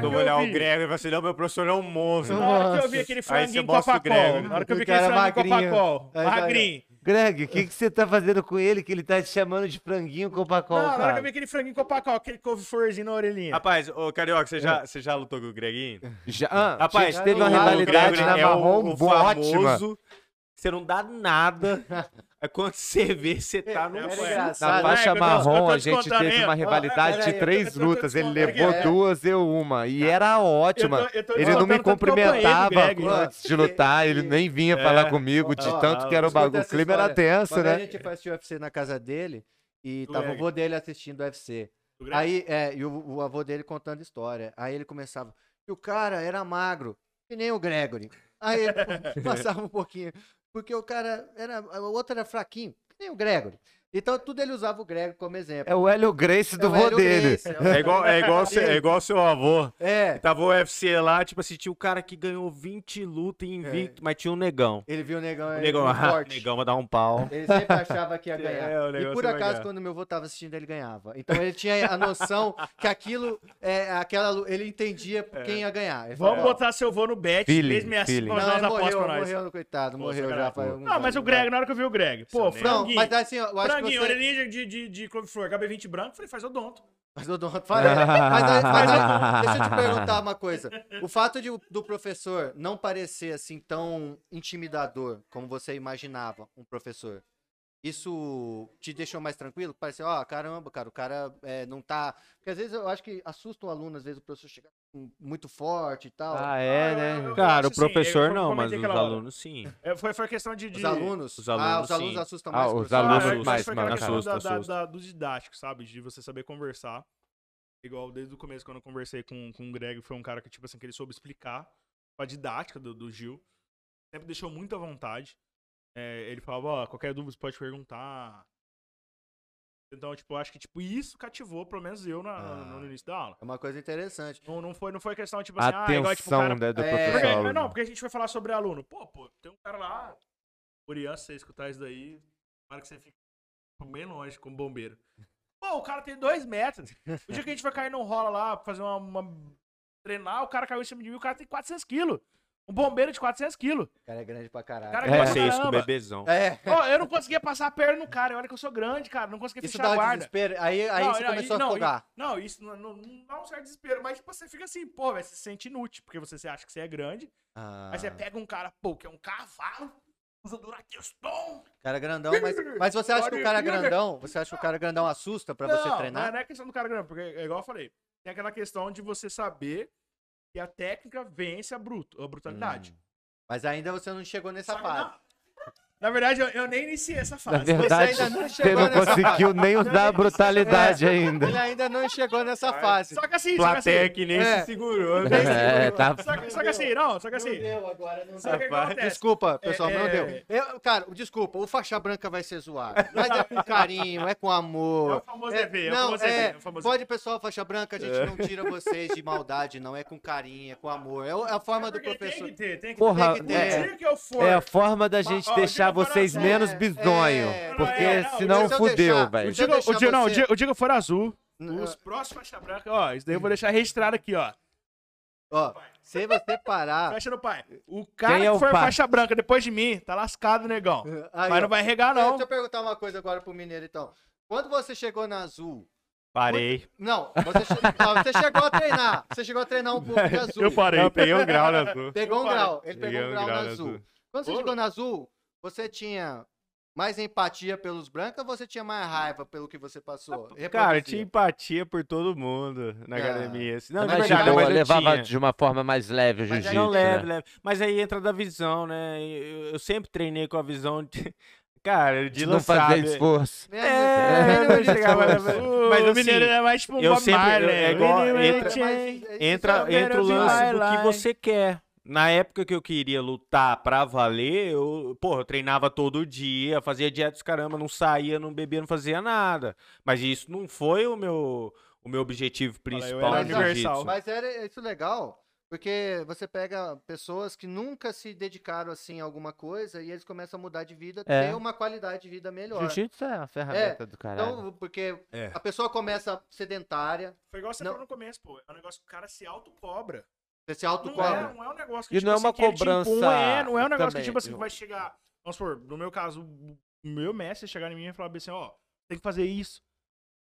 Eu vou olhar o Greg e vai assim, não, meu professor é um monstro. Na hora que eu vi aquele franguinho o Copacol, Greg. na hora que eu vi O aquele franguinho. Copacol, Aí vai- magrinho. Greg, o que, que você tá fazendo com ele que ele tá te chamando de franguinho com pacol, Não, na hora que eu vi aquele franguinho Copacol, aquele couve-florzinho na orelhinha. Rapaz, ô Carioca, você já, você já lutou com o Greginho? Já, ah, Rapaz, gente, teve uma o rivalidade na é o- marrom o ótima. famoso, Você não dá nada. Aí quando você vê, você tá no É. Na faixa é, marrom, a gente teve aí, uma rivalidade de três lutas. Ele levou é. duas, eu uma. E era ótima. Ele não me cumprimentava Greg. antes de lutar, ele nem vinha falar comigo, de tanto que era o bagulho. O clima era tenso, né? a gente foi assistir o UFC na casa dele e tava o avô dele assistindo o UFC. Aí, é, e o, o avô dele contando história. Aí ele começava, e o cara era magro, que nem o Gregory. Aí ele passava um pouquinho, porque o cara era, o outro era fraquinho, que nem o Gregory. Então tudo ele usava o Gregory como exemplo. É o Hélio Grace do É vô dele. É igual, é, igual é igual seu avô. É, Tava o UFC lá, tipo assim, tinha o cara que ganhou 20 lutas invicto, mas tinha um negão. ele viu o negão, O ele negão, ah, forte. negão vai dar um pau. Ele sempre achava que ia É, ganhar. o e por acaso, ganhar. quando meu avô tava assistindo, ele ganhava. Então ele tinha a noção que aquilo, é, aquela, ele entendia quem ia ganhar. Ele Vamos ó, botar seu vô no bet, Feeling, mesmo assim, feeling. Não, nós morreu, pra nós. morreu, coitado, Pô, morreu já Não, mas o Greg, na hora que eu vi o Greg, pô, Seu Não, franguinho, mas assim, eu acho franguinho, que você... orelhinha de, de, de couve-flor, HB20 branco, falei, faz odonto. Mas, dou- falei, mas, mas aí, deixa eu te perguntar uma coisa. O fato de, do professor não parecer assim tão intimidador como você imaginava um professor, isso te deixou mais tranquilo? Pareceu, ó, caramba, cara, o cara é, não tá. Porque às vezes eu acho que assusta o aluno, às vezes o professor chega muito forte e tal. Ah, é, Ah, eu- né? eu- Cara, o assim, professor eu não, mas os alunos sim. É, foi, foi questão de... de... Os alunos? Os ah, alunos, os alunos sim. assustam Ah, mais. o os alunos Ah, eu acho mais, questão assusta, da, da- assusta. da- dos didáticos, sabe? De você saber conversar. Igual desde o começo, quando eu conversei com, com o Greg, foi um cara que, tipo assim, que ele soube explicar a didática do, do Gil. Sempre deixou muito à vontade. É, ele falava, ó, qualquer dúvida você pode perguntar. Então, tipo, acho que tipo, isso cativou, pelo menos eu, na- Ah. no, no início da aula. É uma coisa interessante. Não, não, foi, não foi questão, tipo assim, ah, igual, tipo, Atenção, cara... né, do É, Porque, professor. aluno. não, porque a gente foi falar sobre aluno. Pô, pô, tem um cara lá, Urian, se você escutar isso daí, tomara que você fique bem longe como bombeiro. Pô, o cara tem dois metros. O dia que a gente foi cair no rola lá, fazer uma, uma- treinar, o cara caiu em cima de mim, o cara tem 400 quilos. Um bombeiro de 400 quilos. O cara é grande pra caralho. Cara, Eu É. passei isso com o bebezão. É. Pô, eu não conseguia passar a perna no cara. Olha que eu sou grande, cara. Não conseguia Isso fechar dá a guarda. desespero. Aí, aí Não, você não, começou não, a afogar. e- Não, isso não, não- não dá um certo desespero, mas tipo, você fica assim, pô, você se sente inútil, porque você se acha que você é grande, Ah, aí você pega um cara, pô, que é um cavalo, usa Durateston. cara grandão, mas, mas você acha que o cara grandão, você acha que o cara grandão assusta pra você Não, treinar? Não é questão do cara grande, porque é igual eu falei, tem aquela questão de você saber que a técnica vence a, bruto, a brutalidade. Hum. Mas ainda você não chegou nessa fase. Não. Na verdade, eu, eu nem iniciei essa Na fase. verdade, ainda não você não conseguiu nem usar a brutalidade ainda. Ele ainda não chegou nessa fase. Só que assim, só que Plateia assim. que nem É. se segurou, né? É, tá. Só que, só que assim, não, só que assim. deu agora, não Só que o que Rapaz, acontece? Desculpa, pessoal, não É, deu. é. Eu, cara, desculpa, o faixa branca vai ser zoado. Mas é com carinho, é com amor. É o famoso É, EV, é o não, famoso é, EV, é o famoso pode, pessoal, faixa branca, a gente não tira vocês de maldade, não. É com carinho, é com amor. É é a forma do professor. Tem que ter, tem que Porra, ter. tem que O ter. dia que eu for. É a forma da gente ó, deixar vocês você. menos É, bizonho. é. Porque Não, é, não, senão deixa eu fudeu, deixar. O velho. Deixa eu dia, o dia, não, o dia, o dia que eu for azul, os próximos faixa branca, ó, isso daí eu vou deixar registrado aqui, ó. Ó, se você parar. Fecha no pai. O cara Quem é que o for pai? faixa branca depois de mim, tá lascado, negão. Aí, Mas não vai regar, Deixa não. eu perguntar uma coisa agora pro Mineiro, então. Quando você chegou na Azul. Parei. Não, você, che- você chegou a treinar. Você chegou a treinar um pouco de Azul. Eu parei. Eu peguei um grau na tua. Pegou um grau. Ele pegou Peguei um um grau na na Azul. Azul. Quando você Ô, chegou na Azul, você tinha mais empatia pelos brancos ou você tinha mais raiva pelo que você passou? Cara, eu Reproduzia. tinha empatia por todo mundo na Ah. academia. assim. Não, Mas de verdade, boa, mas eu levava tinha. de uma forma mais leve o Mas aí jiu-jitsu. Não leve, né? leve. Mas aí entra da visão, né? Eu, eu sempre treinei com a visão de. Cara, de não fazer esforço. É, É, é, chegava- é, mas o assim, mineiro é mais tipo um eu sempre- Marley. é igual- Ele- entra- mas- entra, Isso é entra o lance do que você quer. Na época que eu queria lutar pra valer, eu, porra, eu treinava todo dia, fazia dieta dos caramba, não saía, não bebia, não fazia nada. Mas isso não foi o meu, o meu objetivo principal era no universal. jiu-jitsu. Mas era isso legal, porque você pega pessoas que nunca se dedicaram assim a alguma coisa e eles começam a mudar de vida, É. ter uma qualidade de vida melhor. Jiu-jitsu é uma ferramenta do caralho. Então, porque É. a pessoa começa sedentária, Foi igual você Não. falou no começo, pô. É um negócio que o cara se autocobra. Você se Não é, autocobra. não é um negócio que E tipo não é assim, uma te cobrança impõe, é, não é um negócio também, que, tipo assim, eu- vai chegar. Vamos supor, no meu caso, o meu mestre chegar em mim e falar bem assim, ó, tem que fazer isso.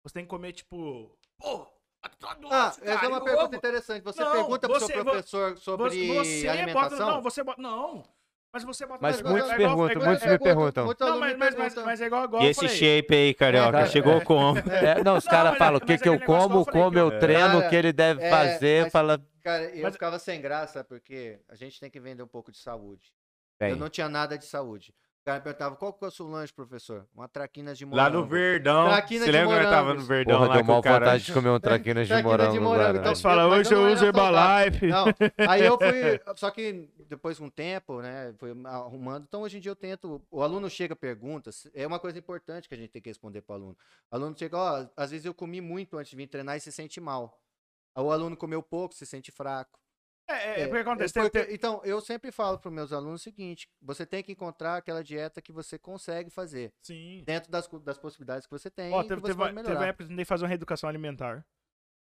Você tem que comer, tipo. Pô, doce, Ah, cara, essa é uma pergunta interessante. Você Não, pergunta pro você- seu professor sobre Você, você bota. alimentação? Não, você bota. Não. Mas você bota. Mas é muitos é perguntam, igual- muitos é me perguntam. Muitos Não, alunos mas, me mas, mas, perguntam. mas é igual, igual E esse falei. shape aí, carioca, É, chegou é. como? É, não, os caras falam o que, que eu como, como que eu treino, o que ele deve é, fazer. mas- Fala, Cara, eu Mas- ficava sem graça porque a gente tem que vender um pouco de saúde. Eu não tinha nada de saúde. O cara perguntava, qual que é o seu lanche, professor? Uma traquinas de morango. Lá no Verdão. Traquina Você de lembra que eu tava no Verdão porra, lá deu o mal cara... vontade de comer um traquinas de Traquinas morango de morango, então- Mas hoje eu não uso era saudável. Herbalife. Não, aí eu fui, só que depois com o tempo, né, fui arrumando. Então hoje em dia eu tento, o aluno chega pergunta, é uma coisa importante que a gente tem que responder para o aluno. O aluno chega, ó, às vezes eu comi muito antes de vir treinar e se sente mal. O aluno comeu pouco, se sente fraco. É, é, é, porque acontece. É porque- tem- então, eu sempre falo para os meus alunos o seguinte: você tem que encontrar aquela dieta que você consegue fazer, Sim. dentro das, das possibilidades que você tem. Ó, teve, você teve, pode teve uma época que eu tentei fazer uma reeducação alimentar.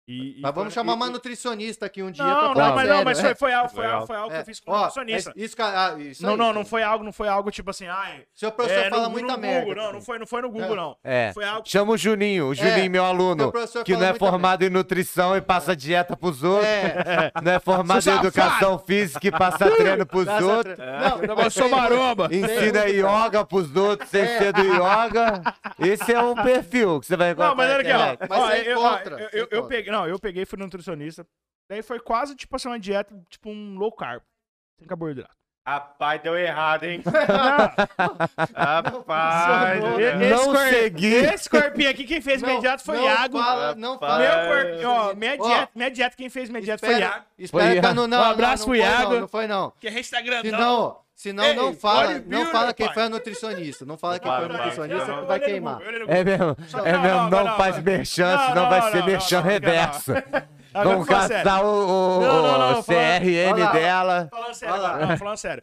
E, e Mas vamos foi- chamar e- uma nutricionista aqui um dia. Não, pra não, falar mas, não, sério, mas é. foi, foi algo, foi algo, foi algo que É. eu fiz com Ó, nutricionista. mas isso, ah, isso Não, aí, não, não foi algo, não foi algo tipo assim, ai. Seu professor é, fala no, muita no merda. Google, não, não também. foi, não foi no Google, É. não. É. Foi algo. Chama o Juninho, o Juninho, meu Seu aluno, professor que fala não é formado em nutrição e passa dieta pros outros. É, Não é formado em educação física e passa treino pros Passa outros. tre- Não, Eu sou maromba. Ensina yoga pros outros sem É. ser do yoga. Esse é um perfil que você vai encontrar. Não, mas olha aqui, ó. eu, peguei, não, eu peguei e fui no nutricionista. Daí foi quase tipo assim, uma dieta, tipo um low carb. Sem carboidrato. Rapaz, deu errado, hein? Não, Rapaz. Né? Esse Não cor- segui. Esse corpinho aqui, quem fez Não, minha dieta foi não Iago. Fala, não fala. Meu corpinho, ó, minha Ó, dieta, minha dieta, quem fez minha dieta foi Iago. espera Foi Iago. não, não, Um não, abraço não pro foi Iago. Não, não foi não. Que a gente tá grandão. Senão, Ei, não fala, não fala quem pai. foi a nutricionista. Não fala quem foi a Vai, vai. nutricionista vai olha no queimar. É mesmo, é não, mesmo, não, não, não, faz merchan, Não, senão não, vai não, ser não, merchan reverso. Vão sério. caçar o, o- Não, não, não, o falando- CRN Olha lá. dela. Falando sério, Vai não, falando sério.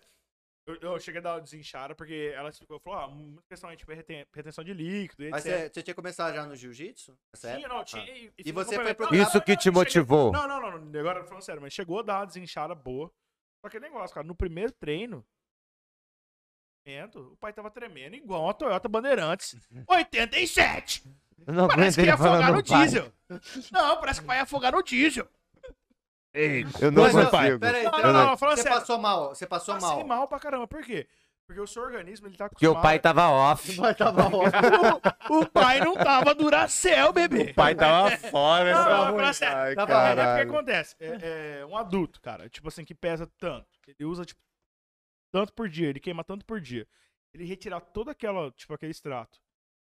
Eu, eu cheguei a dar uma desinchada porque ela ficou, falou, ah, muita questão tipo, retenção de líquido, etc. Mas você, você tinha começado já no jiu-jitsu? Sim, época? não, tinha. Ah. E, E você foi procurar- Isso que te cheguei- motivou. Não, não, não, agora falando sério, mas chegou a dar uma desinchada boa. Só que negócio, cara, no primeiro treino, o pai tava tremendo igual uma Toyota Bandeirantes. 87! Não Parece que ia afogar no pai. diesel. Não, parece que o pai ia afogar no diesel. Eu não Mas, ó, consigo. Peraí, Não, você- não, não, falando você sério. passou mal, você passou Passei mal. mal pra caramba. Por quê? Porque o seu organismo, ele tá Porque o pai tava off. Vai tava ótimo. o, o pai não tava Duracell, bebê. O pai tava fora. Não, não, sério. Ai, Tá bom, é porque acontece. É, é, um adulto, cara, tipo assim, que pesa tanto. Ele usa, tipo, tanto por dia, ele queima tanto por dia. Ele retirar todo aquela, tipo, aquele extrato.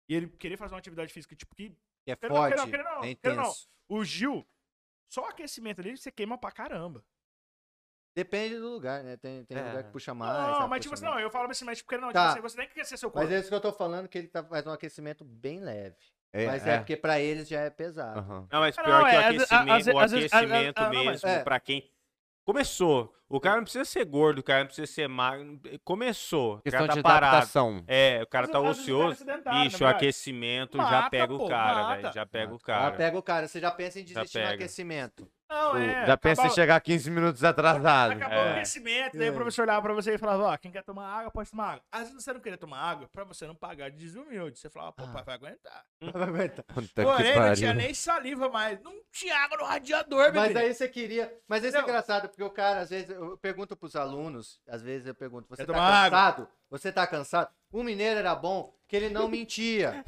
E ele querer fazer uma atividade física, tipo, que Que é forte, não, é não. intenso. o Gil, só o aquecimento ali, você queima pra caramba. Depende do lugar, né? Tem, tem É. lugar que puxa mais. não, outro mas tipo assim, não, eu falo assim, mas tipo, não, Tá. tipo assim, você tem que aquecer seu corpo. Mas é isso que eu tô falando, que ele tá, faz um aquecimento bem leve. É, mas é, é. porque pra eles já é pesado. Aham. Não, mas pior não, que o é, aquecimento, o aquecimento mesmo, é. pra quem começou. O cara não precisa ser gordo, o cara não precisa ser magro. Começou. O Questão cara tá de parado. adaptação. É, o cara tá o é ocioso. Bicho, o verdade. aquecimento já Mata, pega o cara, mata. velho. Já pega o Ela cara. pega o cara, você já pensa em desistir no pega. aquecimento. Não, é. Já pensa em chegar 15 minutos atrasado. Acabou o É. aquecimento, daí o É. professor olhava pra você e falava, ó, quem quer tomar água, pode tomar água. Às vezes você não queria tomar água, pra você não pagar de desumilde. Você falava, pô, Ah. pai, vai aguentar. Vai aguentar. Porém, não tinha nem saliva mais. Não tinha água no radiador. Mas aí você queria. Mas isso é engraçado, porque o cara, às vezes, eu pergunto pros alunos, às vezes eu pergunto, você Quer tá tomar água? cansado? Você tá cansado? O mineiro era bom, que ele não mentia.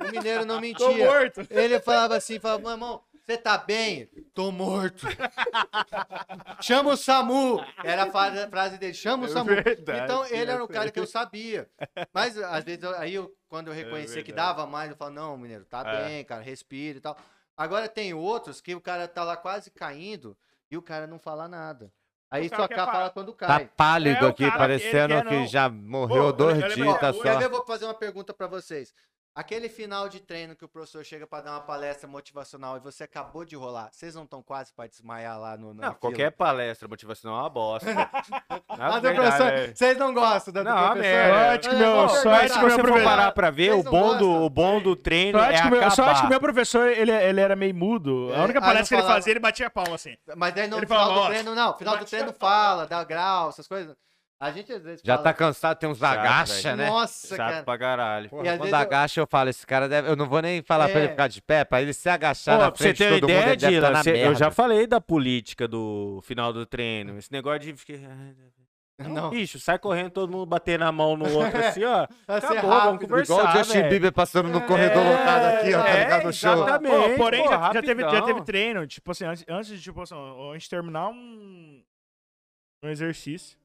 O mineiro não Tô mentia. morto. Ele falava assim, falava, meu irmão, Você tá bem? Tô morto. Chama o SAMU. Era a frase, dele. Chama o É SAMU. verdade, então ele era o essa cara que eu sabia. Mas às vezes, eu- aí eu, quando eu reconhecia que É dava mais, eu falo, não, mineiro, tá É. bem, cara, respira e tal. Agora tem outros que o cara tá lá quase caindo e o cara não fala nada. Aí só cá fala quando Tá cai. pálido É, aqui, cara, parecendo que não. já morreu Pô, dois dias, tá só. Quer ver? Eu vou fazer uma pergunta pra vocês. Aquele final de treino que o professor chega pra dar uma palestra motivacional e você acabou de rolar, vocês não estão quase pra desmaiar lá no. na Não, fila? qualquer palestra motivacional é uma bosta. Do verdade, professor, é. vocês não gostam da do Não, professor? Sorte que É, meu- que Se meu você for professor- parar pra ver, o não bom, do, o bom do treino Só é acho, que meu, só acho que acabar. meu professor, ele, ele era meio mudo. É, A única aí palestra não que ele fazia, ele batia a palma assim. Mas daí no Ele final falava, do treino, não. Final do treino fala, dá grau, essas coisas. A gente às vezes Já fala, tá cansado, tem uns agacha, né? Nossa, Chato cara. pra caralho. E Quando vezes eu- agacha, eu falo, esse cara deve. Eu não vou nem falar pra É. ele ficar de pé, pra ele se agachar Ó, na pra você frente de ter todo mundo, ideia, deve tá Dila, na cê- merda. eu já falei da política do final do treino. Esse negócio de. Não. Bicho, sai correndo, todo mundo bater na mão no outro assim, ó. Vai ser Acabou, vamos conversar. Igual o Justin. Bieber passando no corredor lotado aqui, ó, tá é, ligado no show. exatamente. Pô, porém, pô, já, já teve, já teve treino, tipo assim, antes, antes de, tipo assim, antes de terminar um, um exercício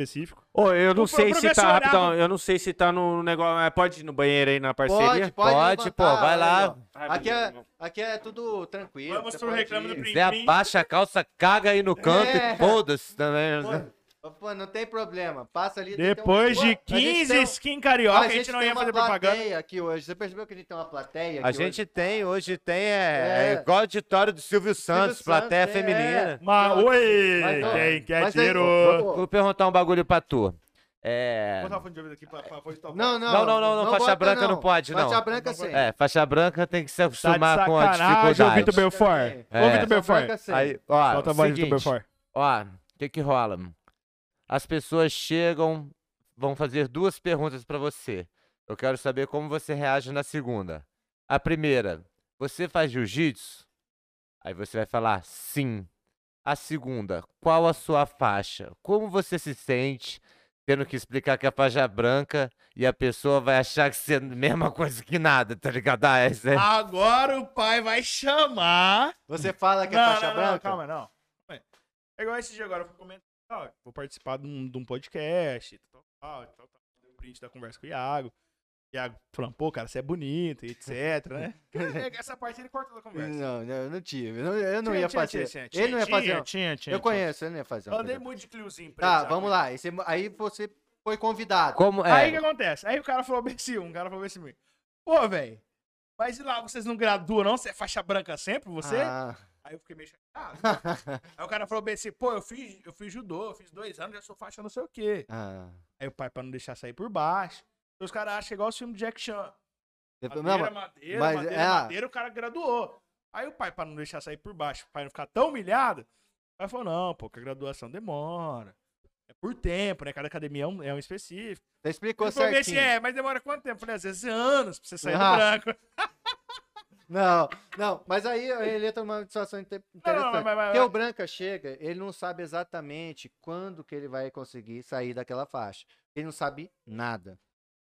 específico. Ô, eu não O sei se tá olhava- rapidão, eu não sei se tá no negócio, pode ir no banheiro aí na parceria? Pode, pode, Pode, pô, vai lá. Aqui é, aqui é tudo tranquilo. Vamos você pro reclame do. Você abaixa a calça, caga aí no canto É. e foda-se também. né? Pô, pô, não tem problema. Passa ali. tem um- Depois de a gente 15 tem um- skin carioca, a gente não tem ia uma fazer propaganda. plateia aqui hoje. Você percebeu que a gente tem uma plateia aqui A gente hoje? tem, hoje tem, é, É. é igual o auditório do Silvio Santos, Santos, plateia é. feminina. Mas, Mas, oi, ó, quem quer mas aí- dinheiro? Pô, Vou perguntar um bagulho pra tu. É... Vou botar o fone de ouvido aqui pra, Não, não. Não, não, não, não, faixa bota, branca não pode, não. Faixa branca Não sim. É, faixa branca tem que se Tá acostumar com a sacanagem, ô dificuldade. Vitor Belfort. É. Ô, Vitor Belfort. Aí, ó, Solta a voz do Vitor Belfort. ó, o que que rola? As pessoas chegam, vão fazer duas perguntas pra você. Eu quero saber como você reage na segunda. A primeira, você faz jiu-jitsu? Aí você vai falar sim. A segunda, qual a sua faixa? Como você se sente tendo que explicar que a faixa é branca e a pessoa vai achar que você é a mesma coisa que nada, tá ligado? Ah, essa é... Agora o pai vai chamar. Você fala que é não, faixa não, não, branca? calma, não. É igual esse dia agora, eu fui comentar, ó, vou participar de um, de um podcast, tal, tal, tal, tal. Dei um print da conversa com o Iago. Iago falando, pô, cara, você é bonito, etc, né? Essa parte ele corta da conversa. Não, não, eu não tive. Eu não, eu não Tinha, ia tinha, fazer. tinha, ele não ia tinha, fazer. Tinha, tinha, eu conheço, ele não ia fazer. uma Andei muito de Cliozinho preto. Tá, vamos lá. Esse- aí você foi convidado. Como Aí o que é? acontece? Aí o cara falou bem assim, um cara falou bem assim, pô, velho, mas e lá, vocês não graduam não? Você é faixa branca sempre, você? Ah. Aí eu fiquei meio chateado. Aí o cara falou bem assim, pô, eu fiz, eu fiz judô, eu fiz dois anos, já sou faixa não sei o quê. Ah. Aí o pai, pra não deixar sair por baixo, os caras acham igual o filme do Jack Chan. Madeira, não, madeira, mas madeira, é- madeira, o cara graduou. Aí o pai, pra não deixar sair por baixo, o pai não ficar tão humilhado, o pai falou, não, pô, que a graduação demora. É por tempo, né? Cada academia é um, é um específico. você explicou falou assim, certinho. é, mas demora quanto tempo? Eu falei, às vezes anos pra você sair Ah. do branco. Não, não, mas aí ele entra numa situação inte- interessante. mas- mas- Porque o Branca chega, ele não sabe exatamente quando que ele vai conseguir sair daquela faixa. Ele não sabe nada.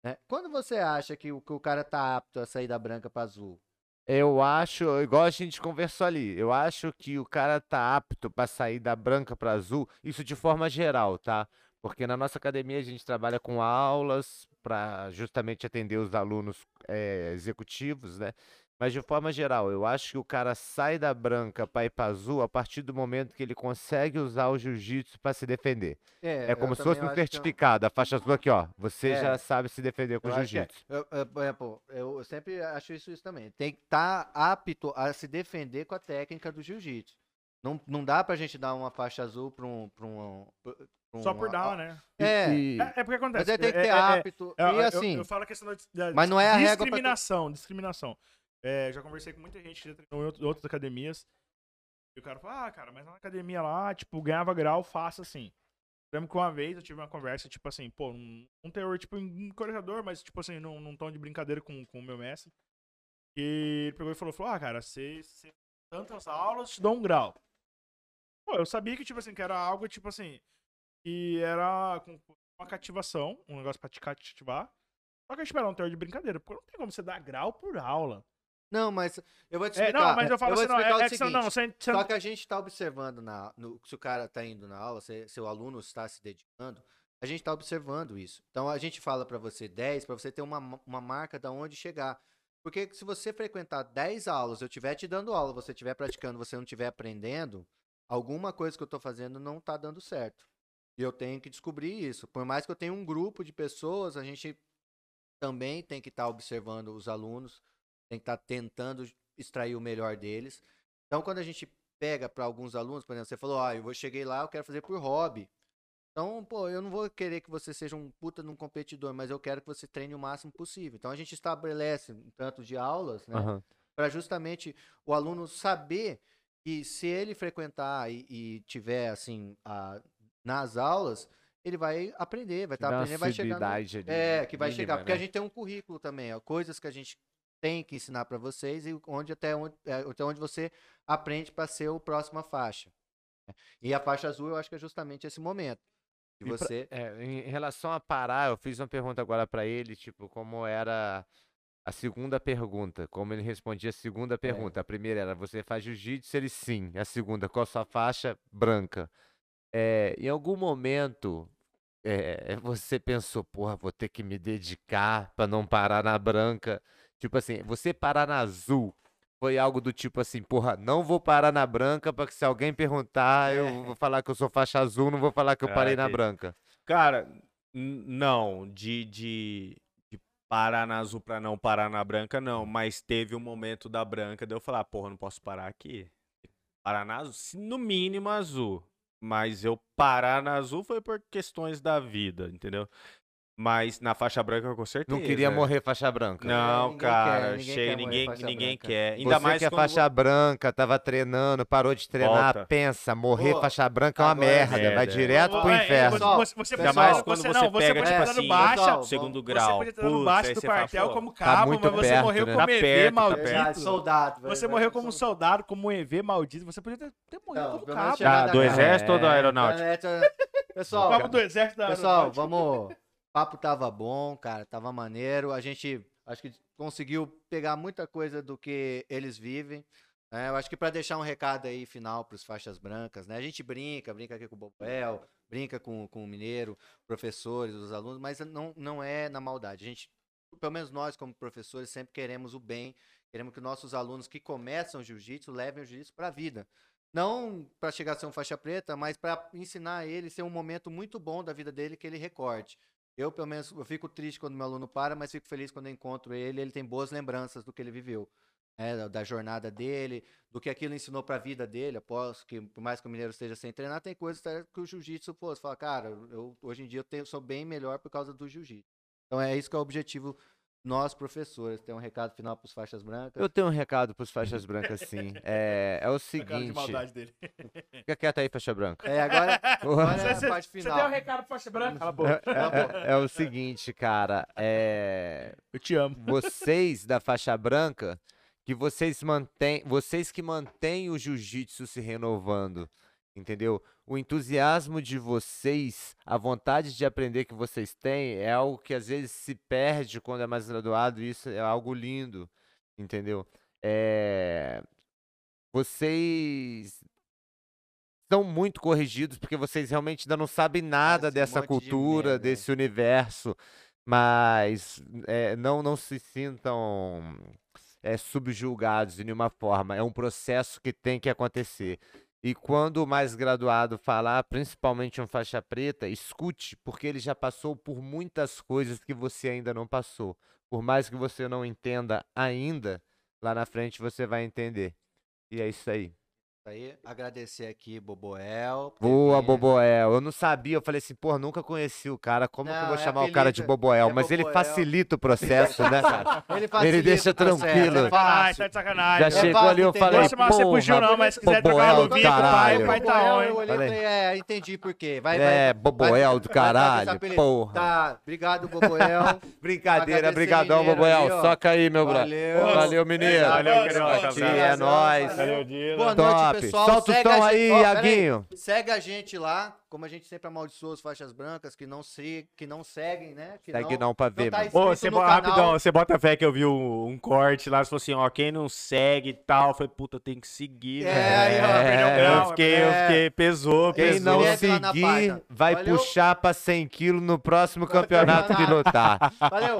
né? Quando você acha que o, que o cara tá apto a sair da branca pra azul? Eu acho, igual a gente conversou ali, eu acho que o cara tá apto pra sair da branca pra azul, isso de forma geral, tá? Porque na nossa academia a gente trabalha com aulas para justamente atender os alunos eh, executivos, né? Mas de forma geral, eu acho que o cara sai da branca para ir para azul a partir do momento que ele consegue usar o jiu-jitsu para se defender. É eu como se fosse um é certificado, a faixa azul aqui, ó. Você É. já sabe se defender com Eu é. jiu-jitsu. Eu, eu- é, pô, eu sempre acho isso, isso também. Tem que estar apto a se defender com a técnica do jiu-jitsu. Não, não dá pra gente dar uma faixa azul pra um. Pra um, pra um Só por dar, né? É, E- É, é porque acontece. mas aí tem que é- ter é- é- apto. é- e eu- assim. Eu, falo a questão da, da Mas não é a regra pra- discriminação, discriminação. É, já conversei com muita gente que treinou em outras academias. E o cara falou, ah, cara, mas na academia lá, tipo, ganhava grau fácil assim. Lembro que uma vez eu tive uma conversa, tipo assim, pô, um, um teor, tipo, encorajador, mas, tipo assim, num, num tom de brincadeira com, com o meu mestre. E ele pegou e falou, falou ah, cara, você, você tantas aulas te dou um grau. Pô, eu sabia que, tipo assim, que era algo, tipo assim, que era uma cativação, um negócio pra te cativar. Só que a gente era um teor de brincadeira, porque não tem como você dar grau por aula. Não, mas eu vou te É, explicar. não, mas eu falo vou assim, não, é, o é que não, seguinte, você Só que a gente está observando na, no- se o cara está indo na aula, se, se o aluno está se dedicando, a gente está observando isso. Então a gente fala para você 10, para você ter uma, ma- uma marca da onde chegar. Porque se você frequentar 10 aulas, eu estiver te dando aula, você estiver praticando, você não estiver aprendendo, alguma coisa que eu estou fazendo não está dando certo. E eu tenho que descobrir isso. Por mais que eu tenha um grupo de pessoas, a gente também tem que estar observando os alunos, tem que estar tentando extrair o melhor deles. Então, quando a gente pega para alguns alunos, por exemplo, você falou, ah, eu vou cheguei lá, eu quero fazer por hobby. Então, pô, eu não vou querer que você seja um puta num competidor, mas eu quero que você treine o máximo possível. Então, a gente estabelece um tanto de aulas, né, Aham. para justamente o aluno saber que se ele frequentar e, e tiver assim a- nas aulas, ele vai aprender, vai estar uma aprendendo, vai chegar no, é que vai mínima, chegar, porque a né? gente tem um currículo também, ó, coisas que a gente tem que ensinar para vocês e onde até onde, é, até onde você aprende para ser o próxima faixa. né. E a faixa azul eu acho que é justamente esse momento E pra- você É, em relação a parar, eu fiz uma pergunta agora pra ele, tipo, como era a segunda pergunta, como ele respondia a segunda pergunta. A primeira era, você faz jiu-jitsu? Ele sim. A segunda, qual a sua faixa? Branca. É, em algum momento, é, você pensou, porra, vou ter que me dedicar pra não parar na branca. Tipo assim, você parar na azul foi algo do tipo assim, porra, não vou parar na branca pra que se alguém perguntar, eu vou falar que eu sou faixa azul, não vou falar que eu Ah, parei na branca. Cara, não, de, de, de parar na azul pra não parar na branca, não. Mas teve um momento da branca de eu falar, porra, não posso parar aqui. Parar na azul, no mínimo azul. Mas eu parar na azul foi por questões da vida, entendeu? Mas na faixa branca, com certeza. Não queria morrer faixa branca. Não, Ninguém quer, cara, ninguém cheio, quer ninguém, faixa ninguém branca. quer. Ainda Você mais que é quando faixa branca, tava treinando, parou de treinar, Volta. pensa, morrer Pô, faixa branca é uma merda, vai Merda. direto Ô, pro é, é, inferno. Você, você Ainda podia- mais quando você não, você pega, podia tipo assim, baixa, segundo grau. Você podia estar Putz, baixo do você fala, quartel pô, como tá cabo, muito mas você perto, morreu né? como Tá EV perto, tá maldito. soldado. Você vai- morreu vai- como soldado, como um EV maldito. Você podia ter, ter morrido como cabo. da do exército ou da É. aeronáutica? Pessoal, Cabo do exército da Pessoal, aeronáutica. vamos. O papo tava bom, cara, tava maneiro. A gente acho que conseguiu pegar muita coisa do que eles vivem. né? Eu acho que para deixar um recado aí final para os faixas brancas, né? A gente brinca, brinca aqui com o Boboel, brinca com, com o Mineiro, professores, os alunos, mas não, não é na maldade. A gente, pelo menos nós como professores, sempre queremos o bem, queremos que nossos alunos que começam jiu-jitsu levem o jiu-jitsu para a vida. Não para chegar a ser um faixa preta, mas para ensinar ele ser um momento muito bom da vida dele que ele recorde. Eu, pelo menos, eu fico triste quando meu aluno para, mas fico feliz quando eu encontro ele. Ele tem boas lembranças do que ele viveu, né, da, da jornada dele, do que aquilo ensinou para a vida dele. Após que, por mais que o mineiro esteja sem treinar, tem coisas que o jiu-jitsu, você fala, cara, eu, hoje em dia eu tenho, sou bem melhor por causa do jiu-jitsu. Então é isso que é o objetivo nós, professores. Tem um recado final para os faixas brancas. Eu tenho um recado pros faixas brancas, sim. É, é o de seguinte. maldade dele. Fica quieto aí, faixa branca. É, agora, agora é Você- a parte Você final. deu um recado pra faixa branca? Cala a boca. É, é- é o seguinte, cara. É, Eu te amo. vocês da faixa branca, que vocês mantêm, vocês que mantêm o jiu-jitsu se renovando, entendeu? O entusiasmo de vocês, a vontade de aprender que vocês têm é algo que às vezes se perde quando é mais graduado, e isso é algo lindo, entendeu? É, vocês são muito corrigidos porque vocês realmente ainda não sabem nada esse dessa de cultura, merda, é. desse universo, mas é, não, não se sintam é, subjugados de nenhuma forma. É um processo que tem que acontecer. E quando o mais graduado falar, principalmente um faixa preta, escute, porque ele já passou por muitas coisas que você ainda não passou. Por mais que você não entenda ainda, lá na frente você vai entender. E é isso aí. Aí, agradecer aqui, Boboel. Boa. Boboel. Eu não sabia, eu falei assim, pô, nunca conheci o cara, como que eu Não, vou é chamar o cara de Boboel? é Mas ele Boboel. facilita o processo, né, cara? Ele, Ele facilita deixa o processo, tranquilo. É Sacanagem, fácil. tá de sacanagem. Já É chegou ali, eu entender. falei, Não vou chamar você pro Gil, não, mas se quiser trocar Boboel uma luvinha com o pai, o pai tá on, eu olhei e Falei. é, entendi por quê. Vai, É, vai, Boboel vai- do vai caralho, porra. Tá, obrigado, Boboel. Brincadeira, brigadão, Boboel. Soca aí, meu brother. Valeu. Valeu, mineiro. Valeu, Aqui abraço. é nóis. Valeu, Dila. Boa noite, top. pessoal. Solta o Segue a som gente- aí, aí. Iaguinho. Segue a gente lá, como a gente sempre amaldiçoa as faixas brancas que não, se, que não seguem, né? Que Segue não pra ver, tá mano. inscrito Ô, você bota, rapidão, você bota fé que eu vi um, um corte lá, você falou assim, ó, quem não segue e tal, eu falei, puta, tem que seguir, É, né? aí, ó, perdeu o eu fiquei, eu é. fiquei, pesou, Quem pesou. não seguir vai Valeu. puxar pra 100 quilos no próximo campeonato que lutar. Valeu!